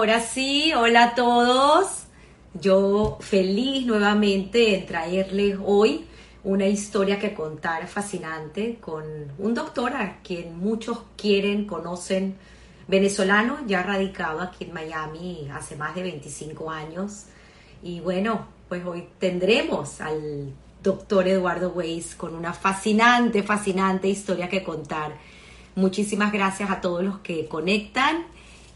Ahora sí, hola a todos. Yo feliz nuevamente en traerles hoy una historia que contar fascinante con un doctor a quien muchos quieren, conocen, venezolano, ya radicado aquí en Miami hace más de 25 años. Y bueno, pues hoy tendremos al doctor Eduardo Weiss con una fascinante, fascinante historia que contar. Muchísimas gracias a todos los que conectan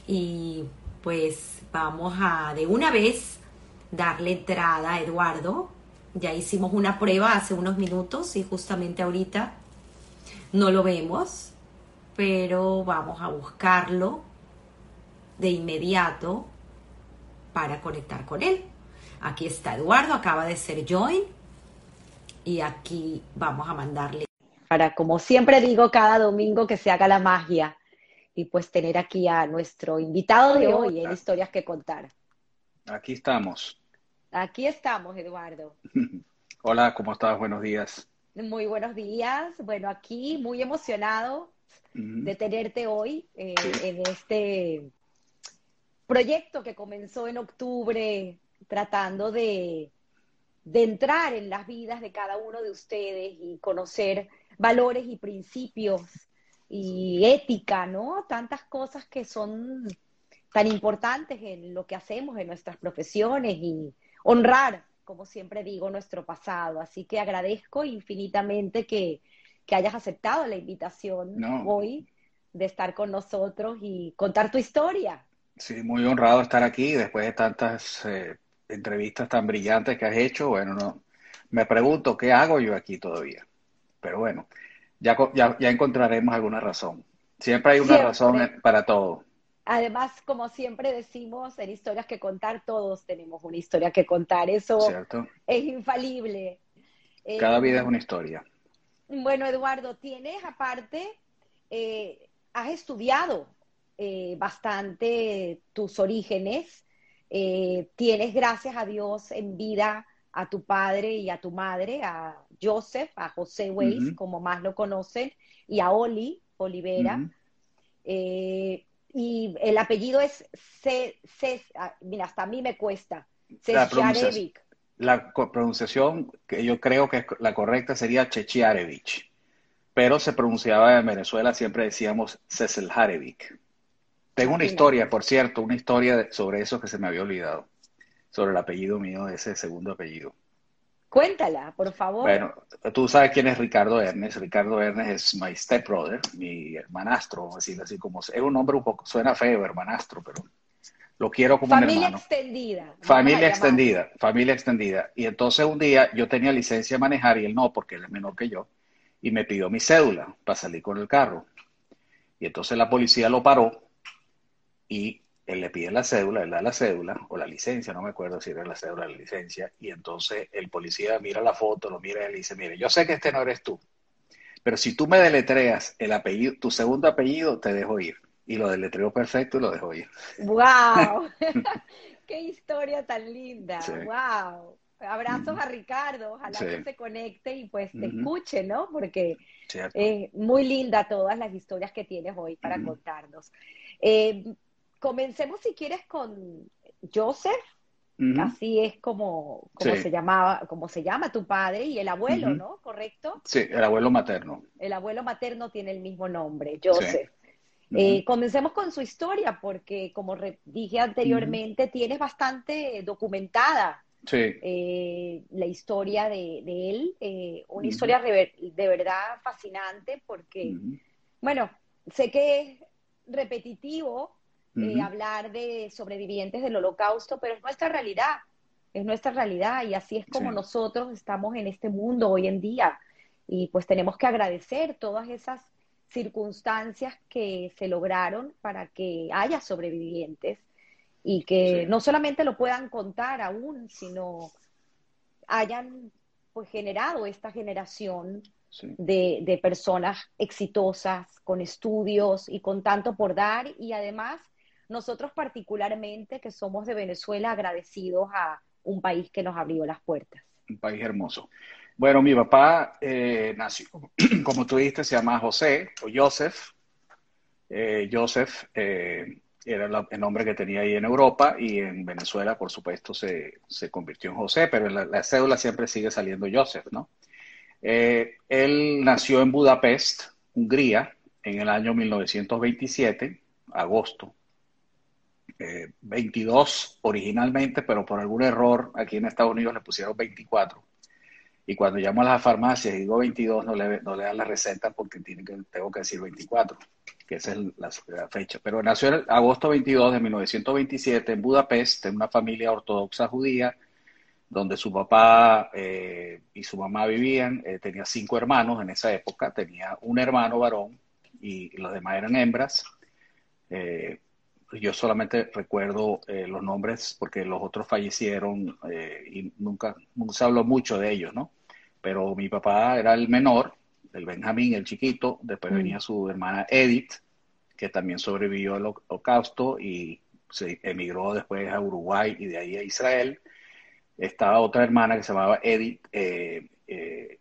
y pues vamos a de una vez darle entrada a Eduardo. Ya hicimos una prueba hace unos minutos y justamente ahorita no lo vemos, pero vamos a buscarlo de inmediato para conectar con él. Aquí está Eduardo, acaba de ser join y aquí vamos a mandarle para, como siempre digo, cada domingo que se haga la magia y pues tener aquí a nuestro invitado de hoy en Historias que Contar. Aquí estamos. Aquí estamos, Eduardo. Hola, ¿cómo estás? Buenos días. Muy buenos días. Bueno, aquí muy emocionado de tenerte hoy eh, en este proyecto que comenzó en octubre tratando de, de entrar en las vidas de cada uno de ustedes y conocer valores y principios y ética, ¿no? Tantas cosas que son tan importantes en lo que hacemos, en nuestras profesiones y honrar, como siempre digo, nuestro pasado. Así que agradezco infinitamente que, hayas aceptado la invitación hoy de estar con nosotros y contar tu historia. Sí, muy honrado estar aquí después de tantas eh, entrevistas tan brillantes que has hecho. Bueno, no, me pregunto qué hago yo aquí todavía. Pero bueno, ya, ya, encontraremos alguna razón. Siempre hay una razón para todo. Además, como siempre decimos, en historias que contar, todos tenemos una historia que contar. Eso es infalible. Cada vida es una historia. Bueno, Eduardo, tienes aparte, eh, has estudiado eh, bastante tus orígenes, eh, tienes, gracias a Dios, en vida a tu padre y a tu madre, a Joseph, a José Weiss, como más lo conocen, y a Oli Olivera. Eh, y el apellido es C, ah, mira, hasta a mí me cuesta. La pronunciación, la pronunciación que yo creo que es la correcta sería Chechiarevich, pero se pronunciaba en Venezuela, siempre decíamos Ceselharevich. Tengo una historia, por cierto, una historia sobre eso que se me había olvidado sobre el apellido mío, ese segundo apellido. Cuéntala, por favor. Bueno, tú sabes quién es Ricardo Ernest. Ricardo Ernest es my stepbrother, mi hermanastro, decirlo así como es un nombre un poco, suena feo, hermanastro, pero lo quiero como familia un hermano. Extendida, familia extendida. Familia extendida. Y entonces un día yo tenía licencia de manejar y él no, porque él es menor que yo, y me pidió mi cédula para salir con el carro. Y entonces la policía lo paró y él le pide la cédula, él da la cédula o la licencia, no me acuerdo si era la cédula o la licencia, y entonces el policía mira la foto, lo mira y le dice, mire, yo sé que este no eres tú, pero si tú me deletreas el apellido, tu segundo apellido, te dejo ir. Y lo deletreó perfecto y lo dejo ir. ¡Wow! ¡Qué historia tan linda! ¡Wow! Abrazos a Ricardo, ojalá que se conecte y pues te escuche, ¿no? Porque es muy linda todas las historias que tienes hoy para contarnos. Eh, comencemos si quieres con Joseph, así es como, se llamaba, como se llama tu padre y el abuelo, ¿no? ¿Correcto? Sí, el abuelo materno. El abuelo materno tiene el mismo nombre, Joseph. Eh, comencemos con su historia, porque como dije anteriormente, tienes bastante documentada eh, la historia de, él, eh, una historia de verdad fascinante, porque, bueno, sé que es repetitivo, eh, hablar de sobrevivientes del holocausto, pero es nuestra realidad, es nuestra realidad y así es como nosotros estamos en este mundo hoy en día. Y pues tenemos que agradecer todas esas circunstancias que se lograron para que haya sobrevivientes y que no solamente lo puedan contar aún, sino hayan pues generado esta generación de, de, personas exitosas, con estudios y con tanto por dar y además nosotros particularmente, que somos de Venezuela, agradecidos a un país que nos abrió las puertas. Un país hermoso. Bueno, mi papá eh, nació, como tú dijiste, se llama José o Joseph. Eh, Joseph, eh, era el nombre que tenía ahí en Europa y en Venezuela, por supuesto, se, convirtió en José, pero en la, cédula siempre sigue saliendo Joseph, ¿no? Él nació en Budapest, Hungría, en el año 1927, agosto. 22 eh, originalmente, pero por algún error aquí en Estados Unidos le pusieron 24. Y cuando llamo a las farmacias y digo 22, no le, no le dan la receta porque tiene que, tengo que decir 24 que esa es la, fecha. Pero nació en agosto 22 de 1927 en Budapest, en una familia ortodoxa judía, donde su papá eh, y su mamá vivían. Eh, tenía cinco hermanos en esa época, tenía un hermano varón y los demás eran hembras. Yo solamente recuerdo los nombres porque los otros fallecieron y nunca, nunca se habló mucho de ellos, ¿no? Pero mi papá era el menor el Benjamín, el chiquito, después mm. venía su hermana Edith, que también sobrevivió al holocausto y se emigró después a Uruguay y de ahí a Israel. Estaba otra hermana que se llamaba Edith, eh, eh,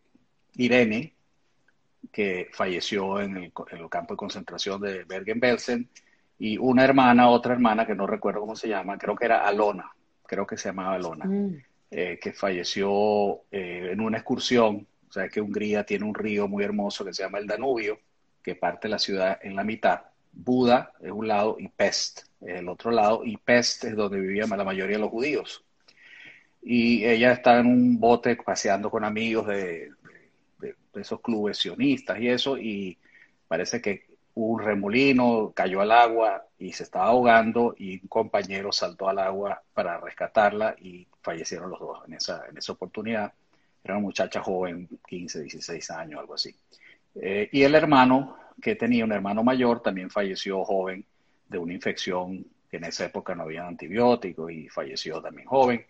Irene, que falleció en el, campo de concentración de Bergen-Belsen, y una hermana, otra hermana que no recuerdo cómo se llama, creo que era Alona, creo que se llamaba Alona, mm. eh, que falleció en una excursión o sea que Hungría tiene un río muy hermoso que se llama el Danubio, que parte la ciudad en la mitad. Buda es un lado y Pest es el otro lado, y Pest es donde vivían la mayoría de los judíos. Y ella está en un bote paseando con amigos de, esos clubes sionistas y eso, y parece que un remolino cayó al agua y se estaba ahogando y un compañero saltó al agua para rescatarla y fallecieron los dos en esa, en esa oportunidad. Era una muchacha joven, 15, 16 años, algo así. Eh, y el hermano, que tenía un hermano mayor, también falleció joven de una infección que en esa época no había antibióticos y falleció también joven.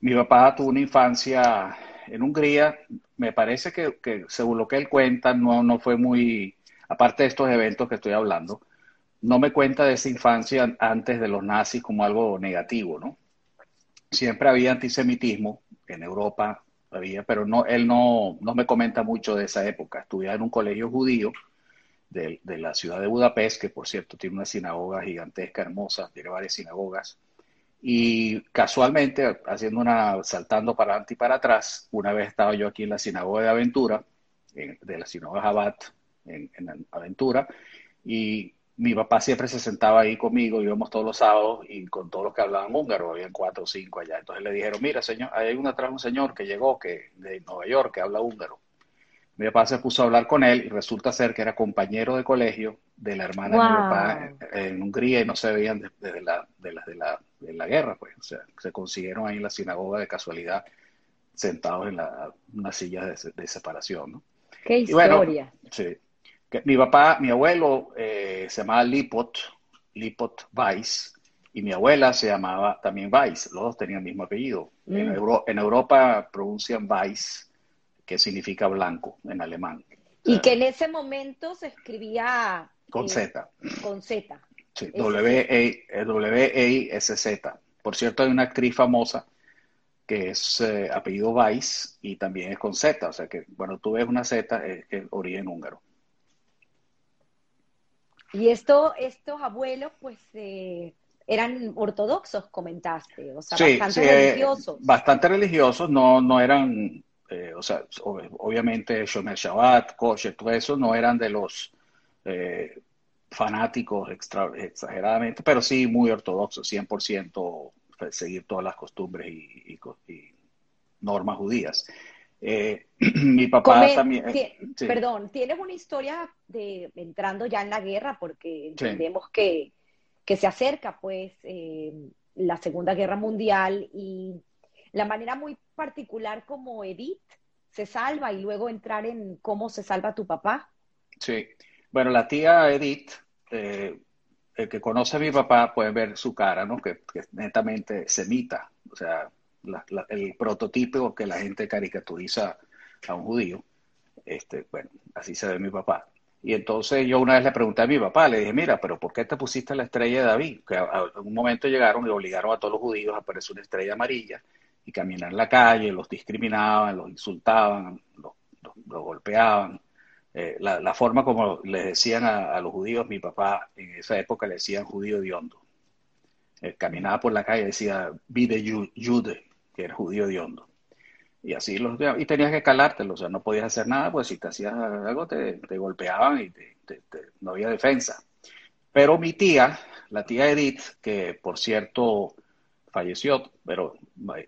Mi papá tuvo una infancia en Hungría, me parece que, que según lo que él cuenta, no, no fue muy, aparte de estos eventos que estoy hablando, no me cuenta de esa infancia antes de los nazis como algo negativo, ¿no? Siempre había antisemitismo en Europa, pero no, él no, no me comenta mucho de esa época. Estudiaba en un colegio judío de, la ciudad de Budapest, que por cierto tiene una sinagoga gigantesca, hermosa, tiene varias sinagogas. Y casualmente, haciendo una, saltando para adelante y para atrás, una vez estaba yo aquí en la sinagoga de Aventura, de la sinagoga Jabat, en, en Aventura, y mi papá siempre se sentaba ahí conmigo, íbamos todos los sábados y con todos los que hablaban húngaro, habían cuatro o cinco allá. Entonces le dijeron, mira, señor, hay una atrás un señor que llegó que, de Nueva York que habla húngaro. Mi papá se puso a hablar con él y resulta ser que era compañero de colegio de la hermana de mi papá en, Hungría y no se veían desde la, de, la, de, la, de la guerra, pues. O sea, se consiguieron ahí en la sinagoga de casualidad sentados en la, una silla de, separación, ¿no? Qué historia. sí mi papá, mi abuelo eh, se llamaba Lipot, Lipot Weiss, y mi abuela se llamaba también Weiss, los dos tenían el mismo apellido. En, mm. Europa pronuncian Weiss, que significa blanco en alemán. Y que en ese momento se escribía... Con eh, Z. Con Z. Sí, W-E-I-S-Z. Por cierto, hay una actriz famosa que es eh, apellido Weiss y también es con Z. O sea que, bueno, tú ves una Z, es origen húngaro. Y esto, estos abuelos, pues, eh, eran ortodoxos, comentaste, o sea, bastante eh, religiosos. bastante religiosos, no, no eran, eh, o sea, obviamente Shomer Shabbat, Kosher, todo eso, no eran de los fanáticos exageradamente, pero sí muy ortodoxos, 100% seguir todas las costumbres y normas judías. Eh, mi papá también. Perdón, tienes una historia de entrando ya en la guerra, porque entendemos que, que, se acerca, pues, eh, la Segunda Guerra Mundial y la manera muy particular como Edith se salva y luego entrar en cómo se salva tu papá. Sí, bueno, la tía Edith, eh, el que conoce a mi papá puede ver su cara, ¿no? Que, que netamente semita, o sea, el prototipo que la gente caricaturiza a un judío. Este, bueno, así se ve mi papá. Y entonces yo una vez le pregunté a mi papá, le dije, mira, pero ¿por qué te pusiste la estrella de David? Que en un momento llegaron y obligaron a todos los judíos a ponerse una estrella amarilla y caminar la calle, los discriminaban, los insultaban, los, golpeaban. eh, la, forma como les decían a, los judíos, mi papá en esa época le decían judío de hondo. caminaba por la calle y decía, de jude, que era judío de hondo. Y así los y tenías que calártelo, o sea, no podías hacer nada, pues si te hacías algo te, golpeaban y no había defensa. Pero mi tía, la tía Edith, que por cierto falleció, pero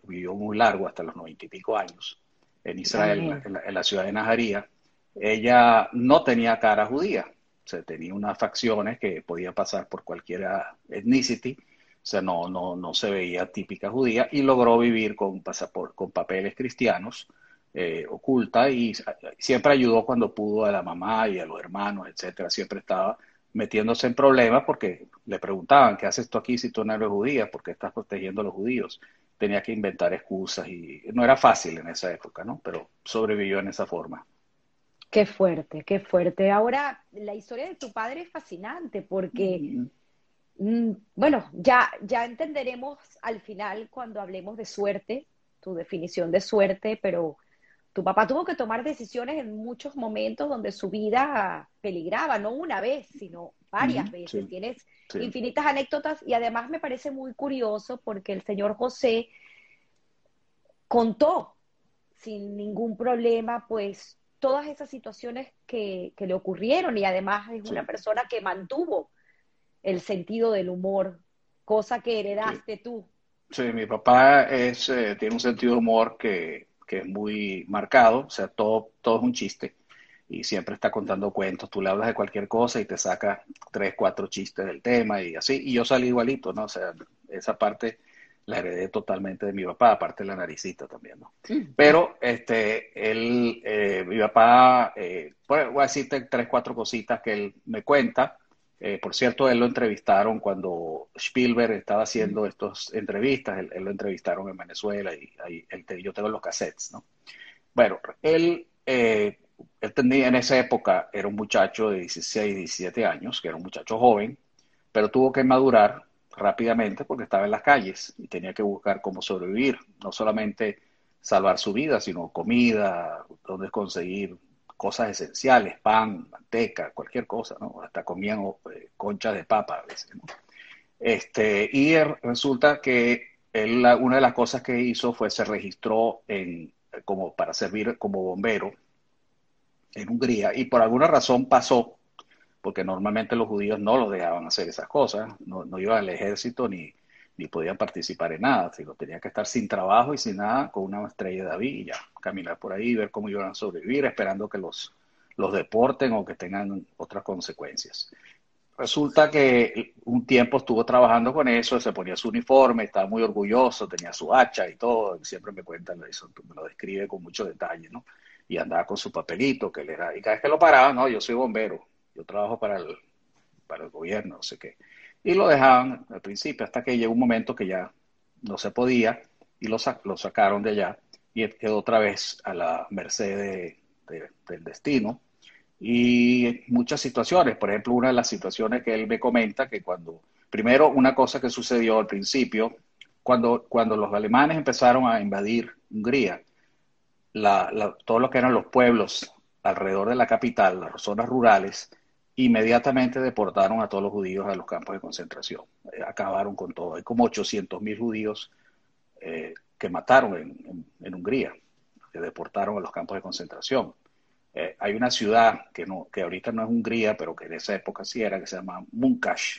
vivió muy largo, hasta los noventa y pico años, en Israel, en la, ciudad de Najaría, ella no tenía cara judía, o sea, tenía unas facciones que podía pasar por cualquier ethnicity, o sea, no, no, no se veía típica judía y logró vivir con, pasaporte, con papeles cristianos, eh, oculta y siempre ayudó cuando pudo a la mamá y a los hermanos, etcétera. Siempre estaba metiéndose en problemas porque le preguntaban, ¿qué haces tú aquí si tú no eres judía? ¿Por qué estás protegiendo a los judíos? Tenía que inventar excusas y no era fácil en esa época, ¿no? Pero sobrevivió en esa forma. Qué fuerte, qué fuerte. Ahora, la historia de tu padre es fascinante porque, bueno, ya, ya entenderemos al final cuando hablemos de suerte, tu definición de suerte, pero tu papá tuvo que tomar decisiones en muchos momentos donde su vida peligraba, no una vez, sino varias veces. Tienes infinitas anécdotas y además me parece muy curioso porque el señor José contó sin ningún problema, pues todas esas situaciones que, le ocurrieron y además es una persona que mantuvo el sentido del humor, cosa que heredaste tú. Sí, mi papá es, eh, tiene un sentido de humor que que es muy marcado, o sea, todo, todo es un chiste y siempre está contando cuentos. Tú le hablas de cualquier cosa y te saca tres, cuatro chistes del tema y así. Y yo salí igualito, ¿no? O sea, esa parte la heredé totalmente de mi papá, aparte de la naricita también, ¿no? Pero, este, él, eh, mi papá, eh, voy a decirte tres, cuatro cositas que él me cuenta. Eh, por cierto, él lo entrevistaron cuando Spielberg estaba haciendo estas entrevistas, él, lo entrevistaron en Venezuela y ahí, yo tengo los cassettes, ¿no? Bueno, él, eh, él tenía en esa época, era un muchacho de 16, 17 años, que era un muchacho joven, pero tuvo que madurar rápidamente porque estaba en las calles y tenía que buscar cómo sobrevivir, no solamente salvar su vida, sino comida, dónde conseguir cosas esenciales, pan, manteca, cualquier cosa, ¿no? Hasta comían eh, conchas de papa a veces, ¿no? Este, y resulta que él, una de las cosas que hizo fue se registró en, como para servir como bombero en Hungría y por alguna razón pasó, porque normalmente los judíos no los dejaban hacer esas cosas, no, no iban al ejército ni, ni podían participar en nada, sino tenía que estar sin trabajo y sin nada, con una estrella de David y ya, caminar por ahí, ver cómo iban a sobrevivir, esperando que los, los deporten o que tengan otras consecuencias. Resulta que un tiempo estuvo trabajando con eso, se ponía su uniforme, estaba muy orgulloso, tenía su hacha y todo, siempre me cuentan eso, me lo describe con mucho detalle, ¿no? Y andaba con su papelito, que él era, y cada vez que lo paraba, no, yo soy bombero, yo trabajo para el, para el gobierno, no sé qué y lo dejaban al principio hasta que llegó un momento que ya no se podía y lo, lo sacaron de allá y quedó otra vez a la merced del destino. Y muchas situaciones, por ejemplo, una de las situaciones que él me comenta, que cuando, primero, una cosa que sucedió al principio, cuando, cuando los alemanes empezaron a invadir Hungría, la, todo lo que eran los pueblos alrededor de la capital, las zonas rurales, inmediatamente deportaron a todos los judíos a los campos de concentración. Eh, acabaron con todo. Hay como 800 mil judíos eh, que mataron en, Hungría, que deportaron a los campos de concentración. Eh, hay una ciudad que, no, que ahorita no es Hungría, pero que en esa época sí era, que se llama Munkash,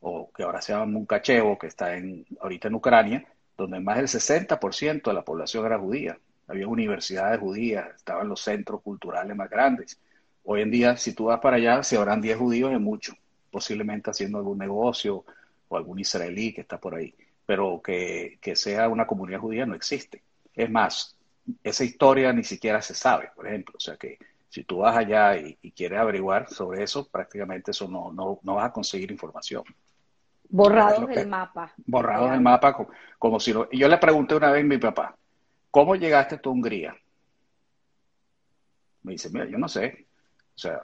o que ahora se llama Munkachevo, que está en, ahorita en Ucrania, donde más del 60% de la población era judía. Había universidades judías, estaban los centros culturales más grandes Hoy en día, si tú vas para allá, si habrán 10 judíos es mucho, posiblemente haciendo algún negocio o algún israelí que está por ahí, pero que, sea una comunidad judía no existe. Es más, esa historia ni siquiera se sabe, por ejemplo, o sea que si tú vas allá y, quieres averiguar sobre eso, prácticamente eso no, no, no vas a conseguir información. Borrados del mapa. Borrados del mapa, como, como si no. Yo le pregunté una vez a mi papá, ¿cómo llegaste tú a Hungría? Me dice, mira, yo no sé. O sea,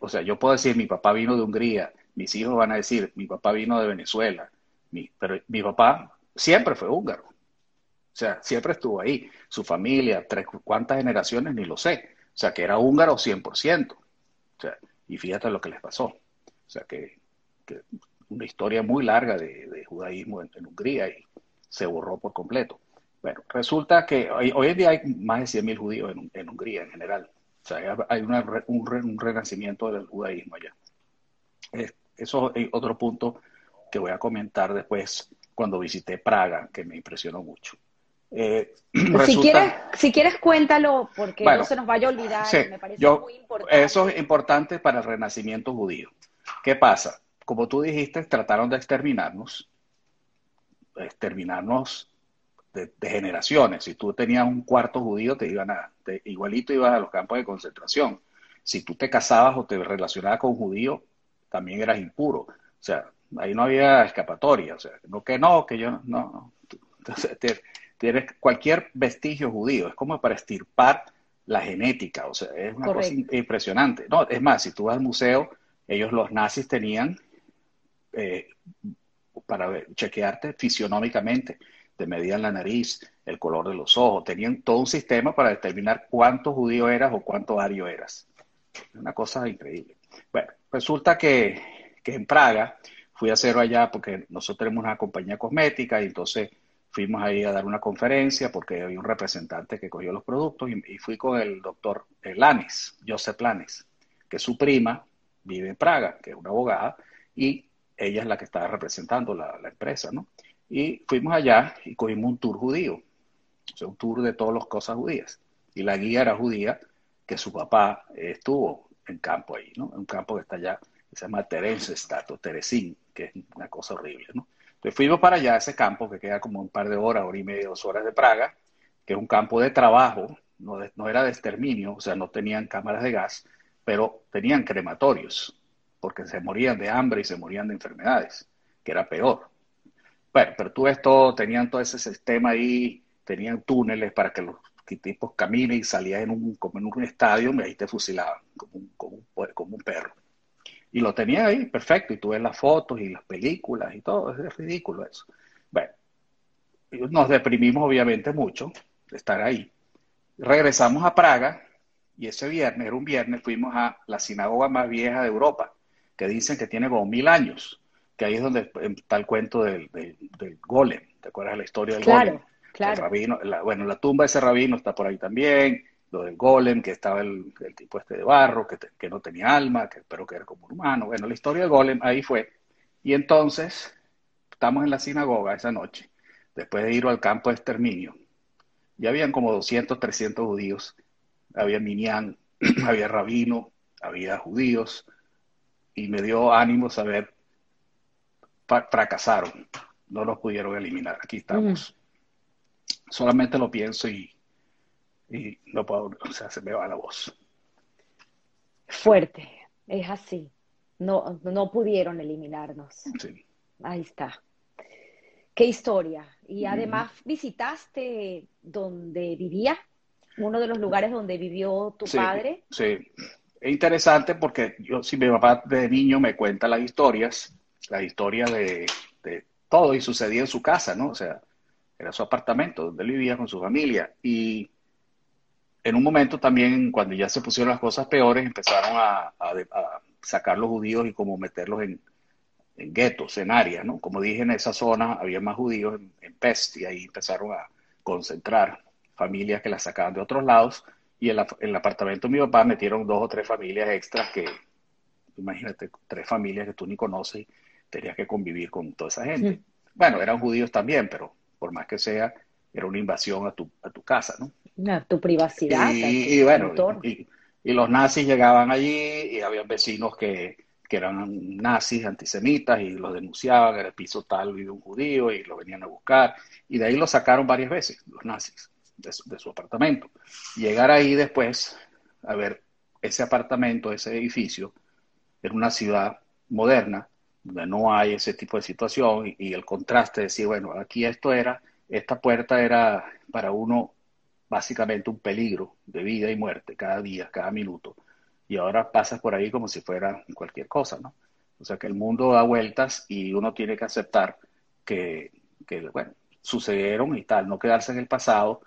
o sea, yo puedo decir, mi papá vino de Hungría, mis hijos van a decir, mi papá vino de Venezuela, pero mi papá siempre fue húngaro. O sea, siempre estuvo ahí. Su familia, tres, cuántas generaciones, ni lo sé. O sea, que era húngaro 100%. O sea, y fíjate lo que les pasó. O sea, que, una historia muy larga de, judaísmo en, Hungría y se borró por completo. Bueno, resulta que hoy, en día hay más de 100.000 judíos en, Hungría en general. O sea, hay un, renacimiento del judaísmo allá. eso es otro punto que voy a comentar después cuando visité Praga, que me impresionó mucho. Eh, si, quieres, si quieres, cuéntalo, porque no se nos vaya a olvidar, me parece muy importante. Eso es importante para el renacimiento judío. ¿Qué pasa? Como tú dijiste, trataron de exterminarnos, exterminarnos de, generaciones. Si tú tenías un cuarto judío, te iban a, igualito ibas a los campos de concentración. Si tú te casabas o te relacionabas con un judío, también eras impuro. O sea, ahí no había escapatoria. O sea, no que no, que yo no. Entonces, tienes cualquier vestigio judío, es como para estirpar la genética, o sea, es una cosa impresionante. No, es más, si tú vas al museo, ellos los nazis tenían eh, para chequearte fisionómicamente, te medían la nariz, el color de los ojos, tenían todo un sistema para determinar cuánto judío eras o cuánto ario eras. Una cosa increíble. Bueno, resulta que, que en Praga fui a hacerlo allá porque nosotros tenemos una compañía cosmética y entonces fuimos ahí a dar una conferencia porque había un representante que cogió los productos y, fui con el doctor Lanes, Joseph Lanes, que su prima vive en Praga, que es una abogada, y ella es la que estaba representando la, empresa, ¿no? Y fuimos allá y cogimos un tour judío, o sea, un tour de todas las cosas judías. Y la guía era judía, que su papá estuvo en campo ahí, ¿no? En un campo que está allá, que se llama Terenstadt o Teresín, que es una cosa horrible, ¿no? Entonces fuimos para allá, ese campo que queda como un par de horas, hora y media, dos horas de Praga, que es un campo de trabajo, no, no era de exterminio, o sea, no tenían cámaras de gas, pero tenían crematorios, porque se morían de hambre y se morían de enfermedades, que era peor. Bueno, pero tú esto, tenían todo ese sistema ahí, tenían túneles para que los tipos caminen y salían en un, como en un estadio y ahí te fusilaban, como como como un perro. Y lo tenía ahí, perfecto, y tú ves las fotos y las películas y todo, es ridículo eso. Bueno, nos deprimimos obviamente mucho de estar ahí. Regresamos a Praga y ese viernes, era un viernes, fuimos a la sinagoga más vieja de Europa, que dicen que tiene como mil años, que ahí es donde está el cuento del, del, golem, ¿te acuerdas de la historia del claro, golem? Claro, rabino, bueno, la tumba de ese rabino está por ahí también, lo del golem, que estaba el, tipo este de barro, que, que, no tenía alma, que, pero que era como un humano. Bueno, la historia del golem ahí fue. Y entonces, estamos en la sinagoga esa noche, después de ir al campo de exterminio. Ya habían como 200, 300 judíos. Había minián, había rabino, había judíos. Y me dio ánimo saber, fracasaron. No los pudieron eliminar. Aquí estamos. Mm. Solamente lo pienso y y no puedo, o sea, se me va la voz. Fuerte, es así. No, no pudieron eliminarnos. Sí. Ahí está. Qué historia. Y además visitaste donde vivía, uno de los lugares donde vivió tu padre. Sí, es interesante porque yo, si mi papá de niño me cuenta las historias, la historia de, todo y sucedía en su casa, ¿no? O sea, era su apartamento donde él vivía con su familia. Y en un momento también, cuando ya se pusieron las cosas peores, empezaron a, sacar los judíos y como meterlos en, guetos, en áreas, ¿no? Como dije, en esa zona había más judíos en, en, Pest y ahí empezaron a concentrar familias que las sacaban de otros lados y en, el apartamento de mi papá metieron dos o tres familias extras que, imagínate, tres familias que tú ni conoces tenías que convivir con toda esa gente. Bueno, eran judíos también, pero por más que sea, era una invasión a tu, a tu casa, ¿no? tu privacidad. Y, bueno, y, los nazis llegaban allí y había vecinos que, eran nazis, antisemitas, y los denunciaban, en el piso tal vive un judío, y lo venían a buscar, y de ahí lo sacaron varias veces, los nazis, de su, apartamento. Llegar ahí después, a ver ese apartamento, ese edificio, en una ciudad moderna, no hay ese tipo de situación, y, el contraste de decir, bueno, aquí esto era, esta puerta era para uno básicamente un peligro de vida y muerte cada día, cada minuto. Y ahora pasas por ahí como si fuera cualquier cosa, ¿no? O sea que el mundo da vueltas y uno tiene que aceptar que, bueno, sucedieron y tal, no quedarse en el pasado,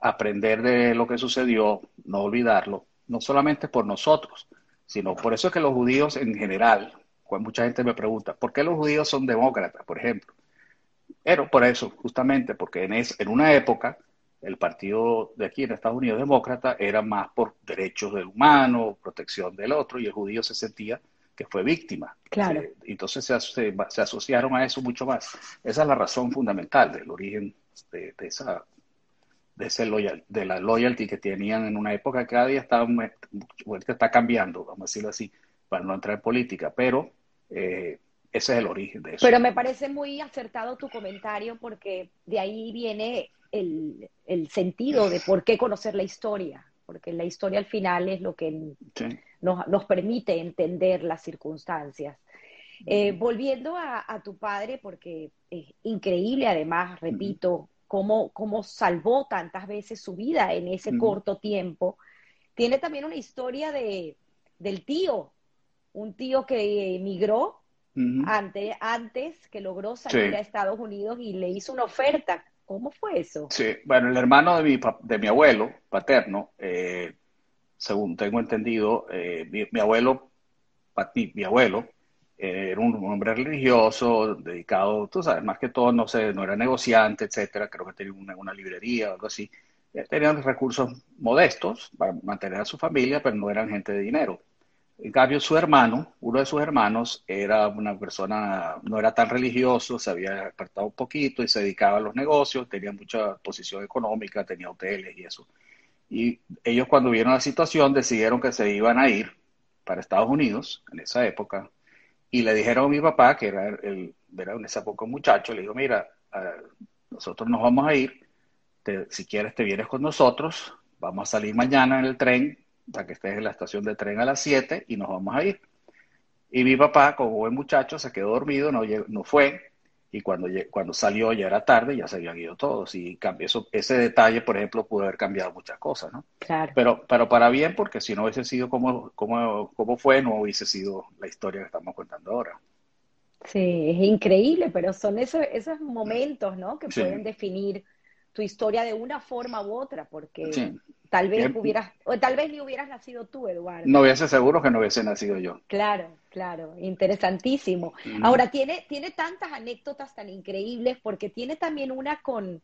aprender de lo que sucedió, no olvidarlo, no solamente por nosotros, sino por eso es que los judíos en general, cuando mucha gente me pregunta, ¿por qué los judíos son demócratas, por ejemplo? Pero por eso, justamente, porque en, es, en una época el partido de aquí en Estados Unidos demócrata era más por derechos del humano, protección del otro, y el judío se sentía que fue víctima. Claro. entonces se, se, asociaron a eso mucho más. Esa es la razón fundamental del origen de, esa de ese loyal, de la loyalty que tenían en una época que cada día está, está cambiando, vamos a decirlo así, para no entrar en política, pero eh, ese es el origen de eso. Pero me parece muy acertado tu comentario porque de ahí viene el, el sentido de por qué conocer la historia, porque la historia al final es lo que nos, nos, permite entender las circunstancias. Eh, volviendo a, a, tu padre, porque es increíble además, repito, cómo, cómo salvó tantas veces su vida en ese corto tiempo. Tiene también una historia de, del tío, un tío que emigró antes, antes, que logró salir a Estados Unidos y le hizo una oferta. ¿Cómo fue eso? Sí, bueno, el hermano de mi, de mi abuelo paterno, eh, según tengo entendido, eh, mi, abuelo, mi abuelo, era un hombre religioso, dedicado, tú sabes, más que todo, no sé, no era negociante, etcétera, creo que tenía una, librería o algo así. Eh, tenían recursos modestos para mantener a su familia, pero no eran gente de dinero. En su hermano, uno de sus hermanos, era una persona, no era tan religioso, se había apartado un poquito y se dedicaba a los negocios, tenía mucha posición económica, tenía hoteles y eso. Y ellos cuando vieron la situación decidieron que se iban a ir para Estados Unidos en esa época, y le dijeron a mi papá, que era, el, era en esa época un muchacho, le dijo, mira, nosotros nos vamos a ir, si quieres te vienes con nosotros, vamos a salir mañana en el tren, para que estés en la estación de tren a las 7 y nos vamos a ir. Y mi papá, como buen muchacho, se quedó dormido, no, no fue, y cuando, cuando salió ya era tarde, ya se habían ido todos. Y eso, ese detalle, por ejemplo, pudo haber cambiado muchas cosas, ¿no? Claro. Pero, pero para bien, porque si no hubiese sido como, como, como fue, no hubiese sido la historia que estamos contando ahora. Sí, es increíble, pero son esos, esos momentos, ¿no? Que pueden definir tu historia de una forma u otra, porque tal vez hubieras, o tal vez ni hubieras nacido tú, Eduardo. No hubiese seguro que no hubiese nacido yo. Claro, claro, interesantísimo. Ahora, tiene, tiene tantas anécdotas tan increíbles, porque tiene también una con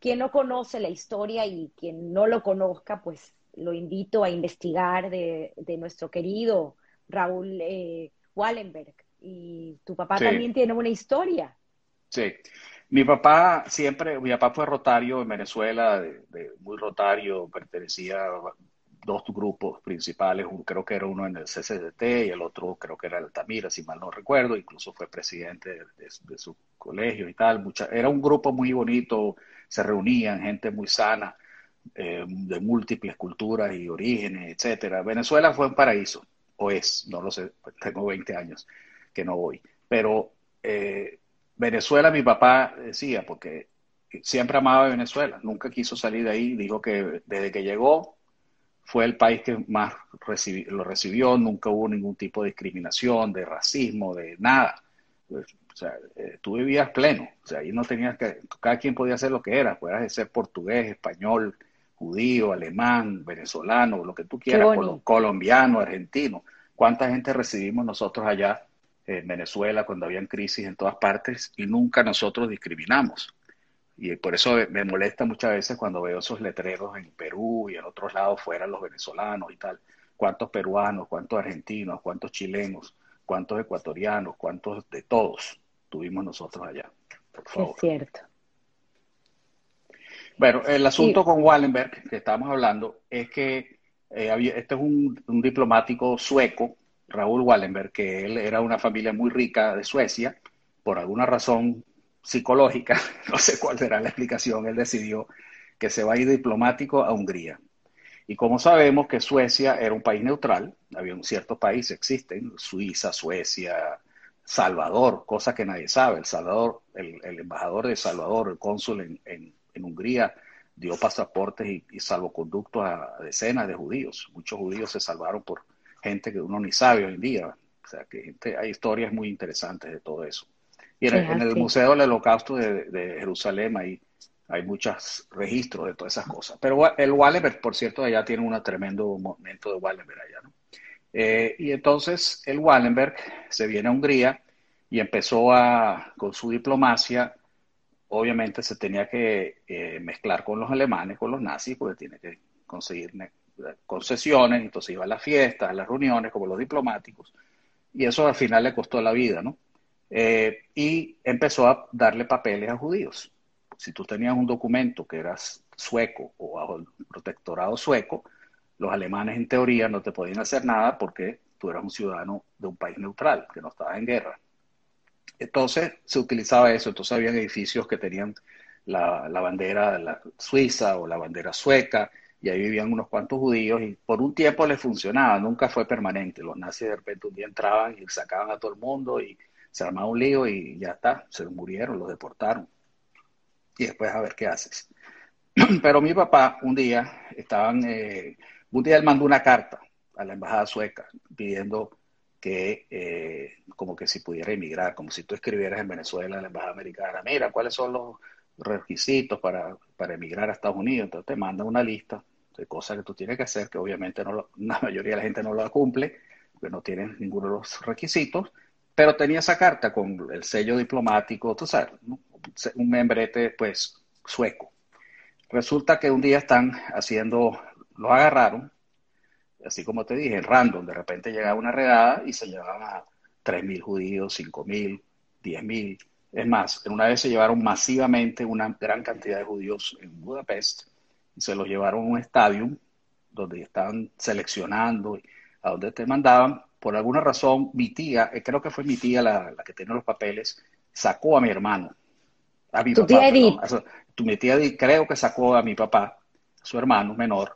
quien no conoce la historia y quien no lo conozca, pues lo invito a investigar de, de nuestro querido Raúl eh, Wallenberg. Y tu papá también tiene una historia. Sí, mi papá siempre, mi papá fue rotario en Venezuela, muy rotario, pertenecía a dos grupos principales, creo que era uno en el CCDT y el otro creo que era Altamira, si mal no recuerdo, incluso fue presidente de, su colegio y tal. Mucha, era un grupo muy bonito, se reunían gente muy sana, eh, de múltiples culturas y orígenes, etcétera. Venezuela fue un paraíso, o es, no lo sé, tengo 20 años que no voy, pero eh, Venezuela, mi papá decía, porque siempre amaba Venezuela, nunca quiso salir de ahí, dijo que desde que llegó fue el país que más lo recibió, nunca hubo ningún tipo de discriminación, de racismo, de nada. Pues, o sea, eh, tú vivías pleno, o sea, ahí no tenías que, cada quien podía hacer lo que era, puedas ser portugués, español, judío, alemán, venezolano, lo que tú quieras, colombiano, argentino. ¿Cuánta gente recibimos nosotros allá en Venezuela cuando habían crisis en todas partes y nunca nosotros discriminamos. Y por eso me molesta muchas veces cuando veo esos letreros en Perú y en otros lados fuera los venezolanos y tal. ¿Cuántos peruanos, cuántos argentinos, cuántos chilenos, cuántos ecuatorianos, cuántos de todos tuvimos nosotros allá? Por favor. Es cierto. Bueno, el asunto con Wallenberg que estamos hablando es que eh, este es un, un diplomático sueco Raúl Wallenberg, que él era una familia muy rica de Suecia, por alguna razón psicológica, no sé cuál será la explicación, él decidió que se va a ir diplomático a Hungría. Y como sabemos que Suecia era un país neutral, había un cierto país, existen, Suiza, Suecia, Salvador, cosa que nadie sabe. El Salvador, el, embajador de Salvador, el cónsul en, Hungría, dio pasaportes y, y salvoconductos a decenas de judíos. Muchos judíos se salvaron por gente que uno ni sabe hoy en día. O sea, que hay historias muy interesantes de todo eso. Y en, el, Museo del Holocausto de, Jerusalén hay, hay muchos registros de todas esas cosas. Pero el Wallenberg, por cierto, allá tiene un tremendo momento de Wallenberg allá, ¿no? Eh, y entonces el Wallenberg se viene a Hungría y empezó a, con su diplomacia, obviamente se tenía que eh, mezclar con los alemanes, con los nazis, porque tiene que conseguir concesiones, entonces iba a las fiestas, a las reuniones, como los diplomáticos, y eso al final le costó la vida, ¿no? Eh, y empezó a darle papeles a judíos. Si tú tenías un documento que eras sueco o bajo el protectorado sueco, los alemanes en teoría no te podían hacer nada porque tú eras un ciudadano de un país neutral, que no estaba en guerra. Entonces se utilizaba eso, entonces había edificios que tenían la, la bandera la suiza o la bandera sueca, y ahí vivían unos cuantos judíos y por un tiempo les funcionaba, nunca fue permanente. Los nazis de repente un día entraban y sacaban a todo el mundo y se armaba un lío y ya está, se murieron, los deportaron. Y después a ver qué haces. Pero mi papá un día estaban, eh, un día él mandó una carta a la embajada sueca pidiendo que eh, como que si pudiera emigrar, como si tú escribieras en Venezuela, en la embajada americana, mira, ¿cuáles son los requisitos para, para emigrar a Estados Unidos? Entonces te manda una lista de cosas que tú tienes que hacer, que obviamente no la mayoría de la gente no lo cumple, porque no tienen ninguno de los requisitos, pero tenía esa carta con el sello diplomático, tú sabes, un membrete pues sueco. Resulta que un día están haciendo, lo agarraron, así como te dije, random, de repente llegaba una redada y se llevaban a 3.000 judíos, 5.000, 10.000. Es más, en una vez se llevaron masivamente una gran cantidad de judíos en Budapest y se los llevaron a un estadio donde estaban seleccionando a donde te mandaban. Por alguna razón, mi tía, eh, creo que fue mi tía la, que tenía los papeles, sacó a mi hermano. A mi ¿Tu tía Edith? tu, mi tía Edith creo que sacó a mi papá, su hermano menor,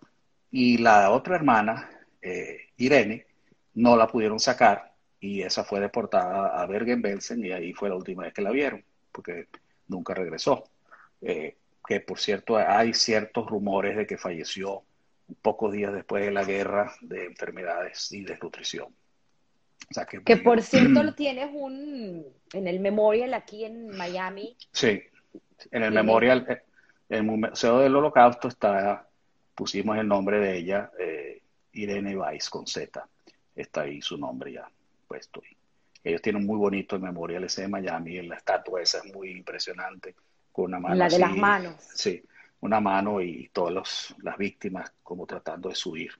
y la otra hermana, eh, Irene, no la pudieron sacar y esa fue deportada a Bergen-Belsen y ahí fue la última vez que la vieron, porque nunca regresó. Eh, que por cierto hay ciertos rumores de que falleció pocos días después de la guerra de enfermedades y desnutrición. que, por cierto lo tienes un en el memorial aquí en Miami. Sí, en el memorial, eh, en el Museo del Holocausto está, pusimos el nombre de ella, eh, Irene Weiss con Z. Está ahí su nombre ya puesto. Ellos tienen muy bonito el memorial ese de Miami, la estatua esa es muy impresionante con una mano. La de las manos. Sí, una mano y todas las víctimas como tratando de subir.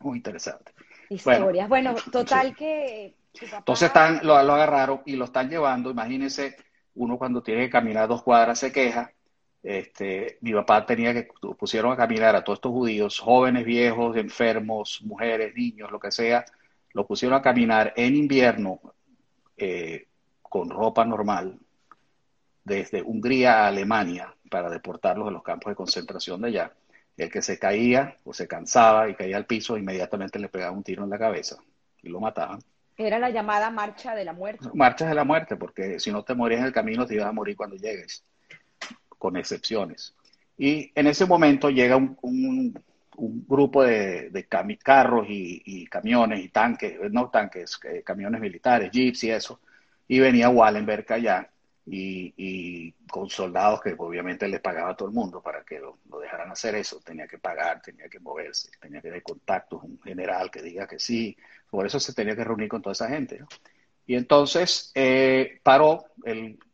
Muy interesante. Historias. Bueno, total que... Entonces están, lo, agarraron y lo están llevando. Imagínense, uno cuando tiene que caminar dos cuadras se queja. Este, mi papá tenía que, pusieron a caminar a todos estos judíos, jóvenes, viejos, enfermos, mujeres, niños, lo que sea, lo pusieron a caminar en invierno eh, con ropa normal, desde Hungría a Alemania para deportarlos de los campos de concentración de allá. El que se caía o se cansaba y caía al piso, inmediatamente le pegaba un tiro en la cabeza y lo mataban. Era la llamada marcha de la muerte. Marcha de la muerte, porque si no te morías en el camino, te ibas a morir cuando llegues, con excepciones. Y en ese momento llega un, grupo de, carros y, camiones y tanques, no tanques, eh, camiones militares, jeeps y eso, y venía Wallenberg allá y, con soldados que obviamente les pagaba a todo el mundo para que lo, dejaran hacer eso. Tenía que pagar, tenía que moverse, tenía que tener contactos, un general que diga que sí. Por eso se tenía que reunir con toda esa gente. Y entonces eh, paró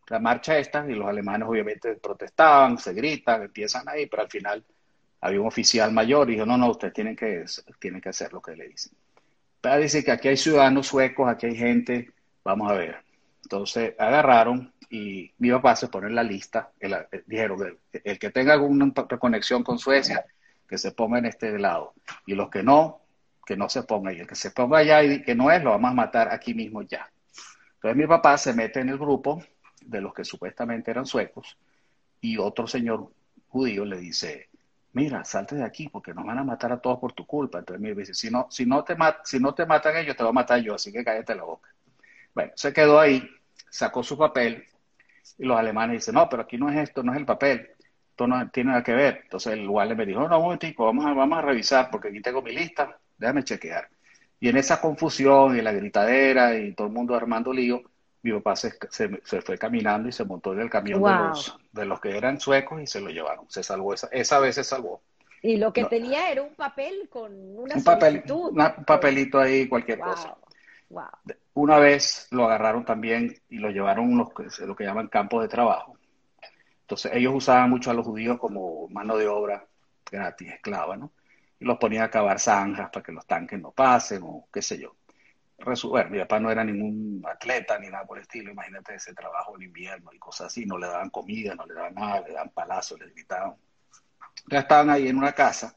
la marcha esta y los alemanes obviamente protestaban, se gritan, empiezan ahí, pero al final había un oficial mayor y dijo, no, no, ustedes tienen que, tienen que hacer lo que le dicen. Para decir que aquí hay ciudadanos suecos, aquí hay gente, vamos a ver. Entonces agarraron y mi papá se pone en la lista, el, eh, dijeron, el, el, que tenga alguna conexión con Suecia, que se ponga en este lado, y los que no, que no se ponga, y el que se ponga allá y que no es, lo vamos a matar aquí mismo ya. Entonces mi papá se mete en el grupo de los que supuestamente eran suecos, y otro señor judío le dice, mira, salte de aquí porque nos van a matar a todos por tu culpa. Entonces me dice, si no, si no, te, si no te matan ellos, te voy a matar yo, así que cállate la boca. Bueno, se quedó ahí, sacó su papel, y los alemanes dicen, no, pero aquí no es esto, no es el papel, esto no tiene nada que ver. Entonces el guardia me dijo, no, un momentico, vamos a, vamos a revisar porque aquí tengo mi lista, déjame chequear. Y en esa confusión y la gritadera y todo el mundo armando lío, mi papá se, se, fue caminando y se montó en el camión de, los, de los que eran suecos y se lo llevaron. Se salvó, esa, esa vez se salvó. Y lo que tenía era un papel con una un, papel, un papelito ahí, cualquier cosa. Una vez lo agarraron también y lo llevaron a lo que llaman campos de trabajo. Entonces ellos usaban mucho a los judíos como mano de obra gratis, esclava, ¿no? Y los ponían a cavar zanjas para que los tanques no pasen o qué sé yo. Bueno, mi papá no era ningún atleta ni nada por el estilo, imagínate ese trabajo en invierno y cosas así, no le daban comida, no le daban nada, le daban palazos, le gritaban. Ya estaban ahí en una casa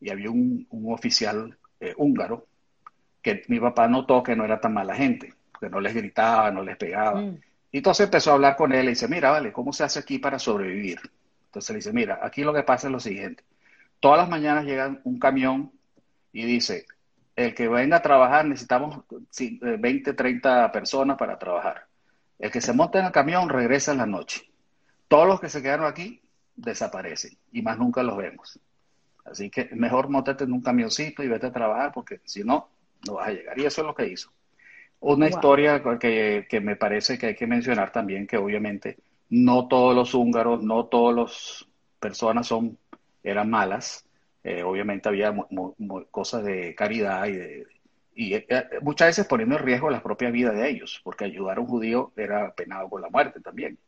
y había un, oficial eh, húngaro que mi papá notó que no era tan mala gente, que no les gritaba, no les pegaba. Mm. Y entonces empezó a hablar con él y dice, mira, vale, ¿cómo se hace aquí para sobrevivir? Entonces le dice, mira, aquí lo que pasa es lo siguiente. Todas las mañanas llega un camión y dice, el que venga a trabajar necesitamos 20, 30 personas para trabajar. El que se monta en el camión regresa en la noche. Todos los que se quedaron aquí desaparecen y más nunca los vemos. Así que mejor montate en un camioncito y vete a trabajar porque si no, no vas a llegar. Y eso es lo que hizo. Una historia que, que, me parece que hay que mencionar también, que obviamente no todos los húngaros, no todas las personas son, eran malas. Eh, obviamente había cosas de caridad y, de, y eh, muchas veces poniendo en riesgo la propia vida de ellos, porque ayudar a un judío era penado con la muerte también.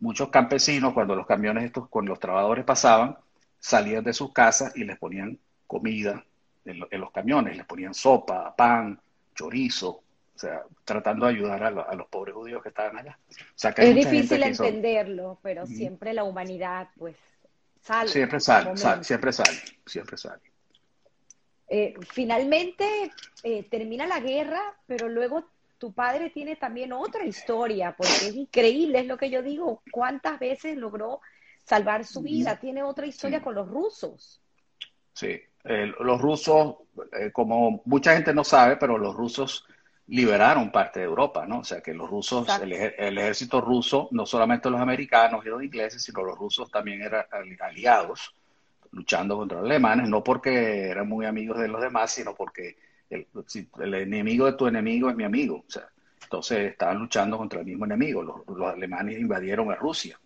Muchos campesinos, cuando los camiones estos, con los trabajadores pasaban, salían de sus casas y les ponían comida, en, los camiones, les ponían sopa, pan, chorizo, o sea, tratando de ayudar a, los pobres judíos que estaban allá. es difícil entenderlo, pero siempre la humanidad, pues, sale. Siempre sale, siempre sale, siempre sale. Eh, finalmente eh, termina la guerra, pero luego tu padre tiene también otra historia, porque es increíble, es lo que yo digo, cuántas veces logró salvar su vida, tiene otra historia con los rusos. Sí, los rusos, eh, como mucha gente no sabe, pero los rusos liberaron parte de Europa, ¿no? O sea que los rusos, el, ejército ruso, no solamente los americanos y los ingleses, sino los rusos también eran aliados luchando contra los alemanes, no porque eran muy amigos de los demás, sino porque el, el enemigo de tu enemigo es mi amigo. O sea, entonces estaban luchando contra el mismo enemigo. Los, los alemanes invadieron a Rusia.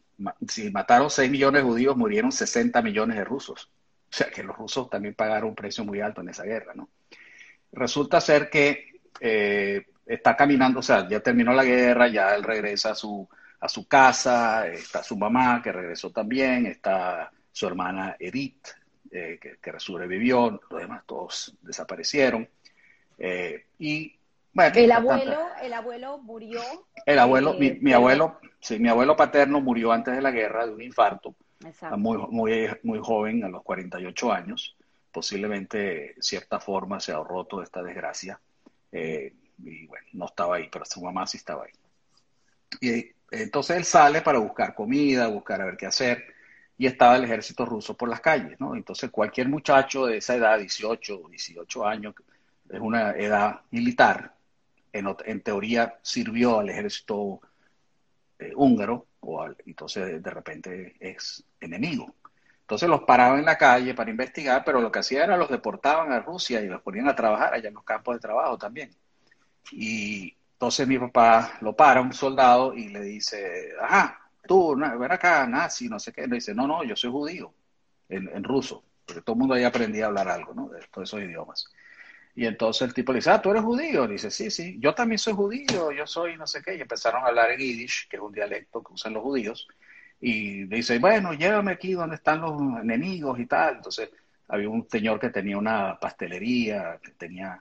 Si mataron 6 millones de judíos, murieron 60 millones de rusos. O sea que los rusos también pagaron un precio muy alto en esa guerra, ¿no? Resulta ser que eh, está caminando, o sea, ya terminó la guerra, ya él regresa a su, a su casa, está su mamá que regresó también, está su hermana Edith, eh, que, sobrevivió, los demás todos desaparecieron. Eh, y bueno, el abuelo, el abuelo murió. El abuelo, mi, abuelo, sí, mi abuelo paterno murió antes de la guerra de un infarto muy, muy, muy joven, a los 48 años. Posiblemente, de cierta forma, se ahorró toda esta desgracia. Eh, y bueno, no estaba ahí, pero su mamá sí estaba ahí. Y entonces él sale para buscar comida, buscar a ver qué hacer, y estaba el ejército ruso por las calles, ¿no? Entonces cualquier muchacho de esa edad, 18 o 18 años, es una edad militar, en, en teoría sirvió al ejército eh, húngaro, o entonces de repente es enemigo. Entonces los paraban en la calle para investigar, pero lo que hacían era los deportaban a Rusia y los ponían a trabajar allá en los campos de trabajo también. Y entonces mi papá lo para, un soldado, y le dice, ajá, tú, ven acá, nazi, no sé qué. Le dice, no, no, yo soy judío, en, en ruso, porque todo el mundo ahí aprendía a hablar algo, ¿no? De todos esos idiomas. Y entonces el tipo le dice, ah, tú eres judío. dice, sí, sí, yo también soy judío, yo soy no sé qué. Y empezaron a hablar en yiddish, que es un dialecto que usan los judíos. Y dice, bueno, llévame aquí donde están los enemigos y tal. Entonces había un señor que tenía una pastelería, que tenía...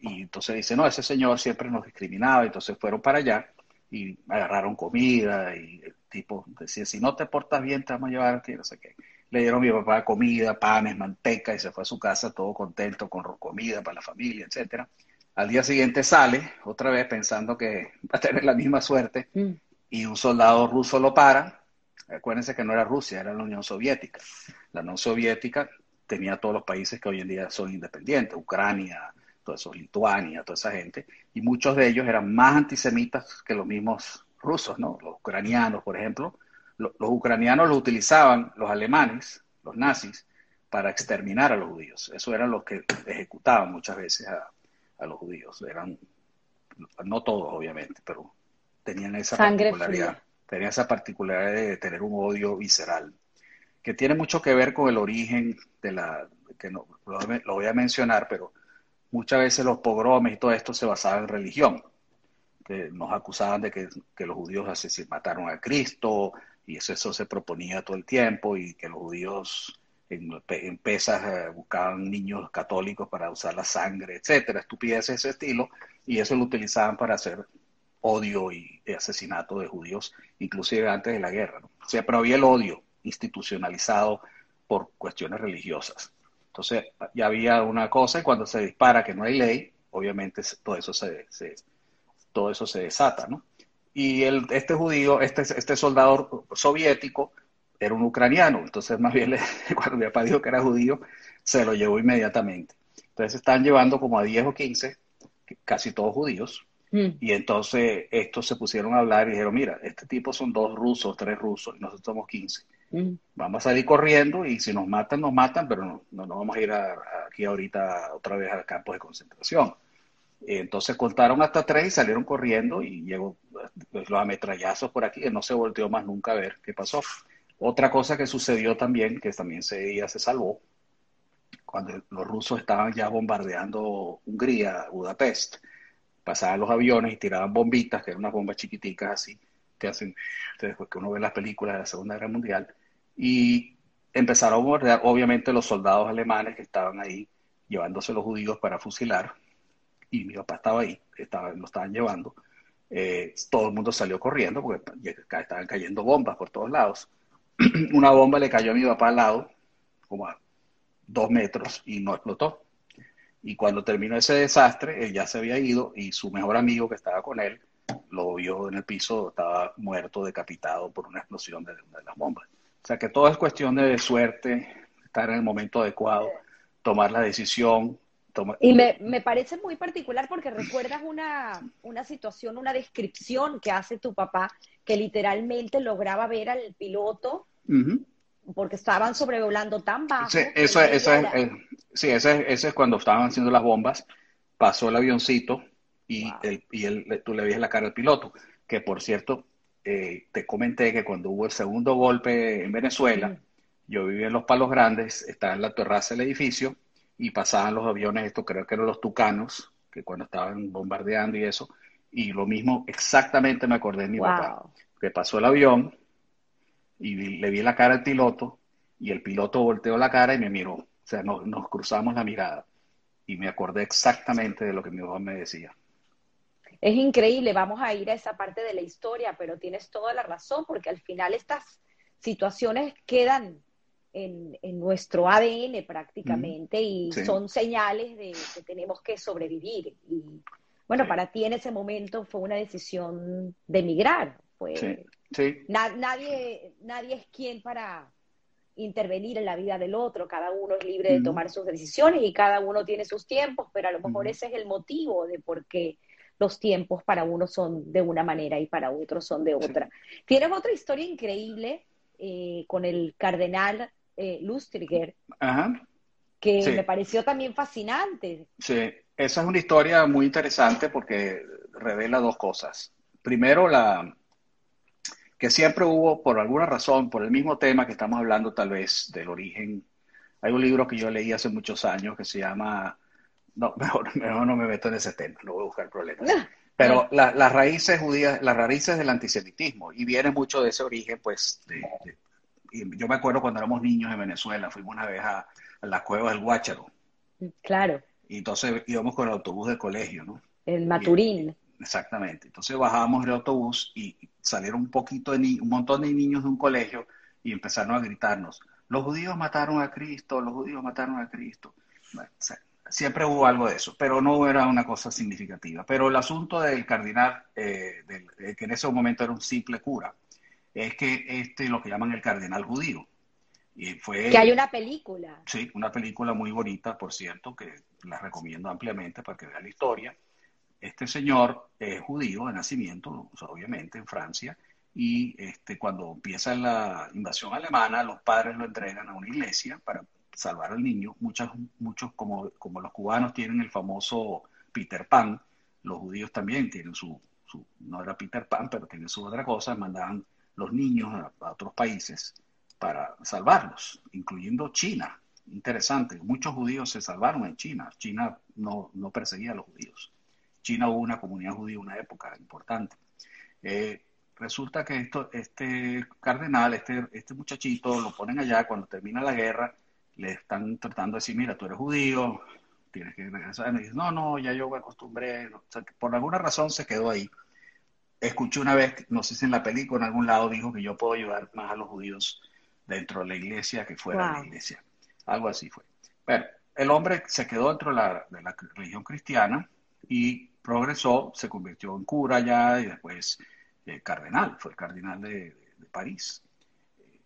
Y entonces dice, no, ese señor siempre nos discriminaba. Entonces fueron para allá y agarraron comida y el tipo decía, si no te portas bien, te vamos a llevar aquí, no sé qué le dieron a mi papá comida, panes, manteca y se fue a su casa todo contento con comida para la familia, etcétera. Al día siguiente sale, otra vez pensando que va a tener la misma suerte, mm. y un soldado ruso lo para. Acuérdense que no era Rusia, era la Unión Soviética. La Unión Soviética tenía todos los países que hoy en día son independientes, Ucrania, todo eso, Lituania, toda esa gente, y muchos de ellos eran más antisemitas que los mismos rusos, ¿no? Los ucranianos, por ejemplo, los ucranianos lo utilizaban, los alemanes, los nazis, para exterminar a los judíos. Eso eran los que ejecutaban muchas veces a, los judíos. Eran, no todos, obviamente, pero tenían esa particularidad. Tenían esa particularidad de tener un odio visceral. que tiene mucho que ver con el origen de la, que no, lo, voy a mencionar, pero muchas veces los pogromes y todo esto se basaba en religión. Que nos acusaban de que, los judíos mataron a Cristo y eso, eso se proponía todo el tiempo y que los judíos en, pesas eh, buscaban niños católicos para usar la sangre, etcétera, estupideces de ese estilo, y eso lo utilizaban para hacer odio y, asesinato de judíos, inclusive antes de la guerra. ¿no? O sea, pero había el odio institucionalizado por cuestiones religiosas. Entonces, ya había una cosa, y cuando se dispara que no hay ley, obviamente todo eso se, todo eso se desata, ¿no? Y el, este judío, este, este soldado soviético, era un ucraniano, entonces más bien cuando mi papá dijo que era judío, se lo llevó inmediatamente. Entonces están llevando como a 10 o 15, casi todos judíos, mm. y entonces estos se pusieron a hablar y dijeron, mira, este tipo son dos rusos, tres rusos, y nosotros somos 15. Mm. Vamos a salir corriendo y si nos matan, nos matan, pero no, no, vamos a ir aquí ahorita otra vez al campo de concentración. Entonces contaron hasta tres y salieron corriendo y llegó pues, los ametrallazos por aquí y no se volteó más nunca a ver qué pasó. Otra cosa que sucedió también, que también se, ella se salvó, cuando los rusos estaban ya bombardeando Hungría, Budapest, pasaban los aviones y tiraban bombitas, que eran unas bombas chiquiticas así, que hacen, después que uno ve las películas de la Segunda Guerra Mundial, y empezaron a bombardear, obviamente, los soldados alemanes que estaban ahí llevándose los judíos para fusilar, y mi papá estaba ahí, estaba, lo estaban llevando. Eh, todo el mundo salió corriendo porque estaban cayendo bombas por todos lados. una bomba le cayó a mi papá al lado, como a dos metros, y no explotó. Y cuando terminó ese desastre, él ya se había ido y su mejor amigo que estaba con él lo vio en el piso, estaba muerto, decapitado por una explosión de, de las bombas. O sea que todo es cuestión de suerte, estar en el momento adecuado, tomar la decisión. Y me, me, parece muy particular porque recuerdas una, una situación, una descripción que hace tu papá que literalmente lograba ver al piloto porque estaban sobrevolando tan bajo. Sí, eso, es, eh, sí ese, es cuando estaban haciendo las bombas, pasó el avioncito y, y el, tú le veías la cara al piloto, que por cierto, eh, te comenté que cuando hubo el segundo golpe en Venezuela, yo vivía en Los Palos Grandes, estaba en la terraza del edificio y pasaban los aviones, esto creo que eran los tucanos, que cuando estaban bombardeando y eso, y lo mismo, exactamente me acordé de mi papá, que pasó el avión y le vi la cara al piloto y el piloto volteó la cara y me miró. O sea, nos, nos cruzamos la mirada y me acordé exactamente de lo que mi papá me decía. Es increíble, vamos a ir a esa parte de la historia, pero tienes toda la razón, porque al final estas situaciones quedan en, en nuestro ADN prácticamente y son señales de que tenemos que sobrevivir. Y bueno, para ti en ese momento fue una decisión de emigrar. Fue, nadie, nadie es quien para intervenir en la vida del otro, cada uno es libre de tomar sus decisiones y cada uno tiene sus tiempos, pero a lo mejor ese es el motivo de por qué los tiempos para uno son de una manera y para otros son de otra. Tienes otra historia increíble eh, con el cardenal eh, Lustriger, que me pareció también fascinante. Sí, esa es una historia muy interesante porque revela dos cosas. Primero, la, que siempre hubo, por alguna razón, por el mismo tema que estamos hablando tal vez del origen. Hay un libro que yo leí hace muchos años que se llama, no, mejor, no me meto en ese tema, no voy a buscar problemas. Pero las raíces judías, las raíces del antisemitismo, y viene mucho de ese origen, pues, yo me acuerdo cuando éramos niños en Venezuela, fuimos una vez a, a las cuevas del Guácharo. Claro. Y entonces íbamos con el autobús del colegio, ¿no? El Maturín. exactamente. Entonces bajábamos el autobús y salieron un poquito de un montón de niños de un colegio y empezaron a gritarnos, los judíos mataron a Cristo, los judíos mataron a Cristo. siempre hubo algo de eso, pero no era una cosa significativa. Pero el asunto del cardenal, eh, que en ese momento era un simple cura, es que este lo que llaman el cardenal judío. Y fue, que hay una película. Sí, una película muy bonita, por cierto, que la recomiendo ampliamente para que vean la historia. Este señor es judío de nacimiento, obviamente, en Francia, y este, cuando empieza la invasión alemana, los padres lo entregan a una iglesia para salvar al niño. Muchos, muchos como, como los cubanos tienen el famoso Peter Pan, los judíos también tienen su, no era Peter Pan, pero tienen su otra cosa, mandaban los niños a otros países para salvarlos, incluyendo China. Interesante, muchos judíos se salvaron en China. China no, no perseguía a los judíos. China hubo una comunidad judía una época importante. Eh, resulta que esto, este cardenal, este, este muchachito, lo ponen allá cuando termina la guerra, le están tratando de decir, mira, tú eres judío, tienes que regresar. Y dice, no, no, ya yo me acostumbré. por alguna razón se quedó ahí. Escuché una vez, no sé si en la película en algún lado dijo que yo puedo ayudar más a los judíos dentro de la iglesia que fuera de la iglesia. Algo así fue. Pero el hombre se quedó dentro de la, de la religión cristiana y progresó, se convirtió en cura ya y después eh, cardenal, fue cardenal de, París.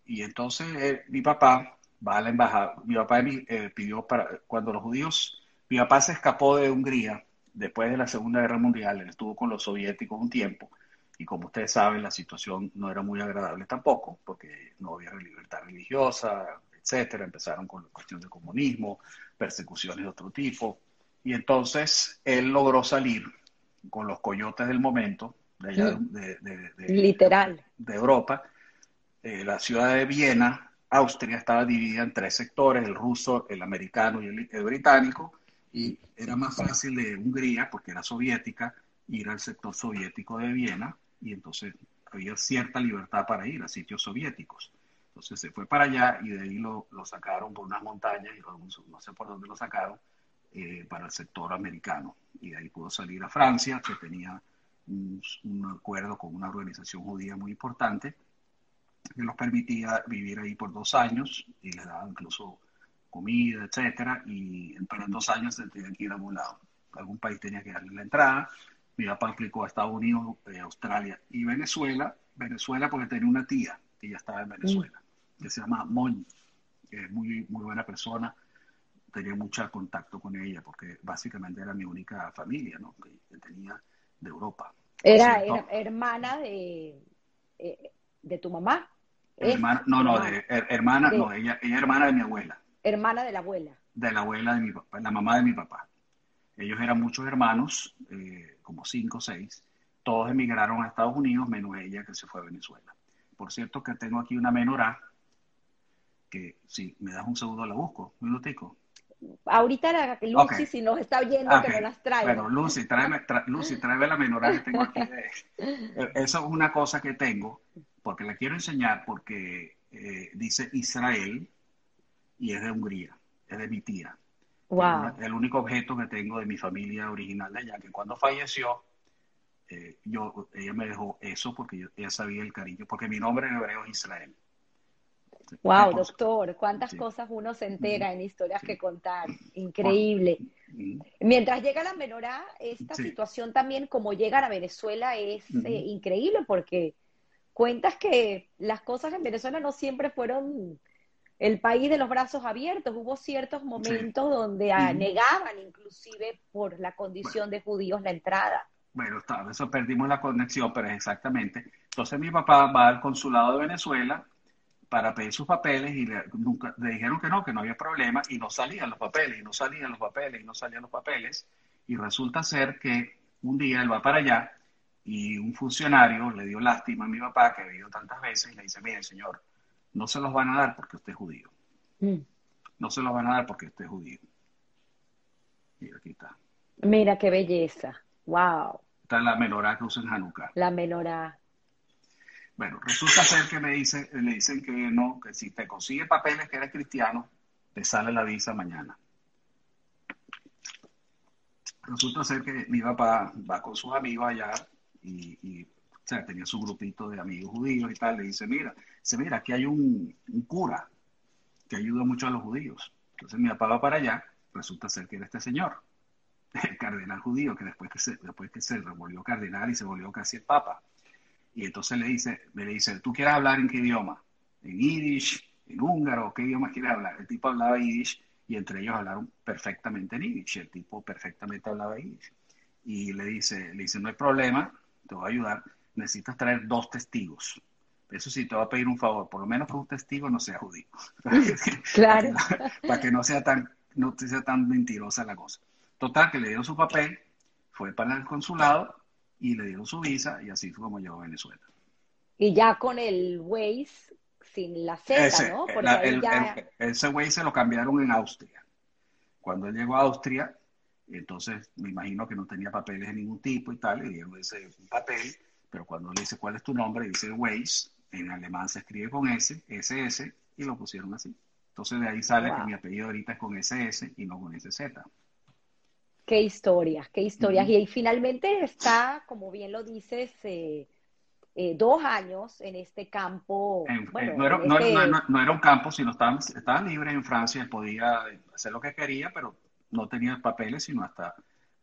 Y entonces eh, mi papá va a la embajada, mi papá eh, pidió para, cuando los judíos, mi papá se escapó de Hungría después de la Segunda Guerra Mundial, él estuvo con los soviéticos un tiempo, y como ustedes saben, la situación no era muy agradable tampoco, porque no había libertad religiosa, etcétera, empezaron con la cuestión del comunismo, persecuciones de otro tipo, y entonces él logró salir con los coyotes del momento, de allá de, Literal. de Europa. Eh, la ciudad de Viena, Austria, estaba dividida en tres sectores, el ruso, el americano y el, británico, y era más fácil de Hungría, porque era soviética, ir al sector soviético de Viena, y entonces había cierta libertad para ir a sitios soviéticos. Entonces se fue para allá y de ahí lo, lo sacaron por unas montañas, y no sé por dónde lo sacaron, eh, para el sector americano. Y de ahí pudo salir a Francia, que tenía un, acuerdo con una organización judía muy importante, que los permitía vivir ahí por dos años y les daba incluso comida, etcétera, y en dos años se tenían que ir a algún lado. Algún país tenía que darle la entrada. Mi papá aplicó a Estados Unidos, eh, Australia y Venezuela. Venezuela porque tenía una tía que ya estaba en Venezuela, que se llama Moñ, que es muy, muy buena persona tenía mucho contacto con ella porque básicamente era mi única familia, ¿no? Que tenía de Europa. Era, hermana de, eh, de tu mamá. Hermana, no, no, de, hermana, no, ella, ella hermana de mi abuela. Hermana de la abuela. De la abuela de mi papá, la mamá de mi papá. Ellos eran muchos hermanos, eh, como cinco o seis. Todos emigraron a Estados Unidos, menos ella que se fue a Venezuela. Por cierto que tengo aquí una menorá, que si me das un segundo la busco, un minutico ahorita la Lucy, si nos está oyendo, que me las traiga. Bueno, Lucy, tráeme, Lucy, tráeme la menorá que tengo aquí. Eso es una cosa que tengo, porque la quiero enseñar, porque eh, dice Israel y es de Hungría, es de mi tía. Wow. El, único objeto que tengo de mi familia original de allá, que cuando falleció, eh, yo, ella me dejó eso porque ella sabía el cariño, porque mi nombre en hebreo es Israel. Wow, doctor, cuántas cosas uno se entera en historias que contar. Increíble. Mientras llega la menorá, esta situación también, como llega a Venezuela, es eh, increíble porque cuentas que las cosas en Venezuela no siempre fueron el país de los brazos abiertos. Hubo ciertos momentos donde negaban inclusive por la condición de judíos la entrada. Bueno, está, eso perdimos la conexión, pero es exactamente. Entonces mi papá va al consulado de Venezuela para pedir sus papeles y le, nunca, le dijeron que no, que no había problema y no salían los papeles, y no salían los papeles, y no salían los papeles. Y resulta ser que un día él va para allá y un funcionario le dio lástima a mi papá, que había ido tantas veces, y le dice, mire, señor, no se los van a dar porque usted es judío. Mm. No se los van a dar porque usted es judío. Y aquí está. Mira qué belleza. Wow. Está la menorá que usa en Hanukkah. La menorá. Bueno, resulta ser que me le dicen que no, que si te consigue papeles que eres cristiano, te sale la visa mañana. Resulta ser que mi papá va con sus amigos allá y, o sea, tenía su grupito de amigos judíos y tal, le dice, mira, dice, mira, aquí hay un, cura que ayuda mucho a los judíos. Entonces mi papá va para allá, resulta ser que era este señor, el cardenal judío, que después que se, después que se volvió cardenal y se volvió casi el papa. Y entonces le dice, le dice, ¿tú quieres hablar en qué idioma? En yiddish, en húngaro, ¿qué idioma quieres hablar? El tipo hablaba yiddish y entre ellos hablaron perfectamente en yiddish. El tipo perfectamente hablaba yiddish. Y le dice, le dice, no hay problema, te voy a ayudar, necesitas traer dos testigos. Eso sí, te voy a pedir un favor, por lo menos que un testigo no sea judío. claro. para, que no sea tan, no sea tan mentirosa la cosa. Total, que le dio su papel, fue para el consulado y le dieron su visa y así fue como llegó a Venezuela. Y ya con el Waze sin la Z, ¿no? Porque ese güey se lo cambiaron en Austria. Cuando él llegó a Austria, entonces me imagino que no tenía papeles de ningún tipo y tal, le dieron ese papel, pero cuando le dice cuál es tu nombre, dice Weiss, en alemán se escribe con S, SS, y lo pusieron así. Entonces de ahí sale que mi apellido ahorita es con SS y no con SZ. Qué historias, qué historias. Y, finalmente está, como bien lo dices, eh, eh, dos años en este campo. bueno, no, era, este no, era, un campo, sino estaba, estaba libre en Francia, podía hacer lo que quería, pero no tenía papeles, sino hasta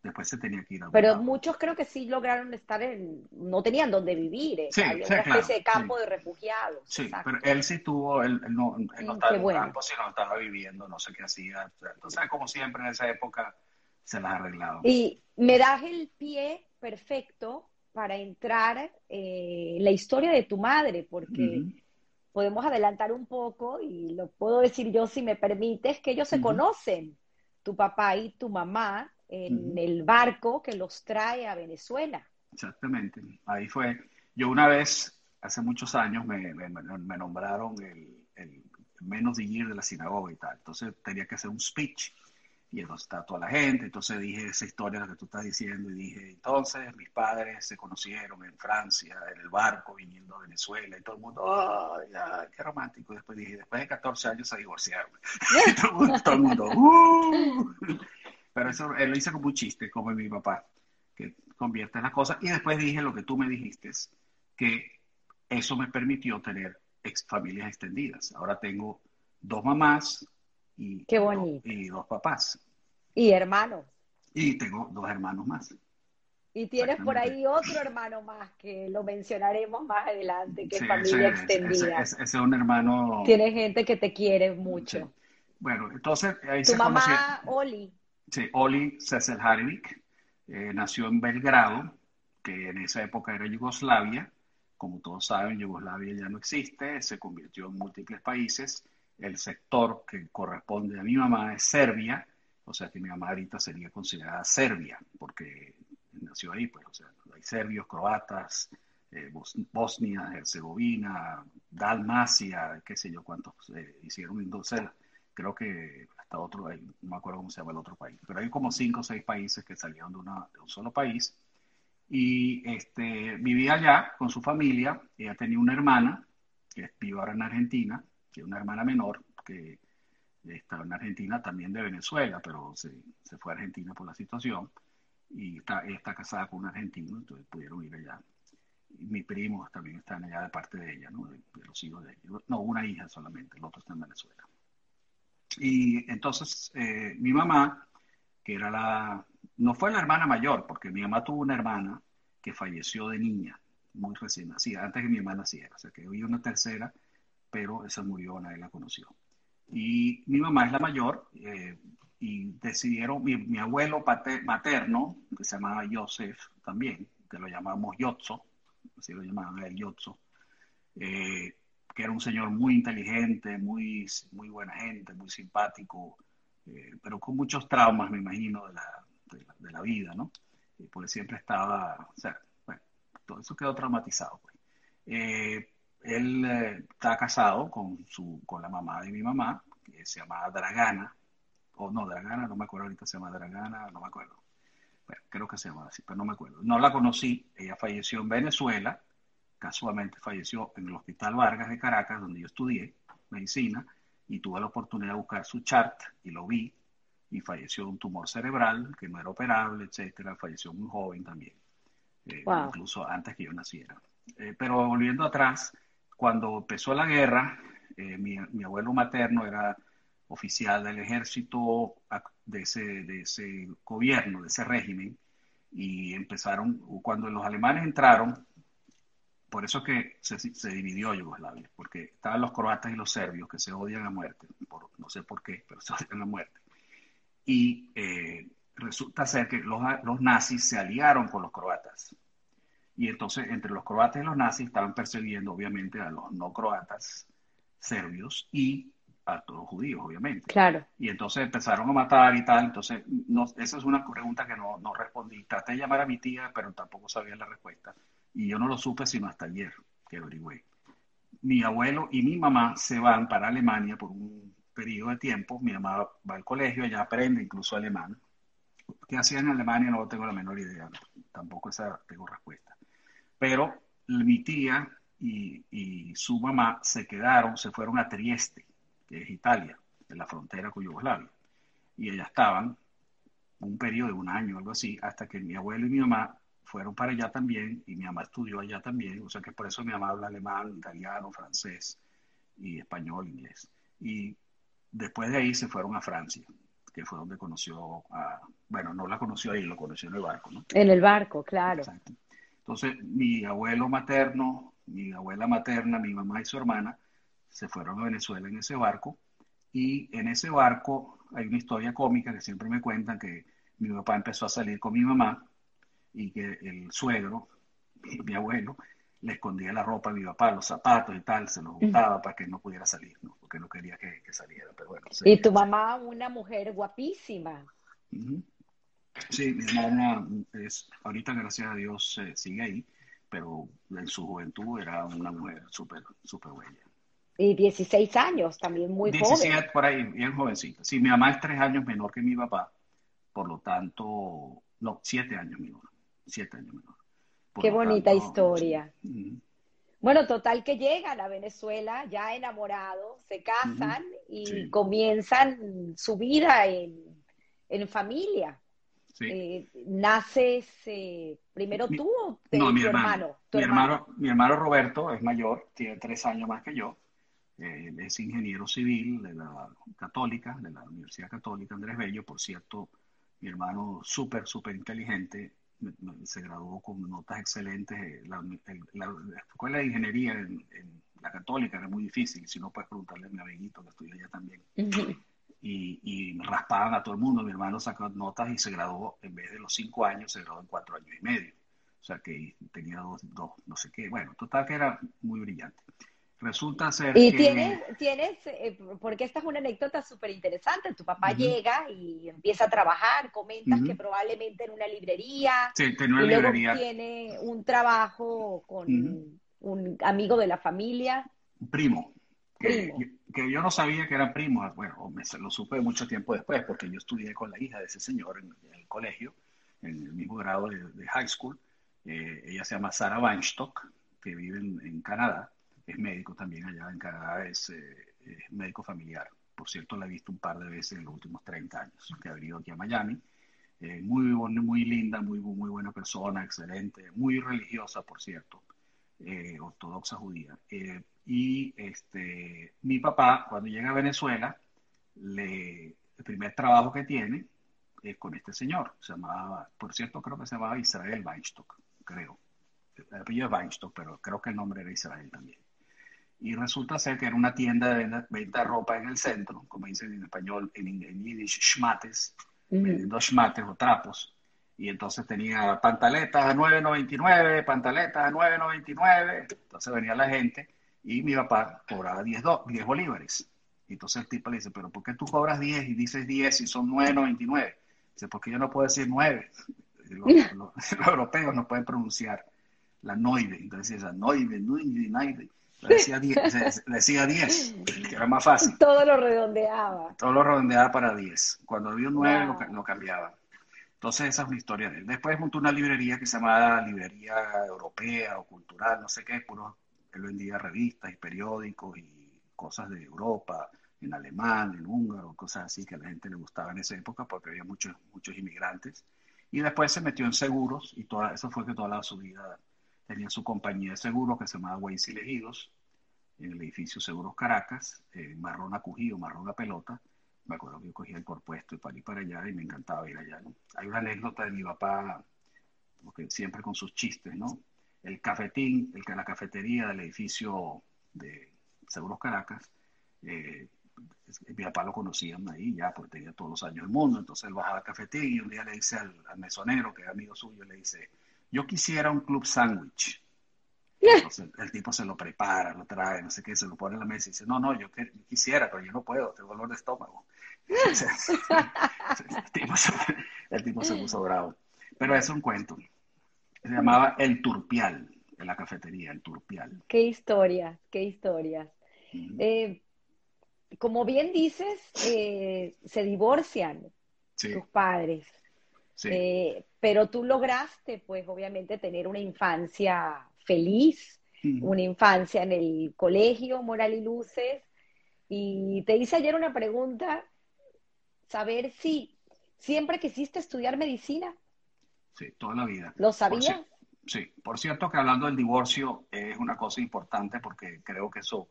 después se tenía que ir a Pero muchos creo que sí lograron estar en, no tenían donde vivir, eh, había una especie de campo de refugiados. Sí, pero él sí tuvo, él, no, estaba en un campo, sino estaba viviendo, no sé qué hacía. Entonces, como siempre en esa época se las arreglaba. Y me das el pie perfecto para entrar eh, en la historia de tu madre, porque podemos adelantar un poco, y lo puedo decir yo si me permites, que ellos se conocen, tu papá y tu mamá, en el barco que los trae a Venezuela. Exactamente, ahí fue. Yo una vez, hace muchos años, me, nombraron el, el menos de de la sinagoga y tal. Entonces tenía que hacer un speech y entonces está toda la gente. Entonces dije esa historia que tú estás diciendo y dije, entonces mis padres se conocieron en Francia, en el barco, viniendo a Venezuela y todo el mundo, ¡ay, qué romántico! Y después dije, después de 14 años se divorciaron. todo, el mundo, ¡uh! Pero eso él lo hice como un chiste, como mi papá, que convierte las cosas. Y después dije lo que tú me dijiste, que eso me permitió tener ex familias extendidas. Ahora tengo dos mamás y, Qué y dos papás. Y hermanos. Y tengo dos hermanos más. Y tienes por ahí otro hermano más que lo mencionaremos más adelante, que es familia extendida. Ese, es un hermano. Tiene gente que te quiere mucho. Bueno, entonces ahí tu mamá, Oli. Sí, Oli Cecil eh, nació en Belgrado, que en esa época era Yugoslavia. Como todos saben, Yugoslavia ya no existe, se convirtió en múltiples países. El sector que corresponde a mi mamá es Serbia, o sea que mi mamá ahorita sería considerada Serbia, porque nació ahí, pues, o sea, hay serbios, croatas, eh, Bosnia, Herzegovina, Dalmacia, qué sé yo cuántos eh, hicieron. Entonces, creo que hasta otro, no me acuerdo cómo se llama el otro país, pero hay como cinco o seis países que salieron de, una, de un solo país. Y este, vivía allá con su familia, ella tenía una hermana, que vive ahora en Argentina, que es una hermana menor, que estaba en Argentina, también de Venezuela, pero se, se fue a Argentina por la situación, y está, está casada con un argentino, entonces pudieron ir allá. Mis primos también están allá de parte de ella, ¿no? de, de los hijos de ella. No, una hija solamente, el otro está en Venezuela. Y entonces eh, mi mamá, que era la, no fue la hermana mayor, porque mi mamá tuvo una hermana que falleció de niña, muy recién nacida, antes que mi mamá naciera, o sea que había una tercera, pero esa murió, nadie la conoció. Y mi mamá es la mayor, eh, y decidieron, mi, abuelo materno, que se llamaba Joseph también, que lo llamamos Yotzo, así lo llamaban él Yotzo, eh, que era un señor muy inteligente, muy, muy buena gente, muy simpático, eh, pero con muchos traumas, me imagino, de la, de la, vida, ¿no? porque siempre estaba, o sea, bueno, todo eso quedó traumatizado. Pues. Eh, él eh, está casado con, su, con la mamá de mi mamá, que se llama Dragana, o no, Dragana, no me acuerdo ahorita, se llama Dragana, no me acuerdo. Bueno, creo que se llama así, pero no me acuerdo. No la conocí, ella falleció en Venezuela, casualmente falleció en el Hospital Vargas de Caracas, donde yo estudié medicina, y tuve la oportunidad de buscar su chart y lo vi, y falleció de un tumor cerebral que no era operable, etcétera, falleció muy joven también, eh, incluso antes que yo naciera. Eh, pero volviendo atrás, cuando empezó la guerra, eh, mi, mi, abuelo materno era oficial del ejército de ese, de ese gobierno, de ese régimen, y empezaron, cuando los alemanes entraron, por eso que se, se, dividió Yugoslavia, porque estaban los croatas y los serbios que se odian a muerte, por, no sé por qué, pero se odian a muerte. Y eh, resulta ser que los, los, nazis se aliaron con los croatas. Y entonces entre los croatas y los nazis estaban persiguiendo obviamente a los no croatas serbios y a todos los judíos, obviamente. Claro. Y entonces empezaron a matar y tal. Entonces, no, esa es una pregunta que no, no respondí. Traté de llamar a mi tía, pero tampoco sabía la respuesta. Y yo no lo supe sino hasta ayer que averigüé. mi abuelo y mi mamá se van para Alemania por un periodo de tiempo. Mi mamá va al colegio, ella aprende incluso alemán. ¿Qué hacían en Alemania? No tengo la menor idea, tampoco esa tengo respuesta. Pero mi tía y, y, su mamá se quedaron, se fueron a Trieste, que es Italia, en la frontera con Yugoslavia. Y ellas estaban un periodo de un año algo así, hasta que mi abuelo y mi mamá fueron para allá también, y mi mamá estudió allá también, o sea que por eso mi mamá habla alemán, italiano, francés y español, inglés. Y después de ahí se fueron a Francia, que fue donde conoció a, bueno, no la conoció ahí, lo conoció en el barco, ¿no? En el barco, claro. Exacto. Entonces, mi abuelo materno, mi abuela materna, mi mamá y su hermana se fueron a Venezuela en ese barco, y en ese barco hay una historia cómica que siempre me cuentan que mi papá empezó a salir con mi mamá y que el suegro, mi abuelo, le escondía la ropa a mi papá, los zapatos y tal, se los gustaba para que no pudiera salir, ¿no? porque no quería que, saliera. Pero bueno, y tu mamá, una mujer guapísima. Sí, mi mamá es, ahorita gracias a Dios sigue ahí, pero en su juventud era una mujer súper, súper bella. Y 16 años, también muy 17, joven. por ahí, bien jovencita. Sí, mi mamá es tres años menor que mi papá, por lo tanto, no, siete años menor, siete años menor. Qué bonita historia. Bueno, total que llegan a Venezuela ya enamorados, se casan y comienzan su vida en, en familia. Sí. Eh, ¿Naces eh, primero tú o no, mi hermano, mi hermano? Mi hermano Roberto es mayor, tiene tres años más que yo. Eh, es ingeniero civil de la Católica, de la Universidad Católica Andrés Bello. Por cierto, mi hermano súper, súper inteligente, se graduó con notas excelentes. La, escuela de ingeniería en, la Católica era muy difícil, si no puedes preguntarle a mi amiguito que estudia allá también. y, y raspaban a todo el mundo. Mi hermano sacó notas y se graduó, en vez de los cinco años, se graduó en cuatro años y medio. O sea que tenía dos, dos no sé qué. Bueno, total que era muy brillante. Resulta ser y tienes, tienes eh, porque esta es una anécdota súper interesante. Tu papá llega y empieza a trabajar, comentas que probablemente en una librería. Sí, tiene una y librería. Luego tiene un trabajo con un amigo de la familia. Un primo. Que, que, yo no sabía que eran primos. Bueno, me, lo supe mucho tiempo después, porque yo estudié con la hija de ese señor en, el colegio, en el mismo grado de, high school. Eh, ella se llama Sarah Weinstock, que vive en Canadá es médico también allá en Canadá, es, eh, médico familiar. Por cierto, la he visto un par de veces en los últimos 30 años, que ha venido aquí a Miami. Eh, muy, muy linda, muy, muy buena persona, excelente, muy religiosa, por cierto, eh, ortodoxa judía. y este, mi papá, cuando llega a Venezuela, le, el primer trabajo que tiene es con este señor. Se llamaba, por cierto, creo que se llamaba Israel Weinstock, creo. El apellido es Weinstock, pero creo que el nombre era Israel también y resulta ser que era una tienda de venta, de ropa en el centro, como dicen en español, en, en yiddish, schmates, vendiendo schmates o trapos. Y entonces tenía pantaletas a 9.99, pantaletas a 9.99. Entonces venía la gente y mi papá cobraba 10, 10 bolívares. Y entonces el tipo le dice, pero ¿por qué tú cobras 10 y dices 10 y son 9.99? Dice, porque yo no puedo decir 9. Los, los, europeos no pueden pronunciar la noide. Entonces dice, noide, noide, noide. Decía 10, decía 10, que era más fácil. Todo lo redondeaba. Todo lo redondeaba para 10. Cuando había un 9 lo, cambiaba. Entonces esa es una historia de él. Después montó una librería que se llamaba Librería Europea o Cultural, no sé qué, puro, él vendía revistas y periódicos y cosas de Europa, en alemán, en húngaro, cosas así que a la gente le gustaba en esa época porque había muchos, muchos inmigrantes. Y después se metió en seguros y toda, eso fue que toda la, su vida tenía su compañía de seguros que se llamaba Weiss y en el edificio Seguros Caracas, eh, marrón acogido, marrón a pelota. Me acuerdo que yo cogía el por puesto y para ir para allá y me encantaba ir allá. Hay una anécdota de mi papá, porque siempre con sus chistes, ¿no? El cafetín, el, la cafetería del edificio de Seguros Caracas, eh, mi papá lo conocían ahí ya, porque tenía todos los años del mundo, entonces él bajaba al cafetín y un día le dice al, al mesonero, que es amigo suyo, le dice, yo quisiera un club sándwich. el tipo se lo prepara, lo trae, no sé qué, se lo pone en la mesa y dice, no, no, yo, quisiera, pero yo no puedo, tengo dolor de estómago. el, tipo se, puso bravo. Pero es un cuento. Se llamaba El Turpial. en la cafetería, el turpial. Qué historias, qué historias. Eh, como bien dices, eh, se divorcian tus padres. Eh, pero tú lograste, pues, obviamente, tener una infancia feliz, una infancia en el colegio, Moral y Luces. Y te hice ayer una pregunta, saber si siempre quisiste estudiar medicina. Sí, toda la vida. ¿Lo sabías? sí, por cierto que hablando del divorcio es una cosa importante porque creo que eso,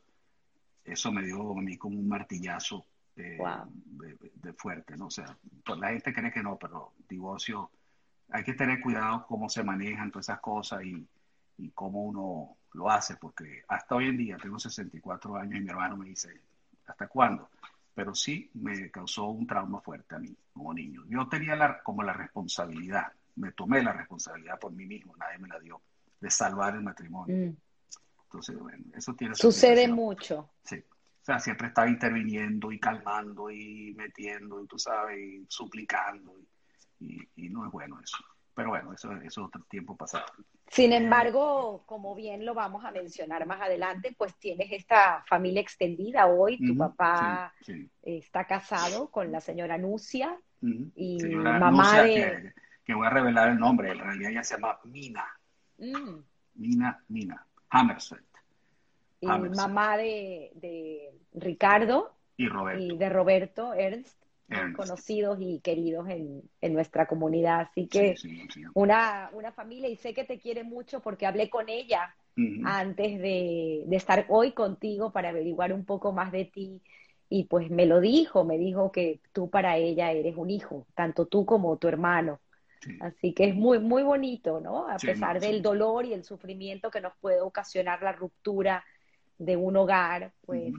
eso me dio a mí como un martillazo de, fuerte, ¿no? O sea, pues la gente cree que no, pero divorcio, hay que tener cuidado cómo se manejan todas esas cosas y, y cómo uno lo hace, porque hasta hoy en día tengo 64 años y mi hermano me dice, ¿hasta cuándo? Pero sí me causó un trauma fuerte a mí como niño. Yo tenía la, como la responsabilidad, me tomé la responsabilidad por mí mismo, nadie me la dio, de salvar el matrimonio. Mm. Entonces, bueno, eso tiene Sucede mucho. Sí. O sea, siempre estaba interviniendo y calmando y metiendo, y tú sabes, y suplicando, y, y no es bueno eso. Pero bueno, eso, es otro tiempo pasado. Sin embargo, como bien lo vamos a mencionar más adelante, pues tienes esta familia extendida hoy. Tu papá está casado con la señora Nucia y mamá de... Que, voy a revelar el nombre, en realidad ella se llama Mina. Mm. Mina, Mina, Hammersmith. Y mamá de, de Ricardo y, Roberto. y de Roberto Ernst conocidos y queridos en, nuestra comunidad. Así que Una, una familia, y sé que te quiere mucho porque hablé con ella antes de, estar hoy contigo para averiguar un poco más de ti. Y pues me lo dijo, me dijo que tú para ella eres un hijo, tanto tú como tu hermano. Así que es muy, muy bonito, ¿no? A pesar del dolor y el sufrimiento que nos puede ocasionar la ruptura de un hogar, pues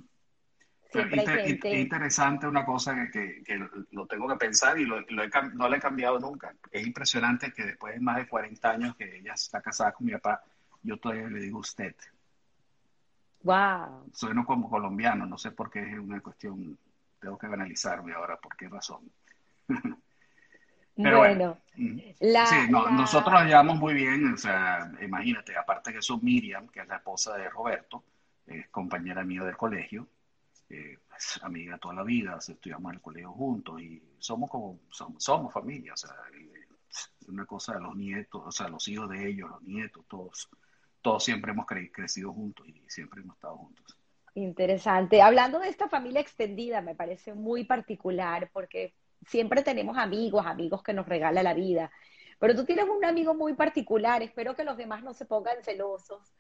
es interesante una cosa que, lo tengo que pensar y lo, no lo he cambiado nunca. Es impresionante que después de más de 40 años que ella está casada con mi papá, yo todavía le digo usted. Wow. Sueno como colombiano, no sé por qué es una cuestión, tengo que analizarme ahora por qué razón. Pero bueno, sí, nosotros la llevamos muy bien, o sea, imagínate, aparte que eso Miriam, que es la esposa de Roberto, es compañera mía del colegio, eh, pues, amiga toda la vida, estudiamos en el colegio juntos y somos como, somos, familia, o sea, una cosa de los nietos, o sea, los hijos de ellos, los nietos, todos, todos siempre hemos crecido juntos y siempre hemos estado juntos. Interesante. Hablando de esta familia extendida, me parece muy particular porque siempre tenemos amigos, amigos que nos regala la vida. Pero tú tienes un amigo muy particular, espero que los demás no se pongan celosos,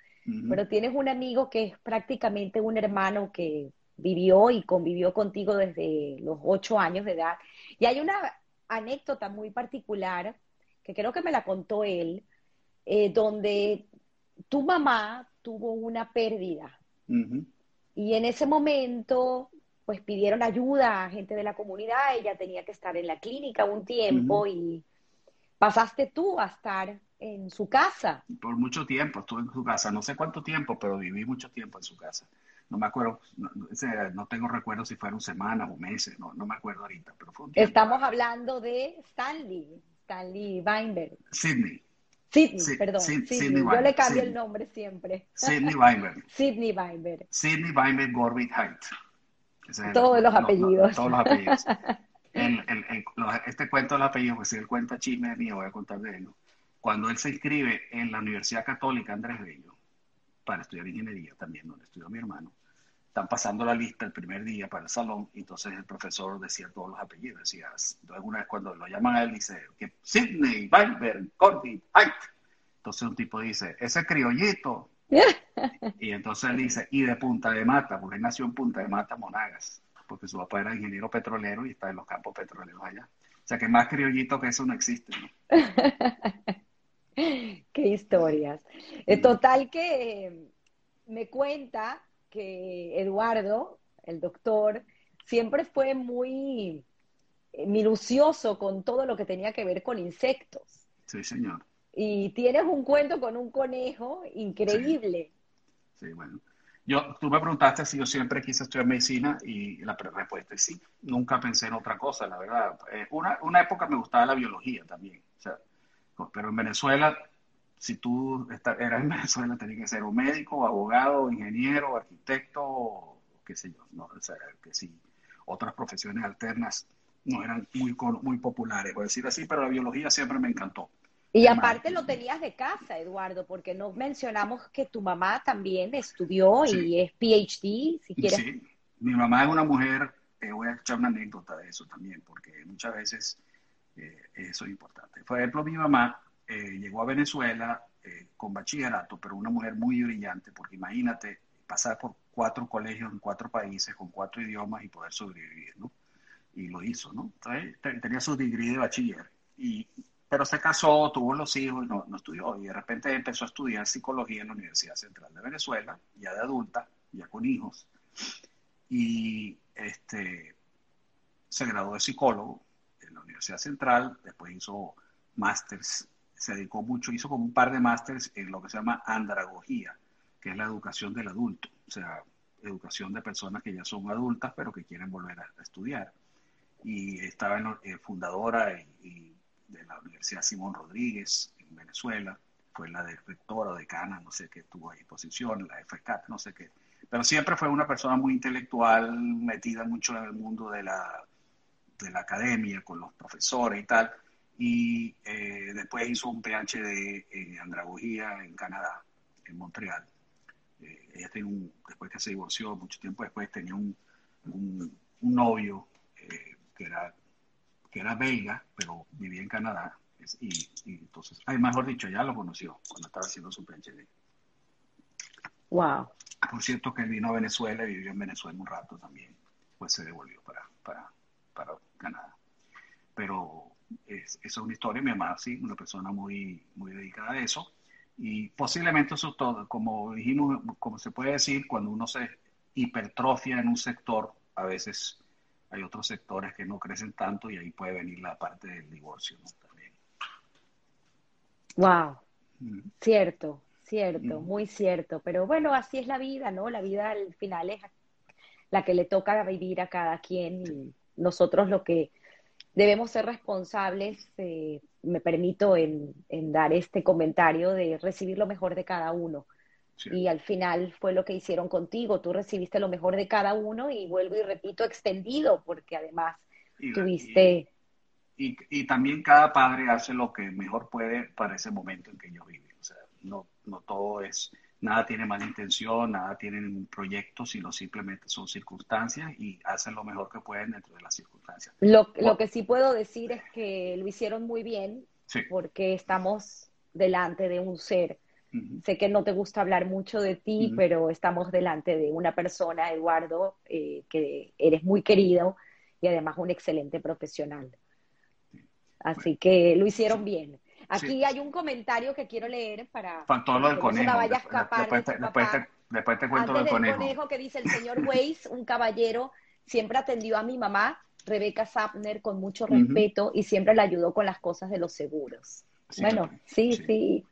pero tienes un amigo que es prácticamente un hermano que vivió y convivió contigo desde los ocho años de edad. Y hay una anécdota muy particular, que creo que me la contó él, eh, donde tu mamá tuvo una pérdida. Y en ese momento, pues pidieron ayuda a gente de la comunidad, ella tenía que estar en la clínica un tiempo y pasaste tú a estar en su casa. Por mucho tiempo estuve en su casa, no sé cuánto tiempo, pero viví mucho tiempo en su casa no me acuerdo, no, tengo recuerdo si fueron semanas o meses, no, me acuerdo ahorita, pero fue un tiempo. Estamos hablando de Stanley, Stanley Weinberg. Sidney. Sidney, perdón. Sidney. Yo le cambio el nombre siempre. Sidney Weinberg. Sidney Weinberg. Sidney Weinberg Gorbit Height. todos los apellidos. todos los apellidos. este cuento del apellido, pues si él cuenta chisme mío, voy a contar de él. Cuando él se inscribe en la Universidad Católica Andrés Bello, para estudiar ingeniería también, donde estudió mi hermano, están pasando la lista el primer día para el salón, y entonces el profesor decía todos los apellidos, decía, entonces una vez cuando lo llaman a él, dice, que Sidney, Weinberg, Corby, Height. Entonces un tipo dice, ese criollito. y entonces él dice, y de Punta de Mata, porque él nació en Punta de Mata, Monagas, porque su papá era ingeniero petrolero y está en los campos petroleros allá. O sea que más criollito que eso no existe, ¿no? Qué historias. Eh, total que me cuenta que Eduardo, el doctor, siempre fue muy eh, minucioso con todo lo que tenía que ver con insectos. Sí, señor. Y tienes un cuento con un conejo increíble. Sí, bueno. Yo, tú me preguntaste si yo siempre quise estudiar medicina y la respuesta es sí. Nunca pensé en otra cosa, la verdad. Eh, una, una época me gustaba la biología también. O sea, pero en Venezuela si tú eras en Venezuela, tenías que ser un médico, abogado, ingeniero, arquitecto, qué sé yo, no, o sea, que si otras profesiones alternas no eran muy, muy populares, por decir así, pero la biología siempre me encantó. Y aparte lo tenías de casa, Eduardo, porque no mencionamos que tu mamá también estudió y es PhD, si quieres. Sí, mi mamá es una mujer, eh, voy a echar una anécdota de eso también, porque muchas veces eso es importante. Por ejemplo, mi mamá eh, llegó a Venezuela con bachillerato, pero una mujer muy brillante, porque imagínate pasar por cuatro colegios en cuatro países con cuatro idiomas y poder sobrevivir, ¿no? Y lo hizo, ¿no? tenía su degree de bachiller. Y pero se casó, tuvo los hijos y no, estudió. Y de repente empezó a estudiar psicología en la Universidad Central de Venezuela, ya de adulta, ya con hijos. Y este, se graduó de psicólogo en la Universidad Central, después hizo másters, se dedicó mucho, hizo como un par de másters en lo que se llama andragogía, que es la educación del adulto, o sea, educación de personas que ya son adultas pero que quieren volver a, estudiar. Y estaba en, eh, fundadora y de la Universidad Simón Rodríguez en Venezuela, fue la de rectora decana, no sé qué tuvo ahí posición, la FCAT, no sé qué. Pero siempre fue una persona muy intelectual, metida mucho en el mundo de la, de la academia, con los profesores y tal. Y eh, después hizo un PhD en andragogía en Canadá, en Montreal. Eh, ella tiene un, después que se divorció, mucho tiempo después tenía un, un, novio eh, que era que era belga, pero vivía en Canadá. Y, entonces, ay, mejor dicho, ya lo conoció cuando estaba haciendo su PhD. Wow. Por cierto, que él vino a Venezuela y vivió en Venezuela un rato también. Pues se devolvió para, para, para Canadá. Pero es, esa es una historia. Mi mamá, sí, una persona muy, muy dedicada a eso. Y posiblemente eso es todo. Como dijimos, como se puede decir, cuando uno se hipertrofia en un sector, a veces hay otros sectores que no crecen tanto y ahí puede venir la parte del divorcio también. Wow, cierto, cierto, muy cierto. Pero bueno, así es la vida, ¿no? La vida al final es la que le toca vivir a cada quien y nosotros lo que debemos ser responsables, eh, me permito en, en, dar este comentario de recibir lo mejor de cada uno. Y al final fue lo que hicieron contigo. Tú recibiste lo mejor de cada uno y vuelvo y repito, extendido, porque además tuviste... Y, y, también cada padre hace lo que mejor puede para ese momento en que ellos viven. O sea, no, no todo es, nada tiene mala intención, nada tiene un proyecto, sino simplemente son circunstancias y hacen lo mejor que pueden dentro de las circunstancias. Lo, lo que sí puedo decir es que lo hicieron muy bien, porque estamos delante de un ser. Sé que no te gusta hablar mucho de ti, pero estamos delante de una persona, Eduardo, eh, que eres muy querido y además un excelente profesional. Así que lo hicieron bien. Aquí hay un comentario que quiero leer para Faltó lo del conejo. No vaya a escapar después, te, después, te, cuento Antes del conejo. conejo que dice el señor Weiss, un caballero, siempre atendió a mi mamá, Rebeca Sapner, con mucho respeto y siempre le ayudó con las cosas de los seguros. bueno, sí, sí,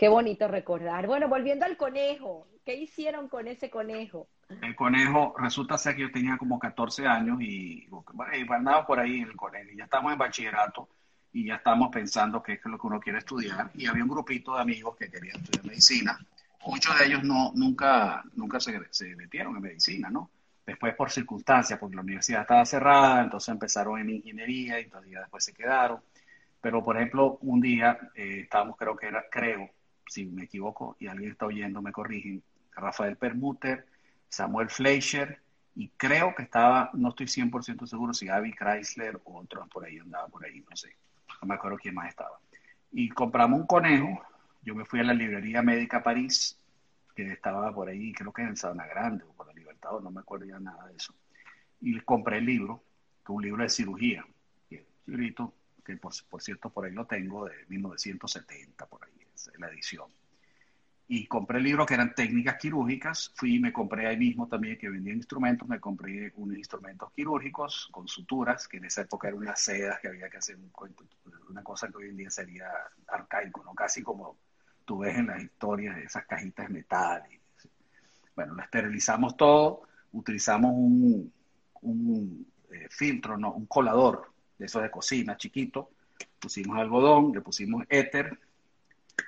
Qué bonito recordar. Bueno, volviendo al conejo, ¿qué hicieron con ese conejo? El conejo, resulta ser que yo tenía como 14 años y, bueno, andaba por ahí en el colegio. Ya estamos en bachillerato y ya estamos pensando qué es lo que uno quiere estudiar. Y había un grupito de amigos que querían estudiar medicina. Muchos de ellos no, nunca, nunca se, se metieron en medicina, ¿no? Después por circunstancias, porque la universidad estaba cerrada, entonces empezaron en ingeniería y entonces ya después se quedaron. Pero, por ejemplo, un día eh, estábamos, creo que era, creo, si me equivoco y alguien está oyendo, me corrigen, Rafael Permuter, Samuel Fleischer, y creo que estaba, no estoy 100% seguro si Avi Chrysler o otro por ahí andaba por ahí, no sé, no me acuerdo quién más estaba. Y compramos un conejo, yo me fui a la librería médica París, que estaba por ahí, creo que en Sabana Grande o por la Libertad, no me acuerdo ya nada de eso. Y compré el libro, que es un libro de cirugía, que, que por, por cierto por ahí lo tengo, de 1970, por ahí la edición. Y compré el libro que eran técnicas quirúrgicas, fui y me compré ahí mismo también que vendían instrumentos, me compré unos instrumentos quirúrgicos con suturas, que en esa época eran unas sedas que había que hacer una cosa que hoy en día sería arcaico, ¿no? casi como tú ves en las historias de esas cajitas de metal. bueno, lo esterilizamos todo, utilizamos un, un eh, filtro, ¿no? un colador de esos de cocina chiquito, pusimos algodón, le pusimos éter,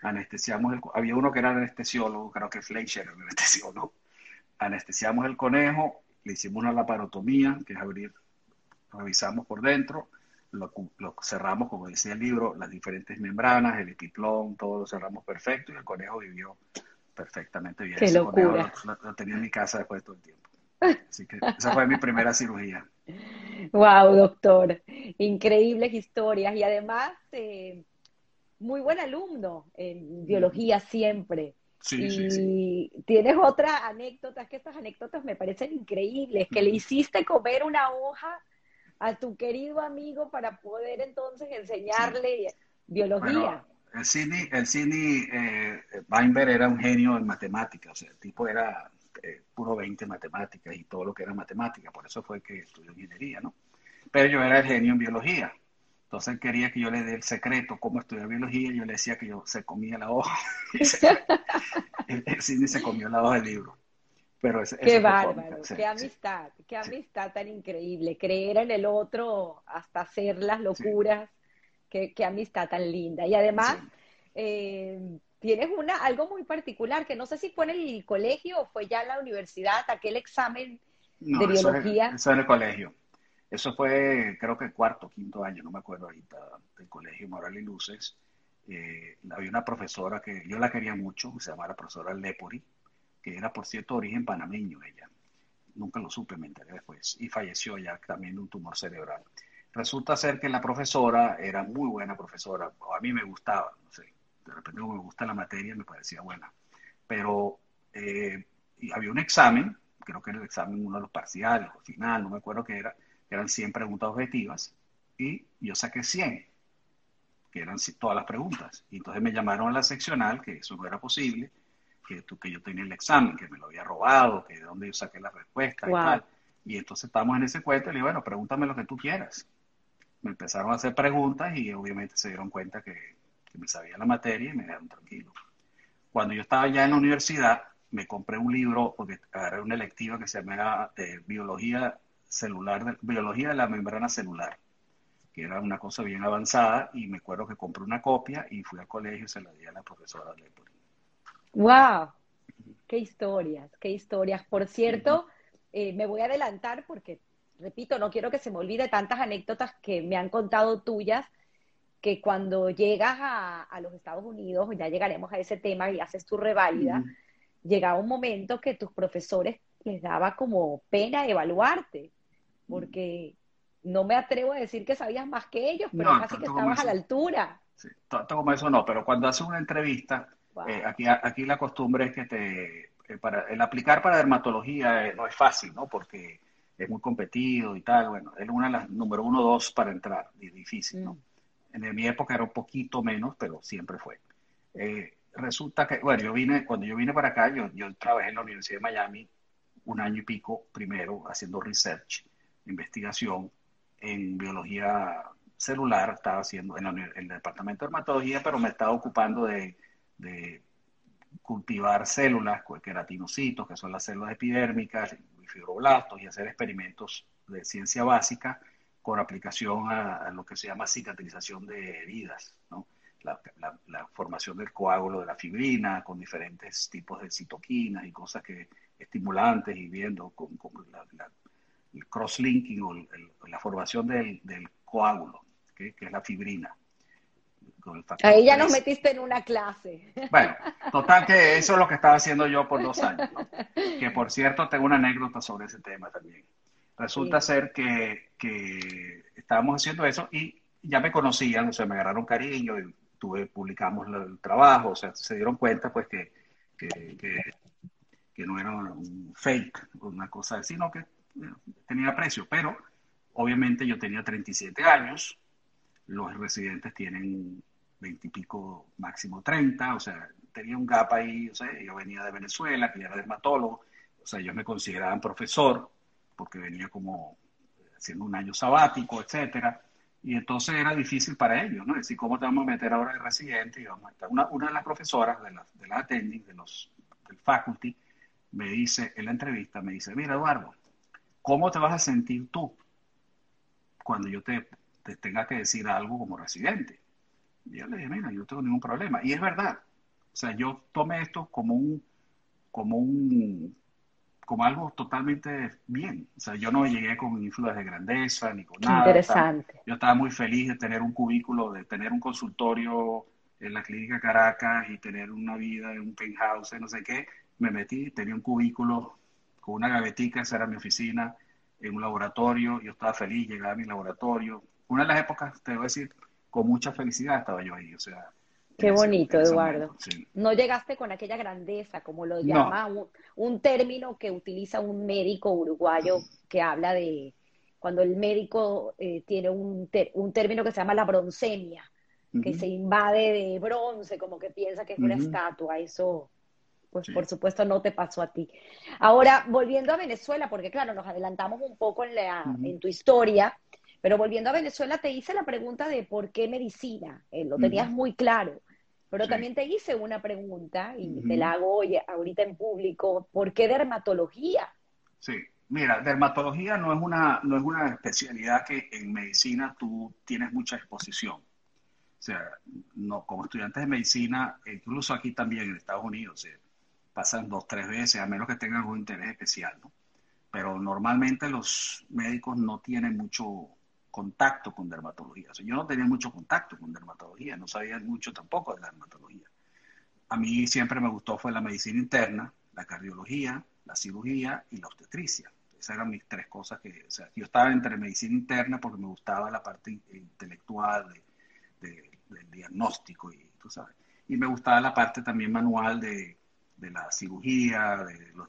anestesiamos el, había uno que era anestesiólogo, creo que Fleischer era anestesiólogo, anestesiamos el conejo, le hicimos una laparotomía, que es abrir, revisamos por dentro, lo, cerramos, como decía el libro, las diferentes membranas, el epiplón, todo lo cerramos perfecto y el conejo vivió perfectamente bien. Qué locura. Lo, tenía en mi casa después de todo el tiempo. Así que esa fue mi primera cirugía. Wow, doctor. Increíbles historias y además eh, muy buen alumno en biología siempre. Sí, y sí, sí. tienes otra anécdota, es que estas anécdotas me parecen increíbles, que le hiciste comer una hoja a tu querido amigo para poder entonces enseñarle biología. el Sidney, el Sidney eh, Weinberg era un genio en matemáticas, o sea, el tipo era eh, puro 20 matemáticas y todo lo que era matemática, por eso fue que estudió ingeniería, ¿no? Pero yo era el genio en biología. Entonces él quería que yo le dé el secreto cómo estudiar biología y yo le decía que yo se comía la hoja. el, el Sidney se comió la hoja del libro. Pero qué bárbaro, qué amistad, qué amistad tan increíble, creer en el otro hasta hacer las locuras, qué, qué, amistad tan linda. Y además, eh, tienes una, algo muy particular, que no sé si fue en el colegio o fue ya en la universidad, aquel examen de biología. Eso, eso en el colegio. Eso fue, creo que cuarto, quinto año, no me acuerdo ahorita, del colegio Moral y Luces. Eh, había una profesora que yo la quería mucho, se llamaba la profesora Lepori que era por cierto origen panameño ella. Nunca lo supe, me enteré después. Y falleció ya también de un tumor cerebral. Resulta ser que la profesora era muy buena profesora, o a mí me gustaba, no sé, de repente como me gusta la materia me parecía buena. Pero eh, había un examen, creo que era el examen uno de los parciales o final, no me acuerdo qué era, eran 100 preguntas objetivas, y yo saqué 100, que eran todas las preguntas. Y entonces me llamaron a la seccional, que eso no era posible, que, que yo tenía el examen, que me lo había robado, que de dónde yo saqué la respuesta y tal. Y entonces estamos en ese cuento y le digo, bueno, pregúntame lo que tú quieras. Me empezaron a hacer preguntas y obviamente se dieron cuenta que, que me sabía la materia y me dejaron tranquilo. Cuando yo estaba ya en la universidad, me compré un libro, porque era una electiva que se llamaba eh, Biología celular, de, Biología de la membrana celular, que era una cosa bien avanzada, y me acuerdo que compré una copia y fui al colegio y se la di a la profesora. ¡Wow! ¡Qué historias! ¡Qué historias! Por cierto, eh, me voy a adelantar porque, repito, no quiero que se me olvide tantas anécdotas que me han contado tuyas, que cuando llegas a, a los Estados Unidos, ya llegaremos a ese tema y haces tu reválida, llegaba un momento que tus profesores les daba como pena evaluarte, porque no me atrevo a decir que sabías más que ellos, pero no, casi que estabas a la altura. Sí, tanto como eso no, pero cuando haces una entrevista, Wow. Eh, aquí, aquí la costumbre es que te, eh, para, el aplicar para dermatología eh, no es fácil, ¿no? Porque es muy competido y tal. Bueno, es una de las número uno dos para entrar, difícil, ¿no? Mm. En mi época era un poquito menos, pero siempre fue. Resulta que, bueno, yo vine, cuando yo vine para acá, yo, yo trabajé en la Universidad de Miami un año y pico primero haciendo research, investigación en biología celular, estaba haciendo en, la, el departamento de dermatología, pero me estaba ocupando de de cultivar células, queratinocitos, que son las células epidérmicas, fibroblastos, y hacer experimentos de ciencia básica con aplicación a, lo que se llama cicatrización de heridas, ¿no? La, la, formación del coágulo de la fibrina con diferentes tipos de citoquinas y cosas que estimulantes y viendo con la, el cross-linking o el, la formación del, del coágulo, ¿okay? que es la fibrina. Ahí ya nos metiste en una clase. Bueno, total que eso es lo que estaba haciendo yo por dos años. ¿no? Que por cierto, tengo una anécdota sobre ese tema también. Resulta sí. ser que, que, estábamos haciendo eso y ya me conocían, o sea, me agarraron cariño y tuve, publicamos el trabajo, o sea, se dieron cuenta pues que, que, que, que no era un fake, una cosa así, sino que tenía precio, pero obviamente yo tenía 37 años, los residentes tienen veintipico, máximo treinta, o sea, tenía un gap ahí, o sea, yo venía de Venezuela, que era dermatólogo, o sea, ellos me consideraban profesor, porque venía como haciendo un año sabático, etcétera, y entonces era difícil para ellos, ¿no? Es decir, ¿cómo te vamos a meter ahora de residente? Y vamos a estar. Una, de las profesoras de la, de attending, de los, del faculty, me dice en la entrevista, me dice, mira, Eduardo, ¿cómo te vas a sentir tú cuando yo te, te tenga que decir algo como residente? Y yo le dije, mira, yo no tengo ningún problema. Y es verdad. O sea, yo tomé esto como un, como un, como algo totalmente bien. O sea, yo no llegué con influencias de grandeza ni con nada. Interesante. yo estaba muy feliz de tener un cubículo, de tener un consultorio en la clínica Caracas y tener una vida en un penthouse, no sé qué. Me metí, tenía un cubículo con una gavetica, esa era mi oficina, en un laboratorio. Yo estaba feliz, llegaba a mi laboratorio. Una de las épocas, te voy a decir, con mucha felicidad estaba yo ahí. O sea, Qué bonito, Eduardo. No llegaste con aquella grandeza, como lo llama un, término que utiliza un médico uruguayo que habla de cuando el médico eh, tiene un, un, término que se llama la broncemia, que se invade de bronce, como que piensa que es una estatua. Eso, pues por supuesto, no te pasó a ti. Ahora, volviendo a Venezuela, porque claro, nos adelantamos un poco en, la, en tu historia. Pero volviendo a Venezuela, te hice la pregunta de por qué medicina. Eh, lo tenías muy claro. Pero también te hice una pregunta, y te la hago hoy, ahorita en público, ¿por qué dermatología? Sí, mira, dermatología no es, una, no es una especialidad que en medicina tú tienes mucha exposición. O sea, no, como estudiantes de medicina, incluso aquí también en Estados Unidos, se pasan dos, tres veces, a menos que tengan algún interés especial, ¿no? Pero normalmente los médicos no tienen mucho contacto con dermatología. O sea, yo no tenía mucho contacto con dermatología, no sabía mucho tampoco de dermatología. A mí siempre me gustó fue la medicina interna, la cardiología, la cirugía y la obstetricia. Esas eran mis tres cosas que, o sea, yo estaba entre medicina interna porque me gustaba la parte intelectual del diagnóstico y tú sabes. Y me gustaba la parte también manual de, de la cirugía, de los,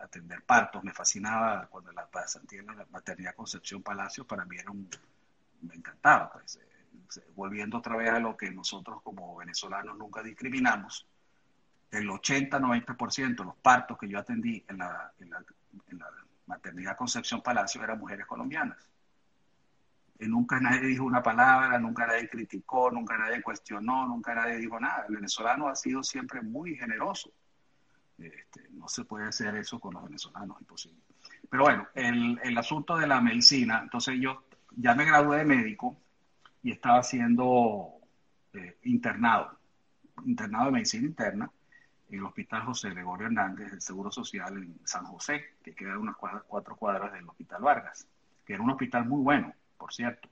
atender, partos. Me fascinaba cuando la pasantía en la maternidad Concepción Palacio, para mí era me encantaba. Pues, eh, volviendo otra vez a lo que nosotros como venezolanos nunca discriminamos, el 80-90% de los partos que yo atendí en la, en la, en la maternidad Concepción Palacio eran mujeres colombianas. Y nunca nadie dijo una palabra, nunca nadie criticó, nunca nadie cuestionó, nunca nadie dijo nada. El venezolano ha sido siempre muy generoso este, no se puede hacer eso con los venezolanos, imposible. Pero bueno, el, el, asunto de la medicina, entonces yo ya me gradué de médico y estaba siendo eh, internado, internado de medicina interna en el Hospital José Gregorio Hernández del Seguro Social en San José, que queda a unas cuatro cuadras del Hospital Vargas, que era un hospital muy bueno, por cierto.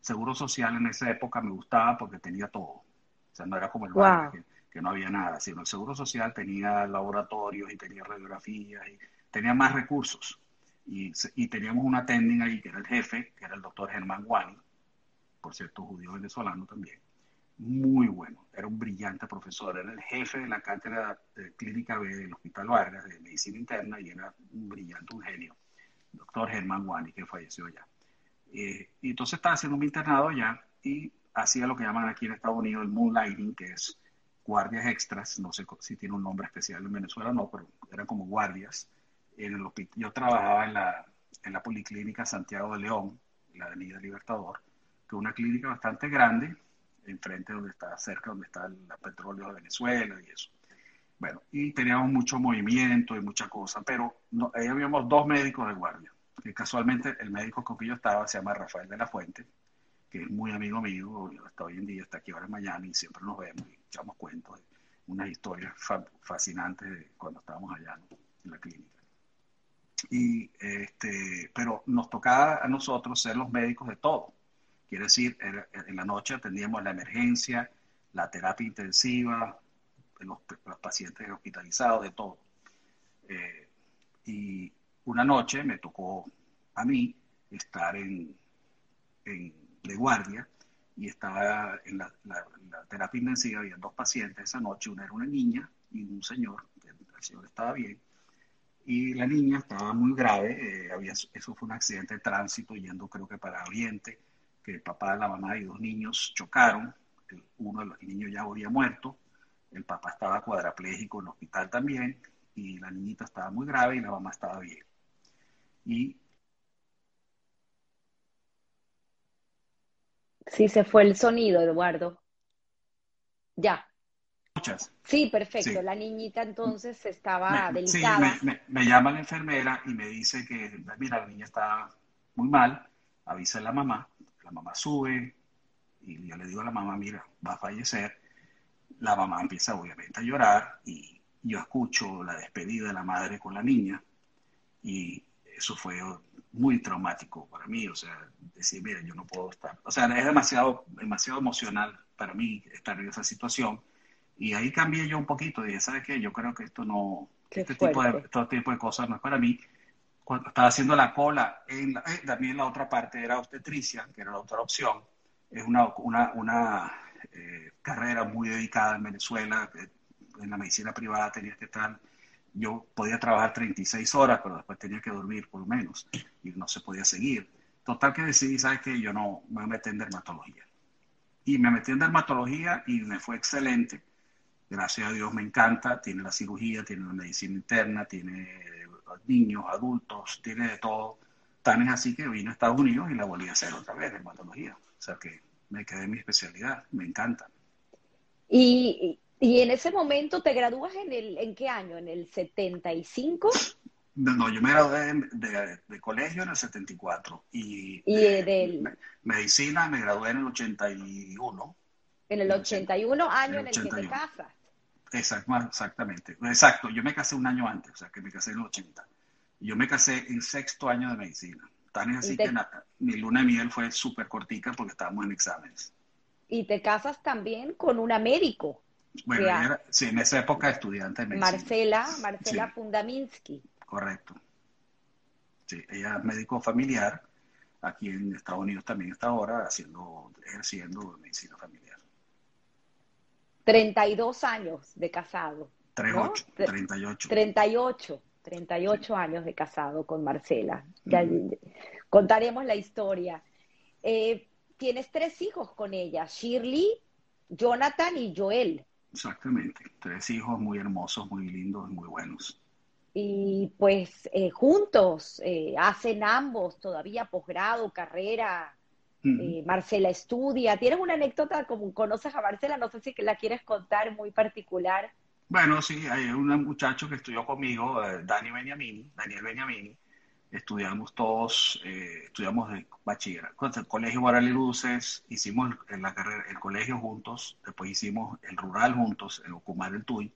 Seguro Social en esa época me gustaba porque tenía todo. O sea, no era como el Vargas, que no había nada, sino el Seguro Social tenía laboratorios y tenía radiografías y tenía más recursos. Y, y teníamos una técnica ahí que era el jefe, que era el doctor Germán Guani, por cierto, judío venezolano también. Muy bueno, era un brillante profesor, era el jefe de la cátedra de clínica B del Hospital Vargas de Medicina Interna y era un brillante, un genio. Doctor Germán Guani, que falleció ya. Eh, y entonces estaba haciendo un internado ya y hacía lo que llaman aquí en Estados Unidos el moonlighting, que es guardias extras, no sé si tiene un nombre especial en Venezuela, no, pero eran como guardias. En el yo trabajaba en la, en la Policlínica Santiago de León, la Avenida Libertador, que es una clínica bastante grande, enfrente donde está, cerca donde está el petróleo de Venezuela y eso. Bueno, y teníamos mucho movimiento y mucha cosa, pero no, ahí habíamos dos médicos de guardia, que casualmente el médico con que yo estaba se llama Rafael de la Fuente, que es muy amigo mío, hasta hoy en día está aquí ahora en Miami siempre nos vemos y echamos cuentos, de unas historias fascinantes de cuando estábamos allá en la clínica. Y este, pero nos tocaba a nosotros ser los médicos de todo. Quiere decir, en la noche atendíamos la emergencia, la terapia intensiva, los, los pacientes hospitalizados, de todo. Eh, y una noche me tocó a mí estar en, en de guardia y estaba en la, terapia intensiva, había dos pacientes esa noche, una era una niña y un señor, el señor estaba bien, y la niña estaba muy grave, eh, había, eso fue un accidente de tránsito yendo creo que para Oriente, que el papá, la mamá y dos niños chocaron, uno de los niños ya había muerto, el papá estaba cuadraplégico en el hospital también, y la niñita estaba muy grave y la mamá estaba bien. Y Sí, se fue el sonido, Eduardo. Ya. Muchas. Sí, perfecto. La niñita entonces estaba delicada. Sí, me, llama la enfermera y me dice que, mira, la niña está muy mal, avisa a la mamá, la mamá sube, y yo le digo a la mamá, mira, va a fallecer, la mamá empieza obviamente a llorar y yo escucho la despedida de la madre con la niña y eso fue muy traumático para mí, o sea, decir, mira, yo no puedo estar, o sea, es demasiado, demasiado emocional para mí estar en esa situación y ahí cambié yo un poquito, dije, ¿sabes qué? Yo creo que esto no, este tipo de, este tipo de cosas no es para mí. Cuando estaba haciendo la cola, en eh, también la otra parte era obstetricia, que era la otra opción. Es una, una, una eh, carrera muy dedicada en Venezuela, en la medicina privada tenías que estar, yo podía trabajar 36 horas, pero después tenía que dormir por lo menos, y no se podía seguir. Total que decidí, ¿sabes qué? Yo no me meter en dermatología. Y me metí en dermatología y me fue excelente gracias a Dios me encanta, tiene la cirugía, tiene la medicina interna, tiene niños, adultos, tiene de todo. Tan es así que vine a Estados Unidos y la volví a hacer otra vez, dermatología. O sea que me quedé en mi especialidad, me encanta. ¿Y, y en ese momento te gradúas en, el, en qué año? ¿En el 75? No, yo me gradué de, de, colegio en el 74 y, ¿Y de, medicina me gradué en el 81. En el 81 año en el, que te casas. Exacto, exactamente. Exacto, yo me casé un año antes, o sea, que me casé en el 80. Yo me casé en sexto año de medicina. Tan es así que mi luna de miel fue súper cortica porque estábamos en exámenes. Y te casas también con una médico. Bueno, sí, en esa época estudiante de medicina. Marcela, Marcela Fundaminsky. Correcto. Sí, ella es médico familiar. Aquí en Estados Unidos también está ahora haciendo, ejerciendo medicina familiar. 32 años de casado. 38, 38. 38, 38 años de casado con Marcela. Ya contaremos la historia. Eh, tienes tres hijos con ella, Shirley, Jonathan y Joel. Exactamente, tres hijos muy hermosos, muy lindos, muy buenos. Y pues eh, juntos eh, hacen ambos todavía posgrado, carrera, eh, Marcela estudia. ¿Tienes una anécdota como conoces a Marcela? No sé si la quieres contar muy particular. Bueno, sí, hay un muchacho que estudió conmigo, eh, Dani Beniamini, Daniel Beniamini. Estudiamos todos, eh, estudiamos de bachillerato, el colegio Guarali Luces, hicimos el, la carrera, el colegio juntos, después hicimos el rural juntos, en Ocumar el Tuy,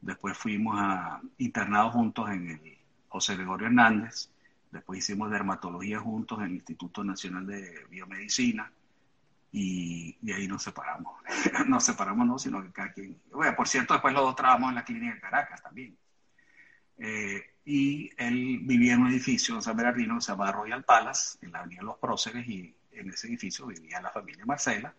después fuimos a internados juntos en el José Gregorio Hernández, Después hicimos dermatología juntos en el Instituto Nacional de Biomedicina y, de ahí nos separamos. nos separamos no, sino que cada quien... Bueno, por cierto, después los dos trabajamos en la clínica de Caracas también. Eh, y él vivía en un edificio en San Bernardino que se llama Royal Palace, en la Avenida Los Próceres, y en ese edificio vivía la familia Marcela,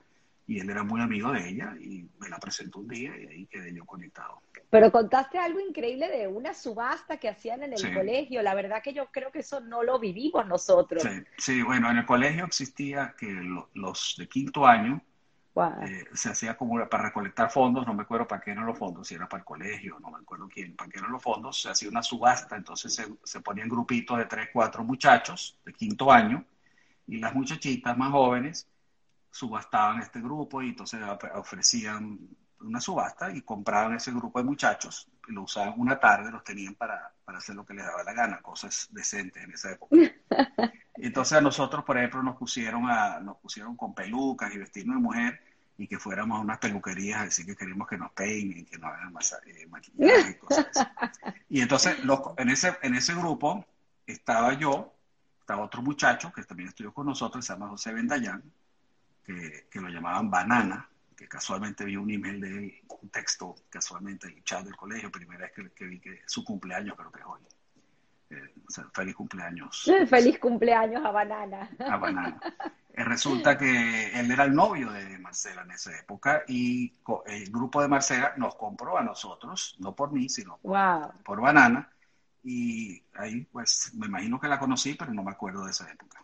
y él era muy amigo de ella, y me la presentó un día, y ahí quedé yo conectado. Pero contaste algo increíble de una subasta que hacían en el colegio. La verdad que yo creo que eso no lo vivimos nosotros. Sí, bueno, en el colegio existía que los de quinto año eh, se hacía como para recolectar fondos, no me acuerdo para qué eran los fondos, si era para el colegio, no me acuerdo quién, para qué eran los fondos, se hacía una subasta, entonces se, se ponían grupitos de tres, cuatro muchachos de quinto año y las muchachitas más jóvenes subastaban este grupo y entonces ofrecían una subasta y compraban ese grupo de muchachos, lo usaban una tarde, los tenían para, para hacer lo que les daba la gana, cosas decentes en esa época. Entonces a nosotros, por ejemplo, nos pusieron, a, nos pusieron con pelucas y vestirnos de mujer y que fuéramos a unas peluquerías a decir que queremos que nos peinen, que nos hagan eh, maquillaje y cosas así. Y entonces en, ese, en ese grupo estaba yo, estaba otro muchacho que también estudió con nosotros, se llama José Bendayán, que, que lo llamaban Banana, que casualmente vi un email de él, un texto casualmente en el chat del colegio, primera vez que, vi que su cumpleaños creo que es hoy. Eh, feliz cumpleaños. Feliz cumpleaños a Banana. A Banana. Eh, resulta que él era el novio de Marcela en esa época y el grupo de Marcela nos compró a nosotros, no por mí, sino por Banana. Y ahí, pues, me imagino que la conocí, pero no me acuerdo de esa época.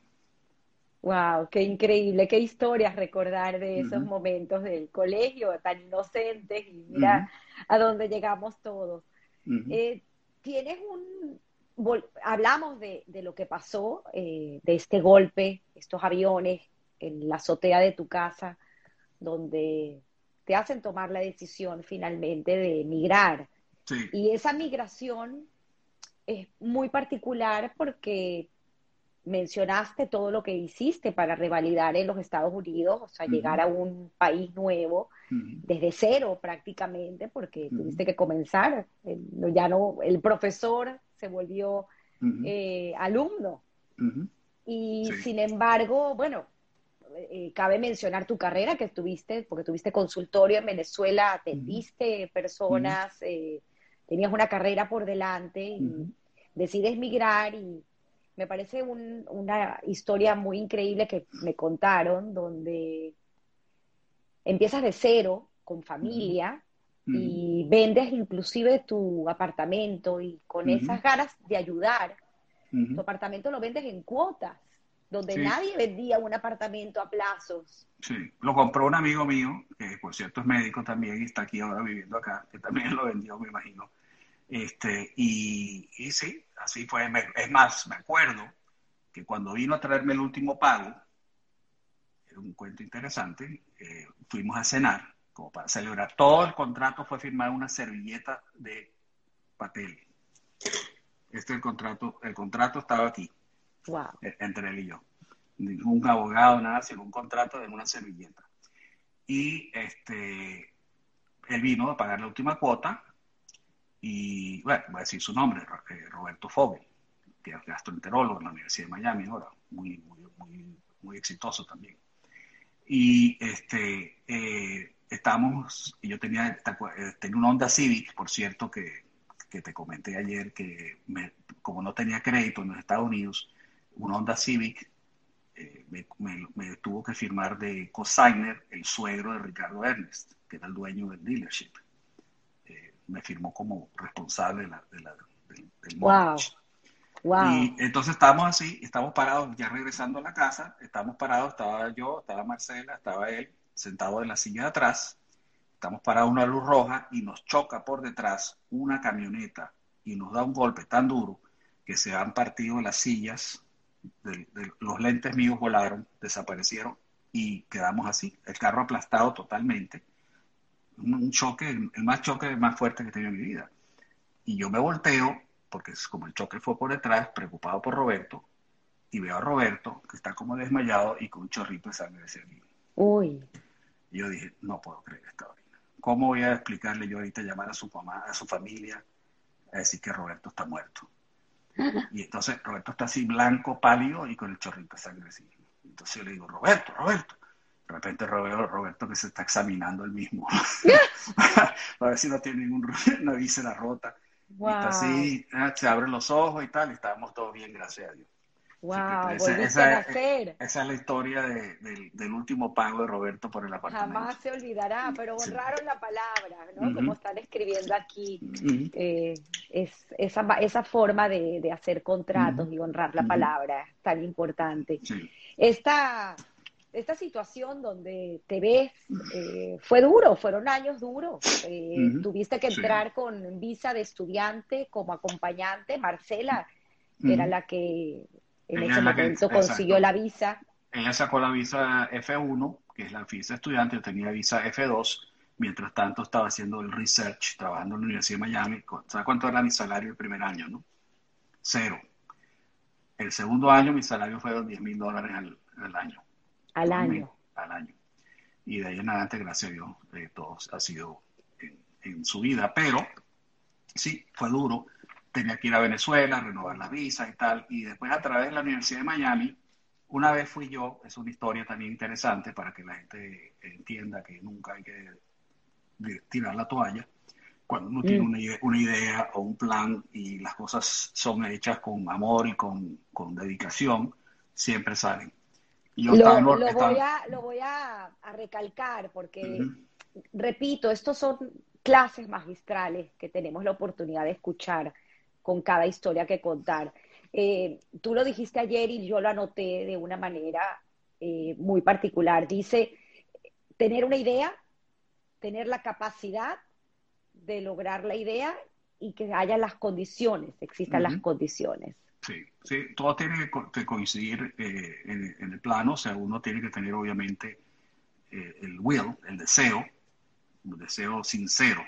Wow, qué increíble, qué historias recordar de esos momentos del colegio tan inocentes y mira a dónde llegamos todos. Eh, tienes un, hablamos de, lo que pasó, eh, de este golpe, estos aviones en la azotea de tu casa, donde te hacen tomar la decisión finalmente de emigrar. Y esa migración es muy particular porque mencionaste todo lo que hiciste para revalidar en los Estados Unidos, o sea, llegar a un país nuevo desde cero prácticamente, porque tuviste que comenzar. ya no, el profesor se volvió eh, alumno. Y sin embargo, bueno, eh, cabe mencionar tu carrera que tuviste, porque tuviste consultorio en Venezuela, atendiste personas, eh, tenías una carrera por delante y decides migrar y me parece una historia muy increíble que me contaron, donde empiezas de cero, con familia, y vendes inclusive tu apartamento y con esas ganas de ayudar, tu apartamento lo vendes en cuotas, donde nadie vendía un apartamento a plazos. Sí, lo compró un amigo mío, que por cierto es médico también y está aquí ahora viviendo acá, que también lo vendió, me imagino. Este, y, sí, así fue. Es más, me acuerdo que cuando vino a traerme el último pago, era un cuento interesante, eh, fuimos a cenar, como para celebrar. Todo el contrato fue firmar una servilleta de papel. Este es el contrato, el contrato estaba aquí, e, entre él y yo. Ningún abogado, nada, sino un contrato de una servilleta. Y este, él vino a pagar la última cuota, y bueno, voy a decir su nombre, eh, Roberto Fogel, que es gastroenterólogo en la Universidad de Miami ahora, muy, muy, muy, muy exitoso también. Y este, eh, estamos, y yo tenía, eh, tenía una Honda Civic, por cierto, que, que te comenté ayer, que como no tenía crédito en los Estados Unidos, una Honda Civic me, me, tuvo que firmar de cosigner el suegro de Ricardo Ernest, que era el dueño del dealership. Me firmó como responsable de la, del, wow. Y entonces estábamos así, estamos parados, ya regresando a la casa, estamos parados, estaba yo, estaba Marcela, estaba él, sentado en la silla de atrás, estamos parados una luz roja y nos choca por detrás una camioneta y nos da un golpe tan duro que se han partido las sillas, los lentes míos volaron, desaparecieron y quedamos así, el carro aplastado totalmente un choque, el más choque más fuerte que he tenido en mi vida. Y yo me volteo, porque es como el choque fue por detrás, preocupado por Roberto, y veo a Roberto que está como desmayado y con un chorrito de sangre de servicio. Uy. Y yo dije, no puedo creer esta orina. ¿Cómo voy a explicarle yo ahorita, llamar a su mamá, a su familia, a decir que Roberto está muerto? Y entonces Roberto está así blanco, pálido y con el chorrito de sangre así. Entonces yo le digo, Roberto, Roberto. De repente Roberto, Roberto que se está examinando el mismo, para ver si no tiene ningún, una víscera rota. Y está así, ah, se abren los ojos y tal, y estábamos todos bien, gracias a Dios. Wow, esa, esa, esa, es la historia del último pago de Roberto por el apartamento. Jamás se olvidará, pero honraron la palabra, ¿no? Como están escribiendo aquí. Eh, es, esa, esa forma de, de hacer contratos y honrar la palabra tan importante. Esta esta situación donde te ves, eh, fue duro, fueron años duros. Eh, tuviste que entrar con visa de estudiante como acompañante. Marcela era la que en ese momento consiguió la visa. Ella sacó la visa F1, que es la visa estudiante, yo tenía visa F2. Mientras tanto estaba haciendo el research, trabajando en la Universidad de Miami. ¿Sabes cuánto era mi salario el primer año? no? Cero. El segundo año mi salario fue de 10 mil dólares al año. Al año. Al año. Y de ahí en adelante, gracias a Dios, eh, todo ha sido en, su vida. Pero sí, fue duro. Tenía que ir a Venezuela, renovar la visa y tal. Y después a través de la Universidad de Miami, una vez fui yo, es una historia también interesante para que la gente entienda que nunca hay que tirar la toalla. Cuando uno tiene mm. una, idea o un plan y las cosas son hechas con amor y con, con dedicación, siempre salen lo, voy, a, recalcar porque, repito, estos son clases magistrales que tenemos la oportunidad de escuchar con cada historia que contar. Eh, tú lo dijiste ayer y yo lo anoté de una manera eh, muy particular. Dice, tener una idea, tener la capacidad de lograr la idea y que haya las condiciones, existan las condiciones. Sí, sí, todo tiene que coincidir eh, en, el plano, o sea, uno tiene que tener obviamente el will, el deseo, un deseo sincero,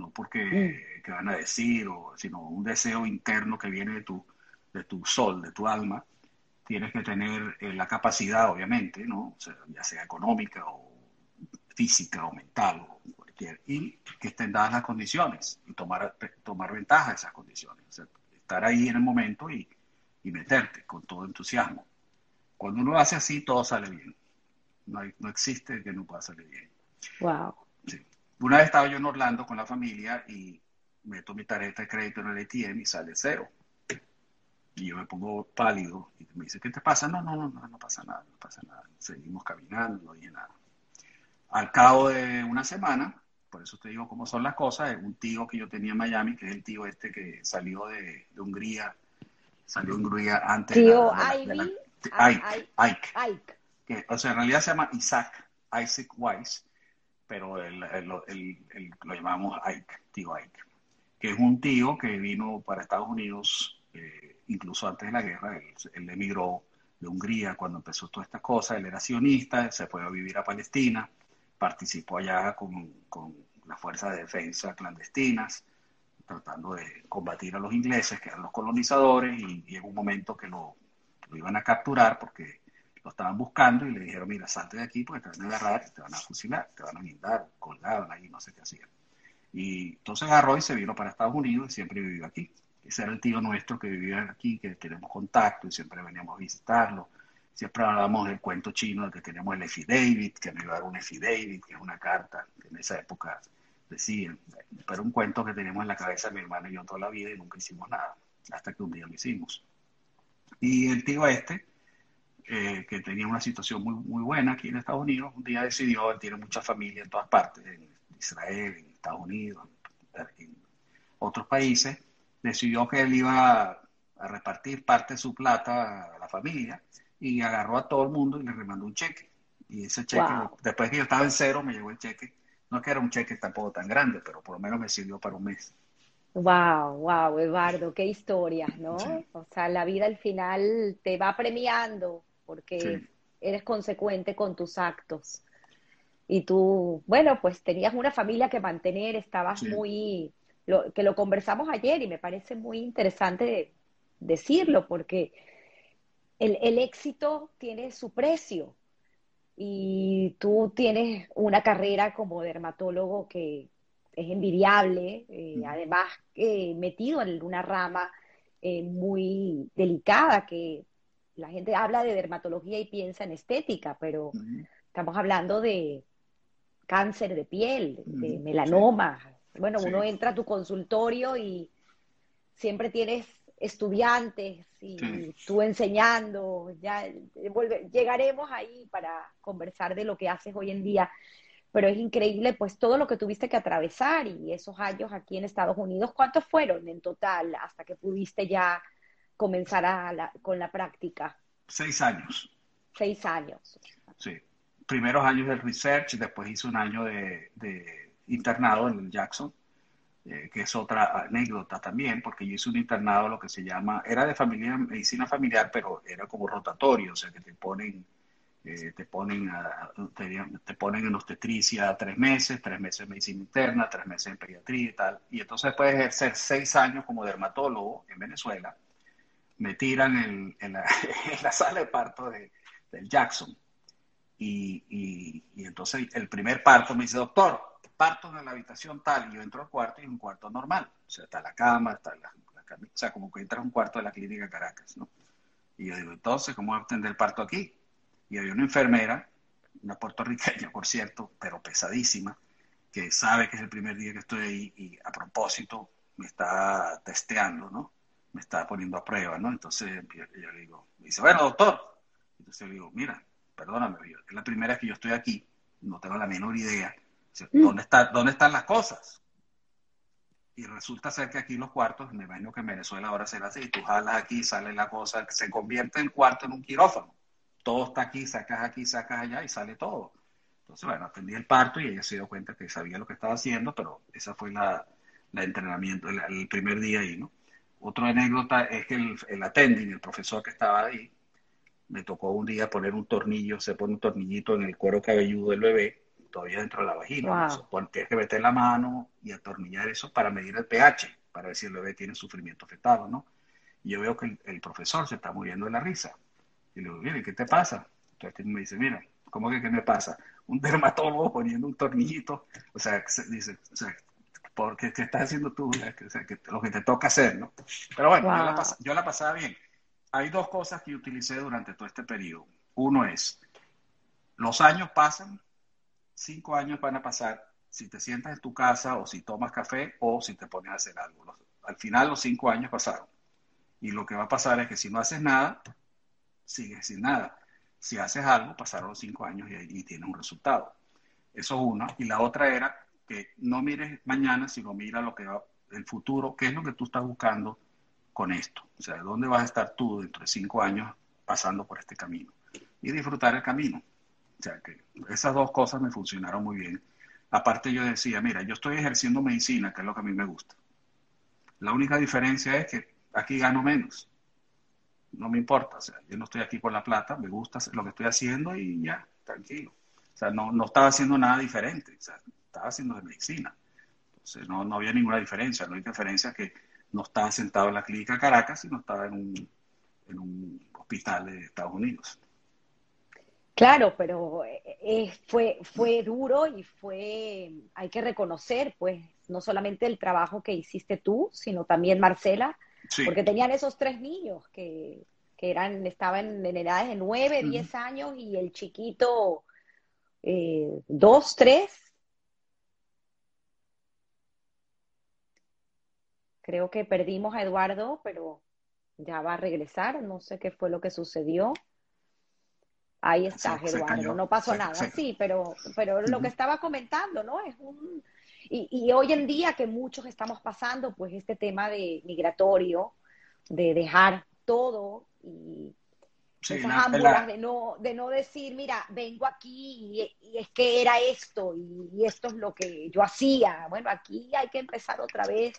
no porque mm. van a decir, o, sino un deseo interno que viene de tu, de tu sol, de tu alma, tienes que tener eh, la capacidad, obviamente, ¿no? ya sea económica o física o mental o cualquier, y que estén dadas las condiciones y tomar, tomar ventaja de esas condiciones. estar ahí en el momento y, y meterte con todo entusiasmo. Cuando uno hace así, todo sale bien. No, no existe que no pueda salir bien. Wow. Una vez estaba yo en Orlando con la familia y meto mi tarjeta de crédito en el ATM y sale cero. Y yo me pongo pálido y me dice, ¿qué te pasa? No, no, no, no, no pasa nada, no pasa nada. Seguimos caminando, no dije nada. Al cabo de una semana, por eso te digo cómo son las cosas, un tío que yo tenía en Miami, que es el tío este que salió de, Hungría, salió de Hungría antes tío de la, Ike, Ike, Ike. Que, o sea, en realidad se llama Isaac, Isaac Weiss, pero él, lo llamamos Ike, tío Ike, que es un tío que vino para Estados Unidos eh, incluso antes de la guerra, él, emigró de Hungría cuando empezó todas estas cosas, él era sionista, se fue a vivir a Palestina, participó allá con, con las fuerzas de defensa clandestinas, tratando de combatir a los ingleses, que eran los colonizadores, y llegó un momento que lo, lo iban a capturar porque lo estaban buscando y le dijeron, mira, salte de aquí porque te van a agarrar, te van a fusilar, te van a guindar, colgaban ahí, no sé qué hacían. Y entonces agarró y se vino para Estados Unidos y siempre vivió aquí. Ese era el tío nuestro que vivía aquí, que tenemos contacto y siempre veníamos a visitarlo. Siempre hablábamos del cuento chino de que tenemos el David, que me iba a dar un David, que es una carta que en esa época decían. Pero un cuento que teníamos en la cabeza mi hermano y yo toda la vida y nunca hicimos nada, hasta que un día lo hicimos. Y el tío este, eh, que tenía una situación muy, muy buena aquí en Estados Unidos, un día decidió, él tiene mucha familia en todas partes, en Israel, en Estados Unidos, en, otros países, decidió que él iba a, repartir parte de su plata a la familia y agarró a todo el mundo y le remandó un cheque. Y ese cheque, después que yo estaba en cero, me llegó el cheque. No es que era un cheque tampoco tan grande, pero por lo menos me sirvió para un mes. Wow, wow, Eduardo, qué historia, ¿no? O sea, la vida al final te va premiando porque eres consecuente con tus actos. Y tú, bueno, pues tenías una familia que mantener, estabas muy, lo, que lo conversamos ayer y me parece muy interesante decirlo, porque el, el éxito tiene su precio y tú tienes una carrera como dermatólogo que es envidiable, eh, además eh, metido en una rama eh, muy delicada que la gente habla de dermatología y piensa en estética, pero estamos hablando de cáncer de piel, de melanoma. Bueno, uno entra a tu consultorio y siempre tienes estudiantes y tú enseñando, ya llegaremos ahí para conversar de lo que haces hoy en día, pero es increíble pues todo lo que tuviste que atravesar y esos años aquí en Estados Unidos, ¿cuántos fueron en total hasta que pudiste ya comenzar con la práctica? Seis años. Seis años. Sí. Primeros años del research, después hice un año de, internado en el Jackson, eh, que es otra anécdota también, porque yo hice un internado, lo que se llama, era de familia, medicina familiar, pero era como rotatorio, o sea, que te ponen, eh, te ponen, te, ponen en obstetricia tres meses, tres meses en medicina interna, tres meses en pediatría y tal. Y entonces puedes ejercer seis años como dermatólogo en Venezuela me tiran en, la, sala de parto de, del Jackson. Y, entonces el primer parto me dice, doctor, parto en la habitación tal, y yo entro al cuarto y es un cuarto normal. O sea, está la cama, está la, cama, o sea, como que entra a un cuarto de la clínica Caracas, ¿no? Y yo digo, entonces, ¿cómo voy a atender el parto aquí? Y había una enfermera, una puertorriqueña, por cierto, pero pesadísima, que sabe que es el primer día que estoy ahí y a propósito me está testeando, ¿no? Me estaba poniendo a prueba, ¿no? Entonces yo, le digo, me dice, bueno, doctor. Entonces yo le digo, mira, perdóname, es la primera vez que yo estoy aquí, no tengo la menor idea. Mm. ¿Dónde, está, ¿Dónde están las cosas? Y resulta ser que aquí los cuartos, me imagino que en Venezuela ahora será así, tú jalas aquí, sale la cosa, se convierte el cuarto en un quirófano. Todo está aquí, sacas aquí, sacas allá y sale todo. Entonces, bueno, atendí el parto y ella se dio cuenta que sabía lo que estaba haciendo, pero esa fue la, la entrenamiento, el primer día ahí, ¿no? Otra anécdota es que el, el attending, el profesor que estaba ahí, me tocó un día poner un tornillo, se pone un tornillito en el cuero cabelludo del bebé, todavía dentro de la vagina. tienes que meter la mano y atornillar eso para medir el pH, para ver si el bebé tiene sufrimiento fetal o no. Y yo veo que el, profesor se está muriendo de la risa. Y le digo, mire, ¿qué te pasa? Entonces me dice, mira, ¿cómo que qué me pasa? Un dermatólogo poniendo un tornillito, o sea, dice, o sea, porque ¿qué estás haciendo tú? O sea, que lo que te toca hacer, ¿no? Pero bueno, yo, la yo la pasaba bien. Hay dos cosas que utilicé durante todo este periodo. Uno es, los años pasan, cinco años van a pasar si te sientas en tu casa o si tomas café o si te pones a hacer algo. al final los cinco años pasaron. Y lo que va a pasar es que si no haces nada, sigues sin nada. Si haces algo, pasaron los cinco años y, tienes un resultado. Eso es una. Y la otra era que no mires mañana, sino mira lo que va, el futuro, qué es lo que tú estás buscando con esto. O sea, ¿dónde vas a estar tú dentro de cinco años pasando por este camino? Y disfrutar el camino. O sea, que esas dos cosas me funcionaron muy bien. Aparte yo decía, mira, yo estoy ejerciendo medicina, que es lo que a mí me gusta. La única diferencia es que aquí gano menos no me importa, o sea, yo no estoy aquí por la plata, me gusta lo que estoy haciendo y ya, tranquilo. O sea, no, no estaba haciendo nada diferente, o sea, estaba haciendo de medicina. Entonces, no, no había ninguna diferencia, no hay diferencia que no estaba sentado en la clínica Caracas, sino estaba en un, en un hospital de Estados Unidos. Claro, pero eh, eh, fue, fue duro y fue, hay que reconocer, pues, no solamente el trabajo que hiciste tú, sino también Marcela, porque tenían esos tres niños que, eran, estaban en edades de 9, 10 años y el chiquito eh, 2, 3. Creo que perdimos a Eduardo, pero ya va a regresar. No sé qué fue lo que sucedió. Ahí está, Eduardo. no pasó nada. Sí, pero, pero lo que estaba comentando, ¿no? Es un y, hoy en día que muchos estamos pasando, pues este tema de migratorio, de dejar todo y esas de no, de no decir, mira, vengo aquí y, es que era esto y, esto es lo que yo hacía. Bueno, aquí hay que empezar otra vez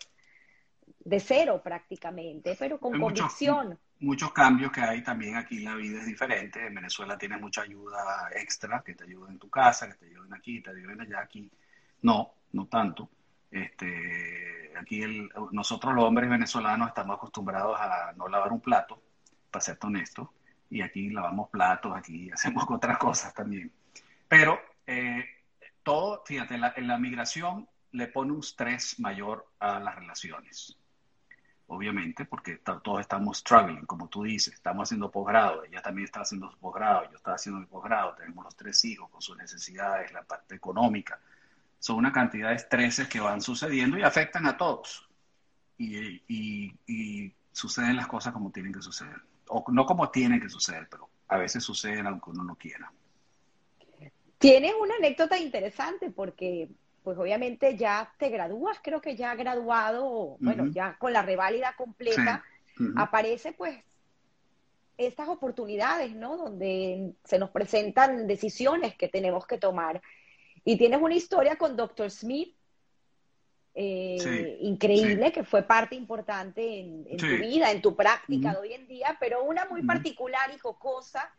de cero prácticamente, pero con convicción. Muchos cambios que hay también aquí, la vida es diferente. En Venezuela tienes mucha ayuda extra, que te ayuden en tu casa, que te ayuden aquí, te ayuden allá. Aquí no, no tanto. Este, aquí el, nosotros los hombres venezolanos estamos acostumbrados a no lavar un plato, para ser honesto, y aquí lavamos platos, aquí hacemos otras cosas también. Pero eh, todo, fíjate, en la, migración le pone un estrés mayor a las relaciones. Obviamente, porque todos estamos struggling, como tú dices, estamos haciendo posgrado, ella también está haciendo posgrado, yo estaba haciendo mi posgrado, tenemos los tres hijos con sus necesidades, la parte económica, son una cantidad de estreses que van sucediendo y afectan a todos. Y, suceden las cosas como tienen que suceder. O no como tienen que suceder, pero a veces suceden aunque uno no quiera. Tienes una anécdota interesante porque, pues obviamente ya te gradúas, creo que ya graduado, bueno, ya con la reválida completa, aparece pues estas oportunidades, ¿no? Donde se nos presentan decisiones que tenemos que tomar. Y tienes una historia con Dr. Smith, eh, increíble, que fue parte importante en, tu vida, en tu práctica de hoy en día, pero una muy particular y jocosa,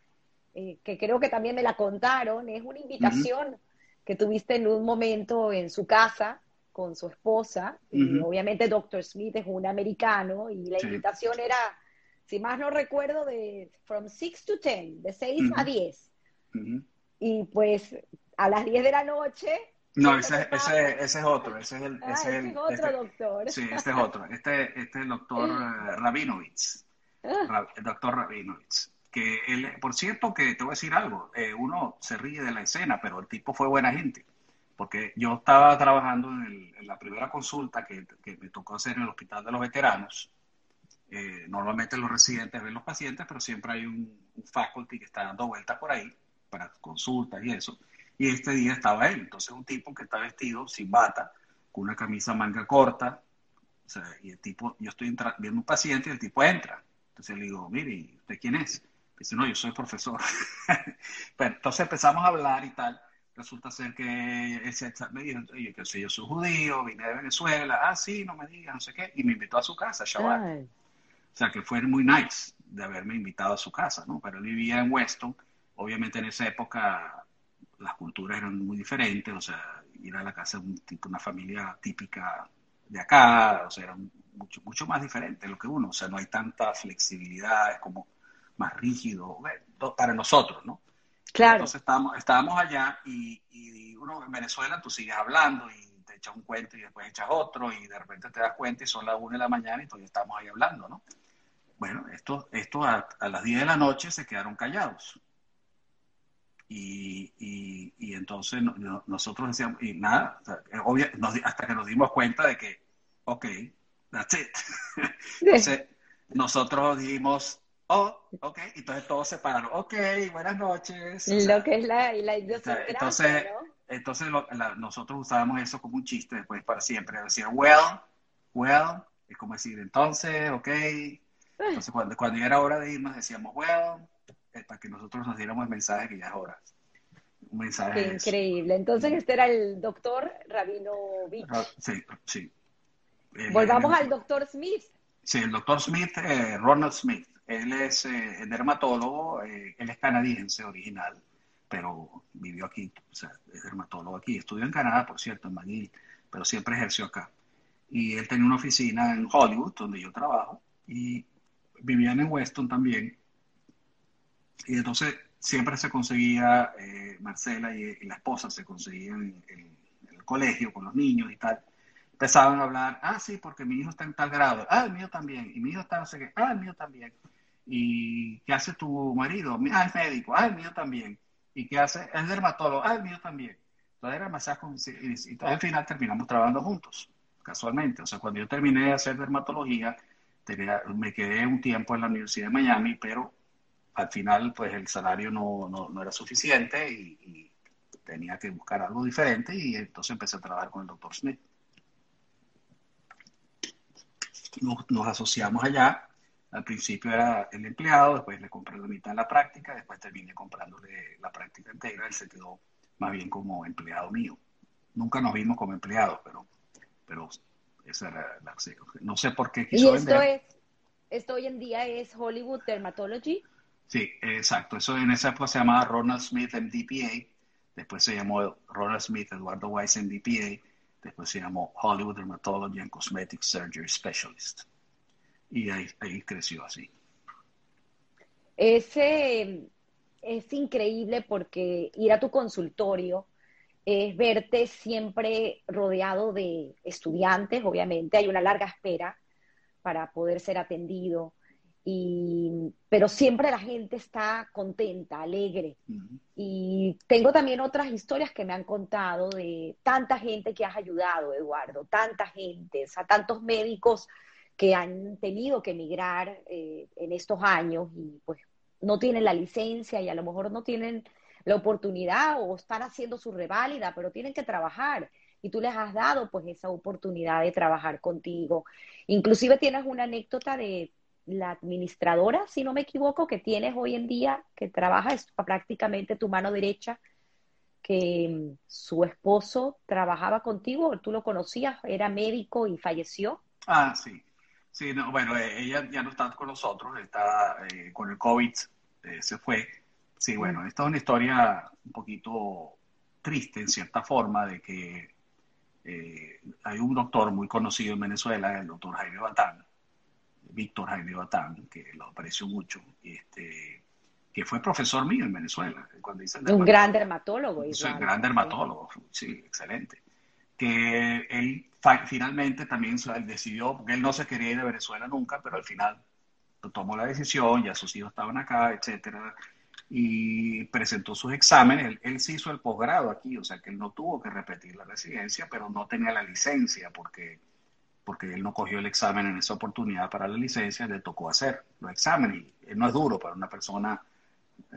eh, que creo que también me la contaron, es una invitación que tuviste en un momento en su casa con su esposa, y obviamente Dr. Smith es un americano, y la invitación era, si más no recuerdo, de from 6 to 10, de 6 a 10. Y pues a las 10 de la noche. No, ese, ese, ese, es otro, ese es el... Ah, ese es otro este, doctor. Sí, este es otro. Este, este es el doctor uh, Rabinovitz. Ah. el doctor Rabinovitz. Que él, por cierto, que te voy a decir algo, eh, uno se ríe de la escena, pero el tipo fue buena gente. Porque yo estaba trabajando en, la primera consulta que, que, me tocó hacer en el Hospital de los Veteranos. Eh, normalmente los residentes ven los pacientes, pero siempre hay un, un faculty que está dando vueltas por ahí para consultas y eso. Y este día estaba él. Entonces, un tipo que está vestido sin bata, con una camisa manga corta. Y el tipo, yo estoy viendo un paciente y el tipo entra. Entonces le digo, mire, ¿usted quién es? Dice, no, yo soy profesor. bueno, entonces empezamos a hablar y tal. Resulta ser que ese me dijo, oye, que yo soy judío, vine de Venezuela. Ah, sí, no me digas, no sé qué. Y me invitó a su casa, Shabbat. O sea, que fue muy nice de haberme invitado a su casa, ¿no? Pero él vivía en Weston. Obviamente en esa época las culturas eran muy diferentes, o sea, ir a la casa de un, una familia típica de acá, o sea, era mucho, mucho más diferente de lo que uno, o sea, no hay tanta flexibilidad, es como más rígido, para nosotros, ¿no? Claro. Entonces estábamos, estábamos allá y, y uno en Venezuela tú sigues hablando y te echas un cuento y después echas otro y de repente te das cuenta y son las una de la mañana y todavía estamos ahí hablando, ¿no? Bueno, estos esto a, las 10 de la noche se quedaron callados. Y, y, entonces nosotros decíamos, y nada, hasta que nos dimos cuenta de que, ok, that's it. entonces nosotros dijimos, oh, ok, entonces todos se pararon, ok, buenas noches. lo que es la, la Entonces, entonces nosotros usábamos eso como un chiste después para siempre, decir, well, well, es como decir, entonces, ok. Entonces cuando, cuando era hora de irnos decíamos, well, para que nosotros nos diéramos el mensaje que ya es hora. Un mensaje. Qué increíble. Entonces este era el doctor Rabino Sí, sí. Eh, Volvamos al doctor Smith. Sí, el doctor Smith, eh, Ronald Smith. Él es eh, dermatólogo, él es canadiense original pero vivió aquí, o sea, es dermatólogo aquí. Estudió en Canadá, por cierto, en McGill, pero siempre ejerció acá. Y él tenía una oficina en Hollywood, donde yo trabajo, y vivían en Weston también. Y entonces siempre se conseguía, eh, Marcela y, la esposa se conseguían en, el colegio con los niños y tal. Empezaban a hablar, ah, sí, porque mi hijo está en tal grado, ah, el mío también, y mi hijo está no sé qué, ah, el mío también. ¿Y qué hace tu marido? Ah, es médico, ah, el mío también. ¿Y qué hace? Es dermatólogo. Ah, el mío también. Entonces era masaje y, y al final terminamos trabajando juntos, casualmente. O sea, cuando yo terminé de hacer dermatología, me quedé un tiempo en la Universidad de Miami, pero al final, pues el salario no, no, era suficiente y, tenía que buscar algo diferente y entonces empecé a trabajar con el doctor Smith. Nos, nos asociamos allá al principio era el empleado, después le compré la mitad de la práctica, después terminé comprándole la práctica entera, él se quedó más bien como empleado mío. Nunca nos vimos como empleados, pero, pero esa era la... No sé por qué quiso ¿Y esto Es, esto hoy en día es Hollywood Dermatology? Sí, exacto. Eso en esa época se llamaba Ronald Smith MDPA, después se llamó Ronald Smith Eduardo Weiss MDPA, después se llamó Hollywood Dermatology and Cosmetic Surgery Specialist y ahí, creció así. Ese, es increíble porque ir a tu consultorio es verte siempre rodeado de estudiantes, obviamente, hay una larga espera para poder ser atendido, y, pero siempre la gente está contenta, alegre. Y tengo también otras historias que me han contado de tanta gente que has ayudado, Eduardo, tanta gente, o sea, tantos médicos que han tenido que emigrar eh, en estos años y pues no tienen la licencia y a lo mejor no tienen la oportunidad o están haciendo su reválida, pero tienen que trabajar y tú les has dado pues esa oportunidad de trabajar contigo. Inclusive tienes una anécdota de la administradora, si no me equivoco, que tienes hoy en día, que trabaja, es prácticamente tu mano derecha, que mm, su esposo trabajaba contigo, tú lo conocías, era médico y falleció. Ah, sí. Sí, no, bueno, eh, ella ya no está con nosotros, está eh, con el COVID, eh, se fue. Sí, bueno, esta es una historia un poquito triste en cierta forma de que hay un doctor muy conocido en Venezuela, el doctor Jaime Batán, Víctor Jaime Batán, que lo aprecio mucho, este, que fue profesor mío en Venezuela. Cuando un gran dermatólogo. un gran dermatólogo, sí, excelente. Que él finalmente también decidió, porque él no se quería ir de Venezuela nunca, pero al final tomó la decisión, ya sus hijos estaban acá, etcétera, y presentó sus exámenes. Él, él se hizo el posgrado aquí, o sea que él no tuvo que repetir la residencia, pero no tenía la licencia porque, porque él no cogió el examen en esa oportunidad para la licencia, le tocó hacer los exámenes. Y no es duro para una persona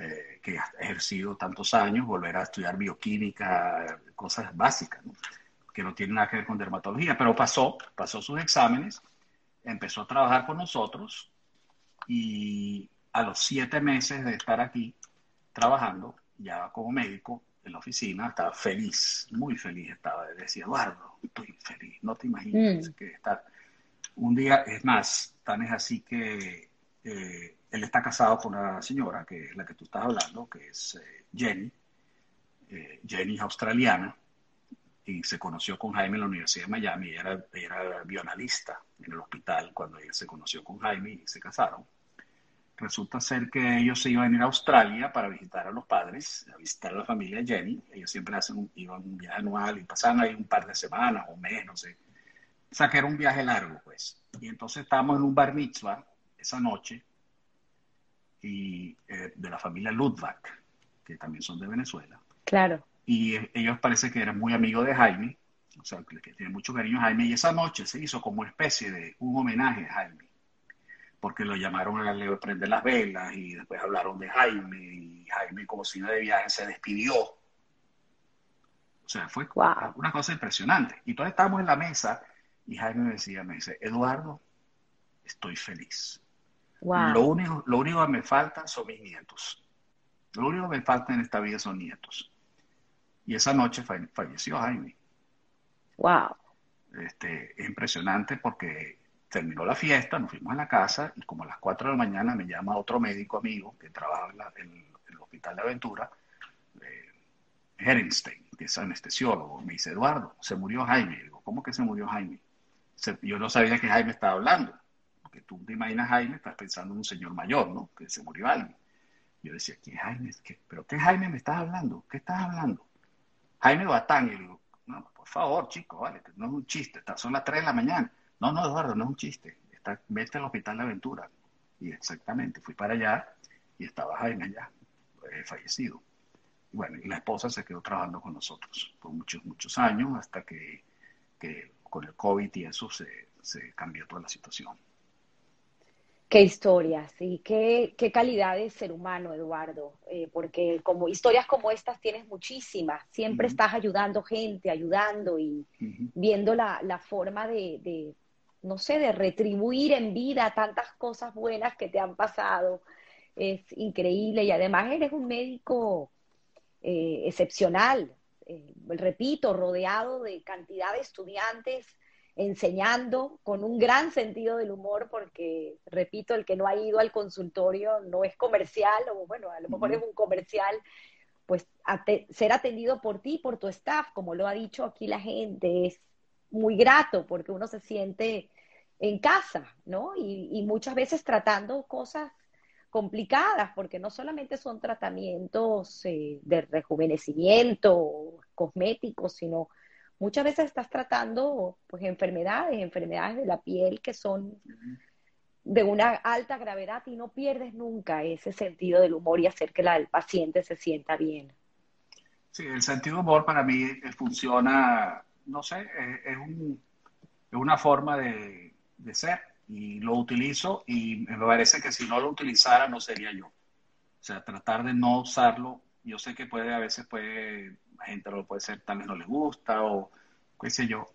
eh, que ha ejercido tantos años volver a estudiar bioquímica, cosas básicas. ¿no? Que no tiene nada que ver con dermatología, pero pasó, pasó sus exámenes, empezó a trabajar con nosotros y a los siete meses de estar aquí trabajando, ya como médico en la oficina, estaba feliz, muy feliz estaba. Decía, Eduardo, estoy feliz, no te imaginas mm. que estar. Un día, es más, tan es así que eh, él está casado con una señora, que es la que tú estás hablando, que es eh, Jenny. Eh, Jenny es australiana y se conoció con Jaime en la Universidad de Miami. Era, era bioanalista en el hospital cuando ella se conoció con Jaime y se casaron. resulta ser que ellos se iban a ir a Australia para visitar a los padres, a visitar a la familia Jenny. Ellos siempre hacen un, iban un viaje anual y pasaban ahí un par de semanas o meses, no sé. O sea, que era un viaje largo, pues. Y entonces estábamos en un bar mitzvah esa noche y eh, de la familia Ludwig, que también son de Venezuela. Claro. Y ellos parece que eran muy amigos de Jaime, o sea, que tienen mucho cariño a Jaime. Y esa noche se hizo como especie de un homenaje a Jaime porque lo llamaron a prender las velas y después hablaron de Jaime y Jaime como si de viaje se despidió. O sea, fue una cosa impresionante. Y todos estábamos en la mesa y Jaime me decía, me dice, Eduardo, estoy feliz. Lo, único, lo único que me falta son mis nietos. Lo único que me falta en esta vida son nietos. Y esa noche falleció Jaime. Wow. Este, es impresionante porque terminó la fiesta, nos fuimos a la casa y como a las 4 de la mañana me llama otro médico amigo que trabaja en, el Hospital de Aventura, eh, Herenstein, que es anestesiólogo. Me dice, Eduardo, se murió Jaime. digo, ¿cómo que se murió Jaime? yo no sabía que Jaime estaba hablando. Porque tú te imaginas Jaime, estás pensando en un señor mayor, ¿no? Que se murió alguien. Yo decía, ¿qué Jaime? ¿Qué? ¿Pero qué Jaime me estás hablando? ¿Qué estás hablando? Jaime Batán. Y digo, no, por favor, chico, vale, no es un chiste, son las 3 de la mañana. No, no, Eduardo, no es un chiste. Está, vete al hospital de aventura. Y exactamente, fui para allá y estaba Jaime allá, eh, fallecido. Bueno, y la esposa se quedó trabajando con nosotros por muchos, muchos años hasta que, con el COVID y eso se, cambió toda la situación. Qué historias y qué, qué, calidad de ser humano, Eduardo, eh, porque como historias como estas tienes muchísimas, siempre estás ayudando gente, ayudando y viendo la, forma de, no sé, de retribuir en vida tantas cosas buenas que te han pasado. Es increíble y además eres un médico eh, excepcional, eh, repito, rodeado de cantidad de estudiantes enseñando con un gran sentido del humor, porque, repito, el que no ha ido al consultorio no es comercial, o bueno, a lo mejor es un comercial, pues ser atendido por ti, por tu staff, como lo ha dicho aquí la gente, es muy grato porque uno se siente en casa, ¿no? Y, muchas veces tratando cosas complicadas, porque no solamente son tratamientos eh, de rejuvenecimiento, cosméticos, sino muchas veces estás tratando pues enfermedades, enfermedades de la piel que son de una alta gravedad y no pierdes nunca ese sentido del humor y hacer que la, el paciente se sienta bien. Sí, el sentido humor para mí funciona, no sé, es una forma de, de ser y lo utilizo y me parece que si no lo utilizara no sería yo. O sea, tratar de no usarlo, yo sé que puede, a veces puede, la gente lo puede ser, tal vez no le gusta o qué sé yo.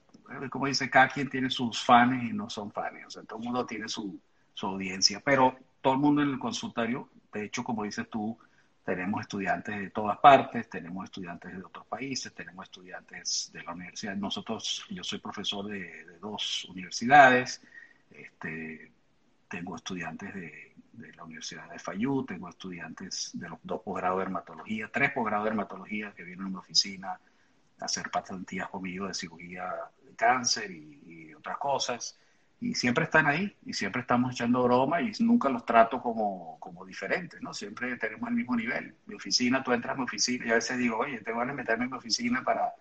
Como dice, cada quien tiene sus fans y no son fans. O sea, todo el mundo tiene su, su audiencia, pero todo el mundo en el consultorio, de hecho, como dices tú, tenemos estudiantes de todas partes, tenemos estudiantes de otros países, tenemos estudiantes de la universidad. Nosotros, yo soy profesor de, dos universidades, este, tengo estudiantes de, la Universidad de Fayú, tengo estudiantes de los dos posgrados de dermatología, tres posgrados de dermatología que vienen a mi oficina a hacer pasantías conmigo de cirugía de cáncer y otras cosas y siempre están ahí y siempre estamos echando broma y nunca los trato como, como diferentes, ¿no? Siempre tenemos el mismo nivel. Mi oficina, tú entras a mi oficina y a veces digo, oye, tengo que meterme en mi oficina para,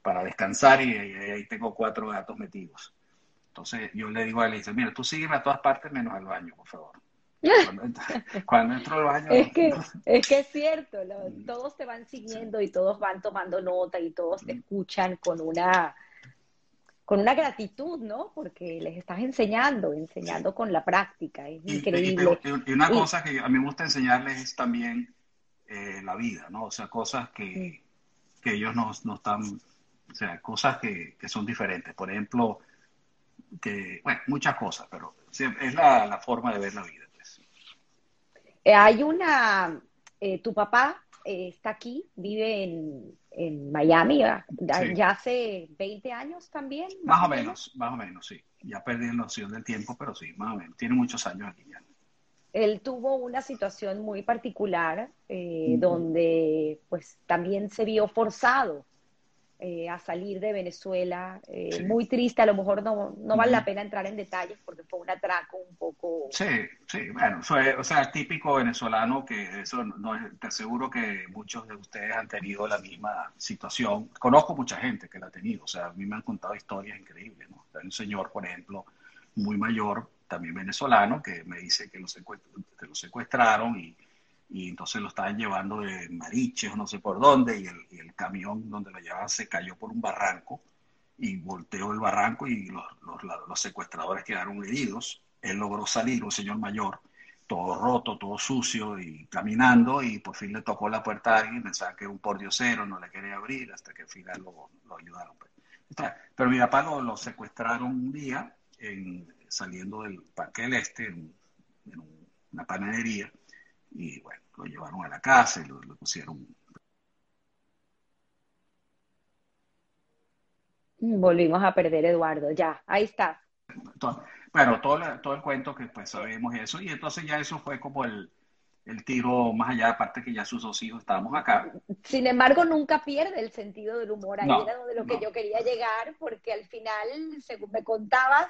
para descansar y, ahí tengo cuatro gatos metidos. Entonces yo le digo a él, dice, mira, tú sígueme a todas partes menos al baño, por favor. Cuando, entro, al baño... Es que, es que es cierto, todos te van siguiendo y todos van tomando nota y todos te escuchan con una con una gratitud, ¿no? Porque les estás enseñando, enseñando con la práctica, es increíble. Y, una cosa que a mí me gusta enseñarles es también eh, la vida, ¿no? O sea, cosas que, ellos no, están, o sea, cosas que, son diferentes. Por ejemplo, que, bueno, muchas cosas, pero es la, forma de ver la vida. Eh, hay una, eh, tu papá está aquí, vive en, en Miami, ya, hace 20 años también. Más, o menos, más o menos, sí. Ya perdí la noción del tiempo, pero sí, más o menos. Tiene muchos años aquí ya. Él tuvo una situación muy particular eh, donde pues también se vio forzado eh, a salir de Venezuela. Eh, muy triste, a lo mejor no, no vale la pena entrar en detalles porque fue un atraco un poco... Sí, sí, bueno, fue, o sea, típico venezolano que eso no te aseguro que muchos de ustedes han tenido la misma situación. Conozco mucha gente que la ha tenido, o sea, a mí me han contado historias increíbles, ¿no? Hay un señor, por ejemplo, muy mayor, también venezolano, que me dice que lo, que lo secuestraron y y entonces lo estaban llevando de Mariches no sé por dónde y el, camión donde lo llevaban se cayó por un barranco y volteó el barranco y los, los, secuestradores quedaron heridos. Él logró salir, un señor mayor, todo roto, todo sucio y caminando y por fin le tocó la puerta a alguien, pensaba que un pordiosero, no le quería abrir hasta que al final lo, lo ayudaron. Pues. Pero mi papá lo, secuestraron un día en, saliendo del Parque del Este en una panadería y bueno, lo llevaron a la casa y lo, pusieron. Volvimos a perder Eduardo, ya, ahí está. bueno, todo, todo el cuento que pues sabemos eso, y entonces ya eso fue como el, el tiro más allá, aparte que ya sus dos hijos estábamos acá. Sin embargo, nunca pierde el sentido del humor. Ahí era de lo que yo quería llegar, porque al final, según me contabas,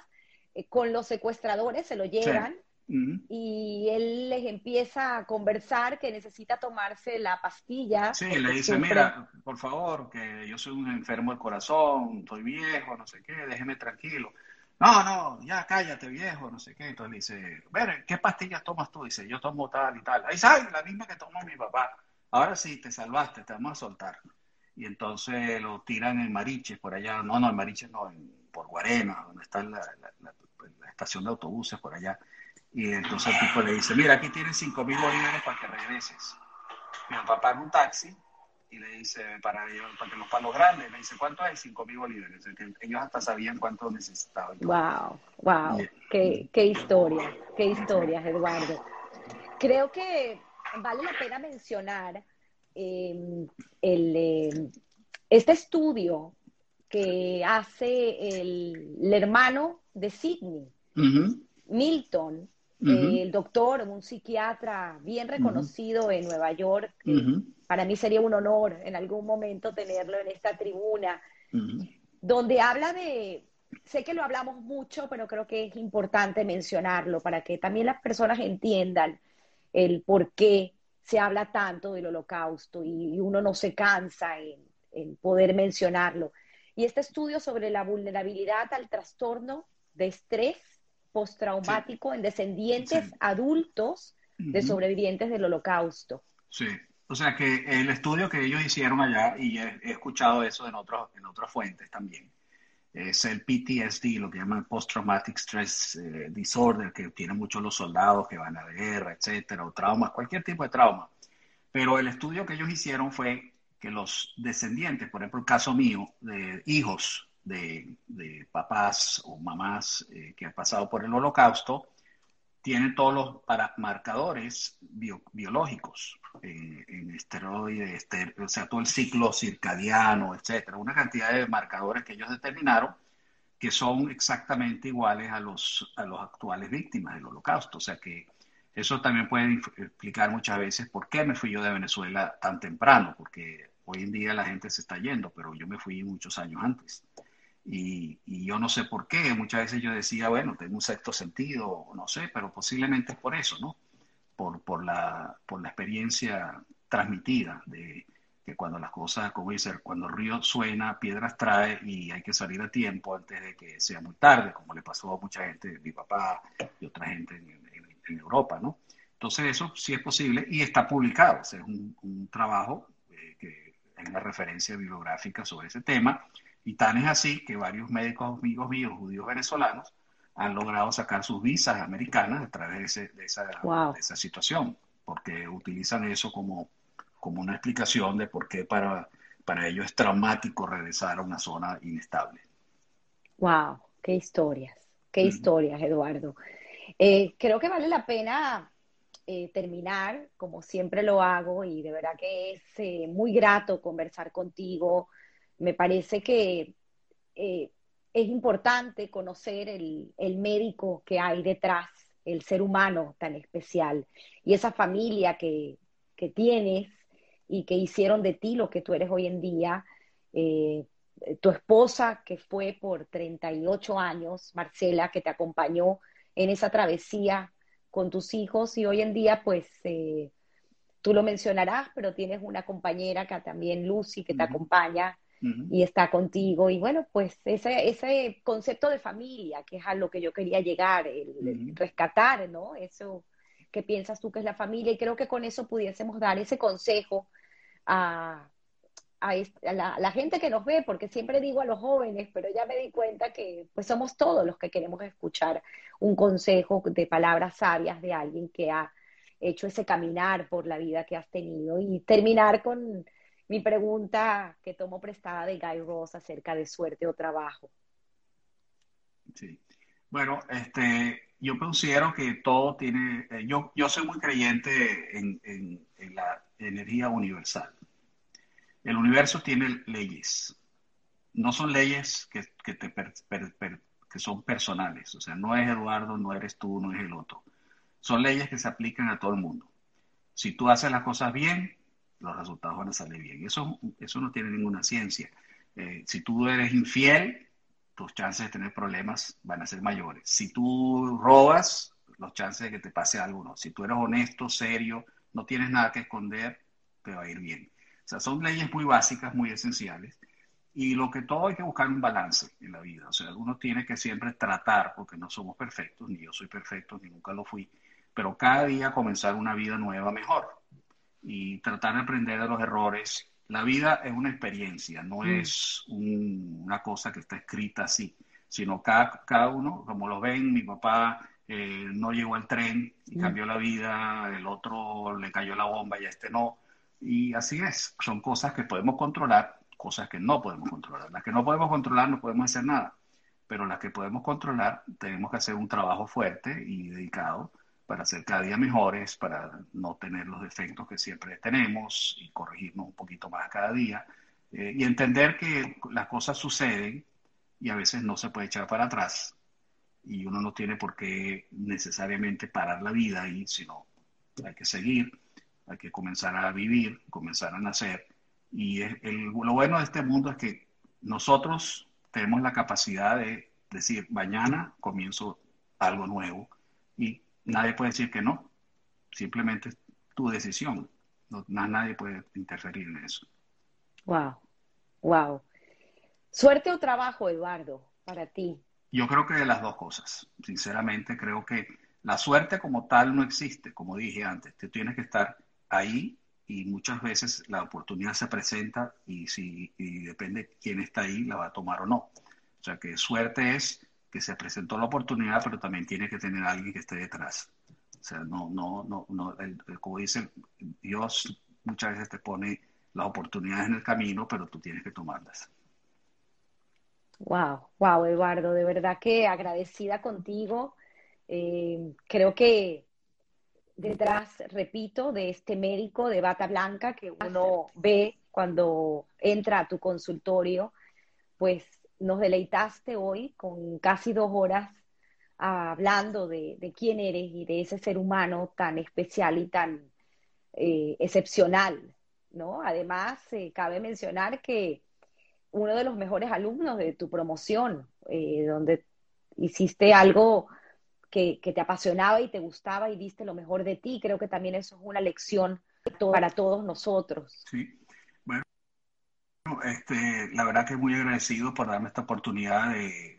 eh, con los secuestradores se lo llevan y él les empieza a conversar que necesita tomarse la pastilla. Sí, le dice, mira, por favor, que yo soy un enfermo del corazón, estoy viejo, no sé qué, déjeme tranquilo. No, no, ya cállate viejo, no sé qué. Entonces le dice, ver, ¿qué pastillas tomas tú? Dice, yo tomo tal y tal. Ahí sabes, la misma que tomó mi papá. Ahora sí, te salvaste, te vamos a soltar. Y entonces lo tiran en Mariches, por allá, no, no, en Mariches no, en, por Guarena, donde está la estación de autobuses, por allá y entonces el tipo le dice, mira, aquí tienes 5 mil bolívares para que regreses. Mi papá en un taxi y le dice, para, para que los palos grandes, le dice, ¿cuánto hay? 5 mil bolívares. Ellos hasta sabían cuánto necesitaban. Wow, wow, qué, qué historia, qué historia, Eduardo. Creo que vale la pena mencionar em, el, em, este estudio que hace el, hermano de Sidney, Milton, el doctor, un psiquiatra bien reconocido en Nueva York. Para mí sería un honor en algún momento tenerlo en esta tribuna, donde habla de, sé que lo hablamos mucho, pero creo que es importante mencionarlo para que también las personas entiendan el por qué se habla tanto del holocausto y, uno no se cansa en, en poder mencionarlo. Y este estudio sobre la vulnerabilidad al trastorno de estrés postraumático en descendientes adultos de sobrevivientes del holocausto. Sí, o sea que el estudio que ellos hicieron allá, y he, escuchado eso en, otros, en otras fuentes también, es el PTSD, lo que llaman Post Traumatic Stress eh, Disorder, que tienen muchos los soldados que van a la guerra, etcétera, o traumas, cualquier tipo de trauma. Pero el estudio que ellos hicieron fue que los descendientes, por ejemplo, el caso mío, de hijos de, papás o mamás eh, que han pasado por el holocausto, tienen todos los para marcadores biológicos eh, en esteroides, o sea, todo el ciclo circadiano, etcétera, una cantidad de marcadores que ellos determinaron que son exactamente iguales a los, a los actuales víctimas del holocausto. O sea que eso también puede explicar muchas veces por qué me fui yo de Venezuela tan temprano, porque hoy en día la gente se está yendo, pero yo me fui muchos años antes. Y, yo no sé por qué, muchas veces yo decía, bueno, tengo un sexto sentido, no sé, pero posiblemente es por eso, ¿no? Por, por, la, por la experiencia transmitida de que cuando las cosas, como dice, cuando el río suena, piedras trae y hay que salir a tiempo antes de que sea muy tarde, como le pasó a mucha gente, mi papá y otra gente en, Europa, ¿no? Entonces eso sí es posible y está publicado, es un, trabajo eh, que es una referencia bibliográfica sobre ese tema y tan es así que varios médicos amigos míos, judíos venezolanos, han logrado sacar sus visas americanas a través de, esa, esa, situación, porque utilizan eso como, como una explicación de por qué para, para ellos es traumático regresar a una zona inestable. ¡Wow! ¡Qué historias! ¡Qué historias, Eduardo! Eh, creo que vale la pena eh, terminar, como siempre lo hago, y de verdad que es eh, muy grato conversar contigo, me parece que eh, es importante conocer el, médico que hay detrás, el ser humano tan especial y esa familia que, tienes y que hicieron de ti lo que tú eres hoy en día. Eh, tu esposa, que fue por 38 años, Marcela, que te acompañó en esa travesía con tus hijos y hoy en día, pues, eh, tú lo mencionarás, pero tienes una compañera que también, Lucy, que te acompaña y está contigo. Y bueno, pues ese, ese concepto de familia, que es a lo que yo quería llegar, el, rescatar, ¿no? Eso que piensas tú que es la familia. Y creo que con eso pudiésemos dar ese consejo a, a, la, gente que nos ve, porque siempre digo a los jóvenes, pero ya me di cuenta que pues somos todos los que queremos escuchar un consejo de palabras sabias de alguien que ha hecho ese caminar por la vida que has tenido y terminar con mi pregunta que tomo prestada de Guy Ross acerca de suerte o trabajo. Sí. Bueno, este, yo considero que todo tiene, eh, yo, yo soy muy creyente en, la energía universal. El universo tiene leyes. No son leyes que, te que son personales. O sea, no es Eduardo, no eres tú, no es el otro. Son leyes que se aplican a todo el mundo. Si tú haces las cosas bien, los resultados van a salir bien. Eso, eso no tiene ninguna ciencia. Eh, si tú eres infiel, tus chances de tener problemas van a ser mayores. Si tú robas, los chances de que te pase algo no. Si tú eres honesto, serio, no tienes nada que esconder, te va a ir bien. O sea, son leyes muy básicas, muy esenciales. Y lo que todo hay que buscar un balance en la vida. O sea, uno tiene que siempre tratar, porque no somos perfectos, ni yo soy perfecto, ni nunca lo fui, pero cada día comenzar una vida nueva mejor y tratar de aprender de los errores. La vida es una experiencia, no mm. es una cosa que está escrita así, sino cada, cada uno, como lo ven, mi papá eh, no llegó al tren y mm. cambió la vida, el otro le cayó la bomba y este no. Y así es, son cosas que podemos controlar, cosas que no podemos controlar. Las que no podemos controlar no podemos hacer nada, pero las que podemos controlar tenemos que hacer un trabajo fuerte y dedicado para ser cada día mejores, para no tener los defectos que siempre tenemos y corregirnos un poquito más cada día. Eh, y entender que las cosas suceden y a veces no se puede echar para atrás y uno no tiene por qué necesariamente parar la vida ahí, sino hay que seguir hay que comenzar a vivir, comenzar a nacer. Y lo bueno de este mundo es que nosotros tenemos la capacidad de decir, mañana comienzo algo nuevo y nadie puede decir que no, simplemente es tu decisión, no, nadie puede interferir en eso. Wow, wow. Suerte o trabajo, Eduardo, para ti. Yo creo que de las dos cosas. Sinceramente, creo que la suerte como tal no existe, como dije antes. Tú tienes que estar ahí y muchas veces la oportunidad se presenta y si y depende quién está ahí, la va a tomar o no. O sea que suerte es que se presentó la oportunidad, pero también tiene que tener alguien que esté detrás. O sea, no, no, no, no como dice Dios, muchas veces te pone las oportunidades en el camino, pero tú tienes que tomarlas. Wow, wow, Eduardo, de verdad que agradecida contigo. Eh, creo que detrás, repito, de este médico de bata blanca que uno ve cuando entra a tu consultorio, pues nos deleitaste hoy con casi dos horas hablando de, quién eres y de ese ser humano tan especial y tan eh, excepcional, ¿no? Además, eh, cabe mencionar que uno de los mejores alumnos de tu promoción, eh, donde hiciste algo que, te apasionaba y te gustaba y viste lo mejor de ti. Creo que también eso es una lección para todos nosotros. Sí, este, la verdad que muy agradecido por darme esta oportunidad de,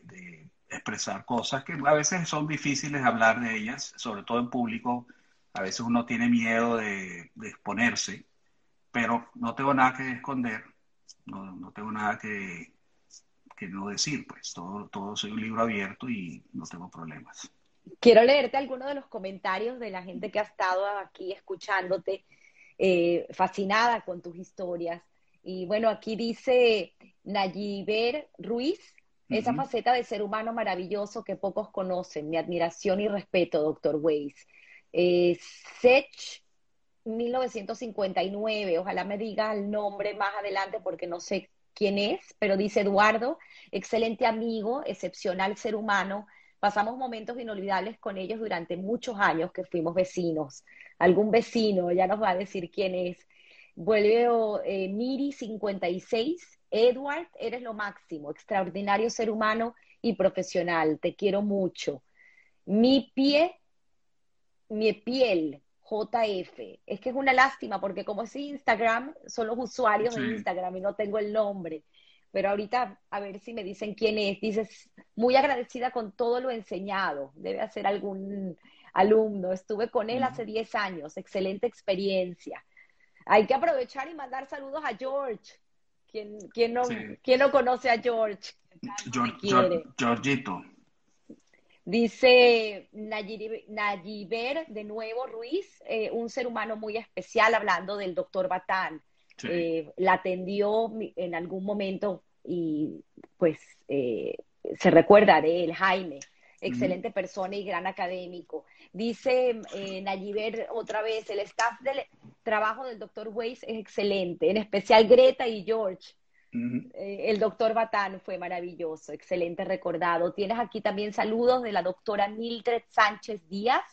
expresar cosas que a veces son difíciles hablar de ellas, sobre todo en público. A veces uno tiene miedo de, exponerse, pero no tengo nada que esconder, no, tengo nada que, que no decir, pues todo, todo soy un libro abierto y no tengo problemas. Quiero leerte algunos de los comentarios de la gente que ha estado aquí escuchándote, eh, fascinada con tus historias. Y bueno, aquí dice Nayiber Ruiz, esa faceta de ser humano maravilloso que pocos conocen. Mi admiración y respeto, doctor Weiss. Eh, Sech 1959, ojalá me diga el nombre más adelante porque no sé quién es, pero dice Eduardo, excelente amigo, excepcional ser humano, Pasamos momentos inolvidables con ellos durante muchos años que fuimos vecinos. Algún vecino ya nos va a decir quién es. Vuelve eh, Miri 56. Edward, eres lo máximo, extraordinario ser humano y profesional, te quiero mucho. Mi pie, mi piel, JF. Es que es una lástima porque como es Instagram, son los usuarios de Instagram y no tengo el nombre. Pero ahorita a ver si me dicen quién es. Dices, muy agradecida con todo lo enseñado. Debe ser algún alumno. Estuve con él hace 10 años. Excelente experiencia. Hay que aprovechar y mandar saludos a George. ¿Quién, quién no, no conoce a George? George Georgito. Dice Nayiber, de nuevo Ruiz, eh, un ser humano muy especial, hablando del doctor Batán. Eh, la atendió en algún momento y pues eh, se recuerda de él, Jaime, excelente persona y gran académico. Dice Nayiber otra vez, el staff del trabajo del doctor Weiss es excelente, en especial Greta y George. Eh, el doctor Batán fue maravilloso, excelente recordado. Tienes aquí también saludos de la doctora Mildred Sánchez Díaz.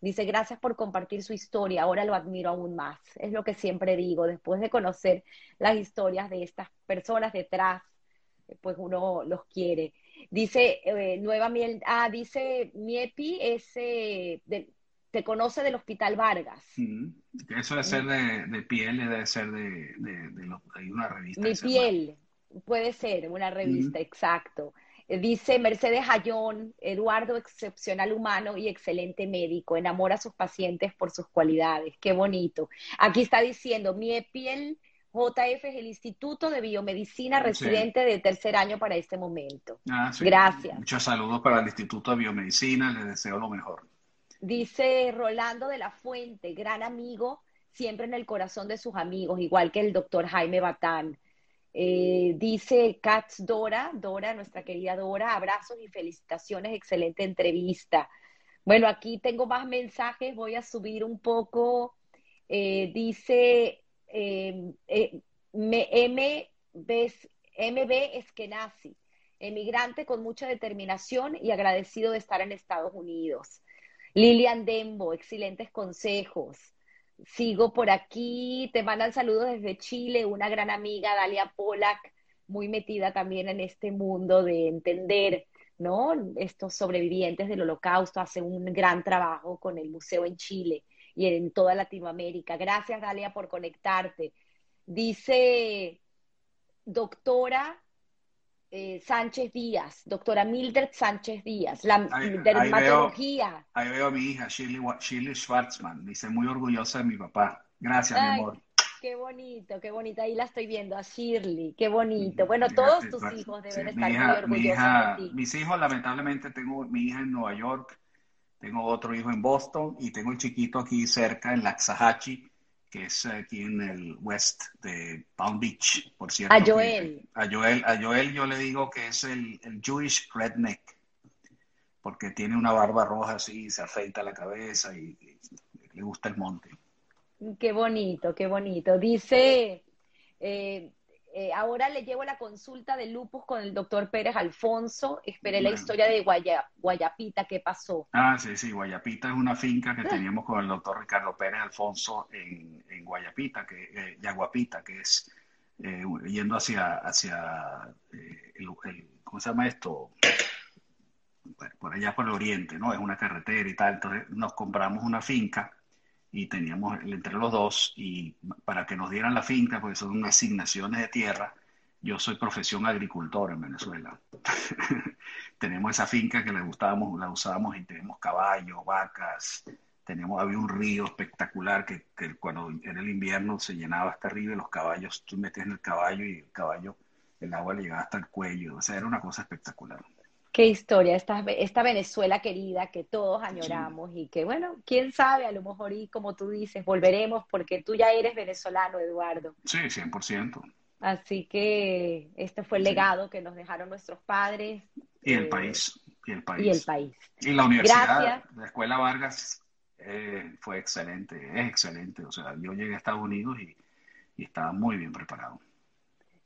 Dice, gracias por compartir su historia, ahora lo admiro aún más. Es lo que siempre digo, después de conocer las historias de estas personas detrás, pues uno los quiere. Dice, eh, nueva miel, ah, dice Miepi, ese, te conoce del Hospital Vargas. Eso debe ser de, de, piel, debe ser de, una revista. Mi piel, puede ser, una revista, exacto. Eh, dice Mercedes Ayón, Eduardo, excepcional humano y excelente médico, enamora a sus pacientes por sus cualidades. Qué bonito. Aquí está diciendo, mi piel JF es el Instituto de Biomedicina residente de tercer año para este momento. Ah, Gracias. Muchos saludos para el Instituto de Biomedicina, les deseo lo mejor. Dice Rolando de la Fuente, gran amigo, siempre en el corazón de sus amigos, igual que el doctor Jaime Batán. Eh, dice Katz Dora, Dora, nuestra querida Dora, abrazos y felicitaciones, excelente entrevista. Bueno, aquí tengo más mensajes, voy a subir un poco. Eh, dice eh, MB, MB Eskenazi, emigrante con mucha determinación y agradecido de estar en Estados Unidos. Lilian Dembo, excelentes consejos. Sigo por aquí, te mandan saludos desde Chile, una gran amiga, Dalia Polak, muy metida también en este mundo de entender, ¿no? Estos sobrevivientes del holocausto, hace un gran trabajo con el museo en Chile y en toda Latinoamérica. Gracias, Dalia, por conectarte. Dice, doctora, eh, Sánchez Díaz, doctora Mildred Sánchez Díaz, la dermatología. Ahí veo, a mi hija, Shirley, Schwartzman, dice muy orgullosa de mi papá. Gracias, mi amor. Qué bonito, qué bonito. Ahí la estoy viendo a Shirley, qué bonito. Bueno, todos tus hijos deben estar muy orgullosos de ti. Mis hijos, lamentablemente, tengo mi hija en Nueva York, tengo otro hijo en Boston y tengo el chiquito aquí cerca en Laxahachi que es aquí en el west de Palm Beach, por cierto. A Joel. a Joel, a Joel yo le digo que es el, el Jewish redneck, porque tiene una barba roja así, se afeita la cabeza y, le gusta el monte. Qué bonito, qué bonito. Dice, eh, eh, ahora le llevo la consulta de lupus con el doctor Pérez Alfonso. Esperé la historia de Guayapita, ¿qué pasó? Ah, sí, sí, Guayapita es una finca que teníamos con el doctor Ricardo Pérez Alfonso en, Guayapita, que, eh, Yaguapita, que es eh, yendo hacia, hacia el, ¿cómo se llama esto? por allá por el oriente, ¿no? Es una carretera y tal. Entonces nos compramos una finca y teníamos entre los dos y para que nos dieran la finca, porque son asignaciones de tierra, yo soy profesión agricultor en Venezuela. tenemos esa finca que le gustábamos, la usábamos y tenemos caballos, vacas, tenemos, había un río espectacular que, cuando era el invierno se llenaba hasta arriba y los caballos, tú metías en el caballo y el caballo, el agua le llegaba hasta el cuello, o sea, era una cosa espectacular. Qué historia, esta, esta Venezuela querida que todos añoramos y que, bueno, quién sabe, a lo mejor, y como tú dices, volveremos porque tú ya eres venezolano, Eduardo. Sí, 100%. Así que este fue el legado que nos dejaron nuestros padres. Y el eh, país. Y el país. Y el país. Y la universidad, la Escuela Vargas eh, fue excelente, es excelente. O sea, yo llegué a Estados Unidos y, y estaba muy bien preparado.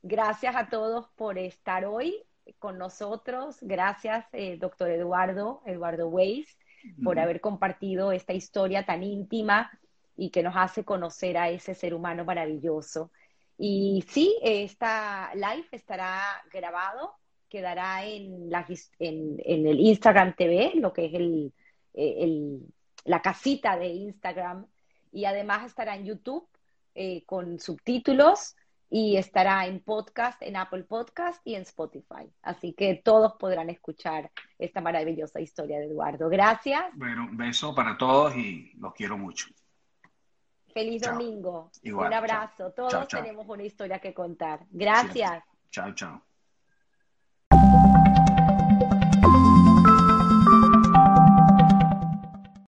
Gracias a todos por estar hoy con nosotros. Gracias, eh, doctor Eduardo, Eduardo Weiss, por haber compartido esta historia tan íntima y que nos hace conocer a ese ser humano maravilloso. Y sí, esta live estará grabado, quedará en, la, en, el Instagram TV, lo que es el, el, la casita de Instagram, y además estará en YouTube eh, con subtítulos y estará en podcast, en Apple Podcast y en Spotify. Así que todos podrán escuchar esta maravillosa historia de Eduardo. Gracias. Bueno, un beso para todos y los quiero mucho. Feliz domingo. un abrazo. Todos tenemos una historia que contar. Gracias. Chao, chao.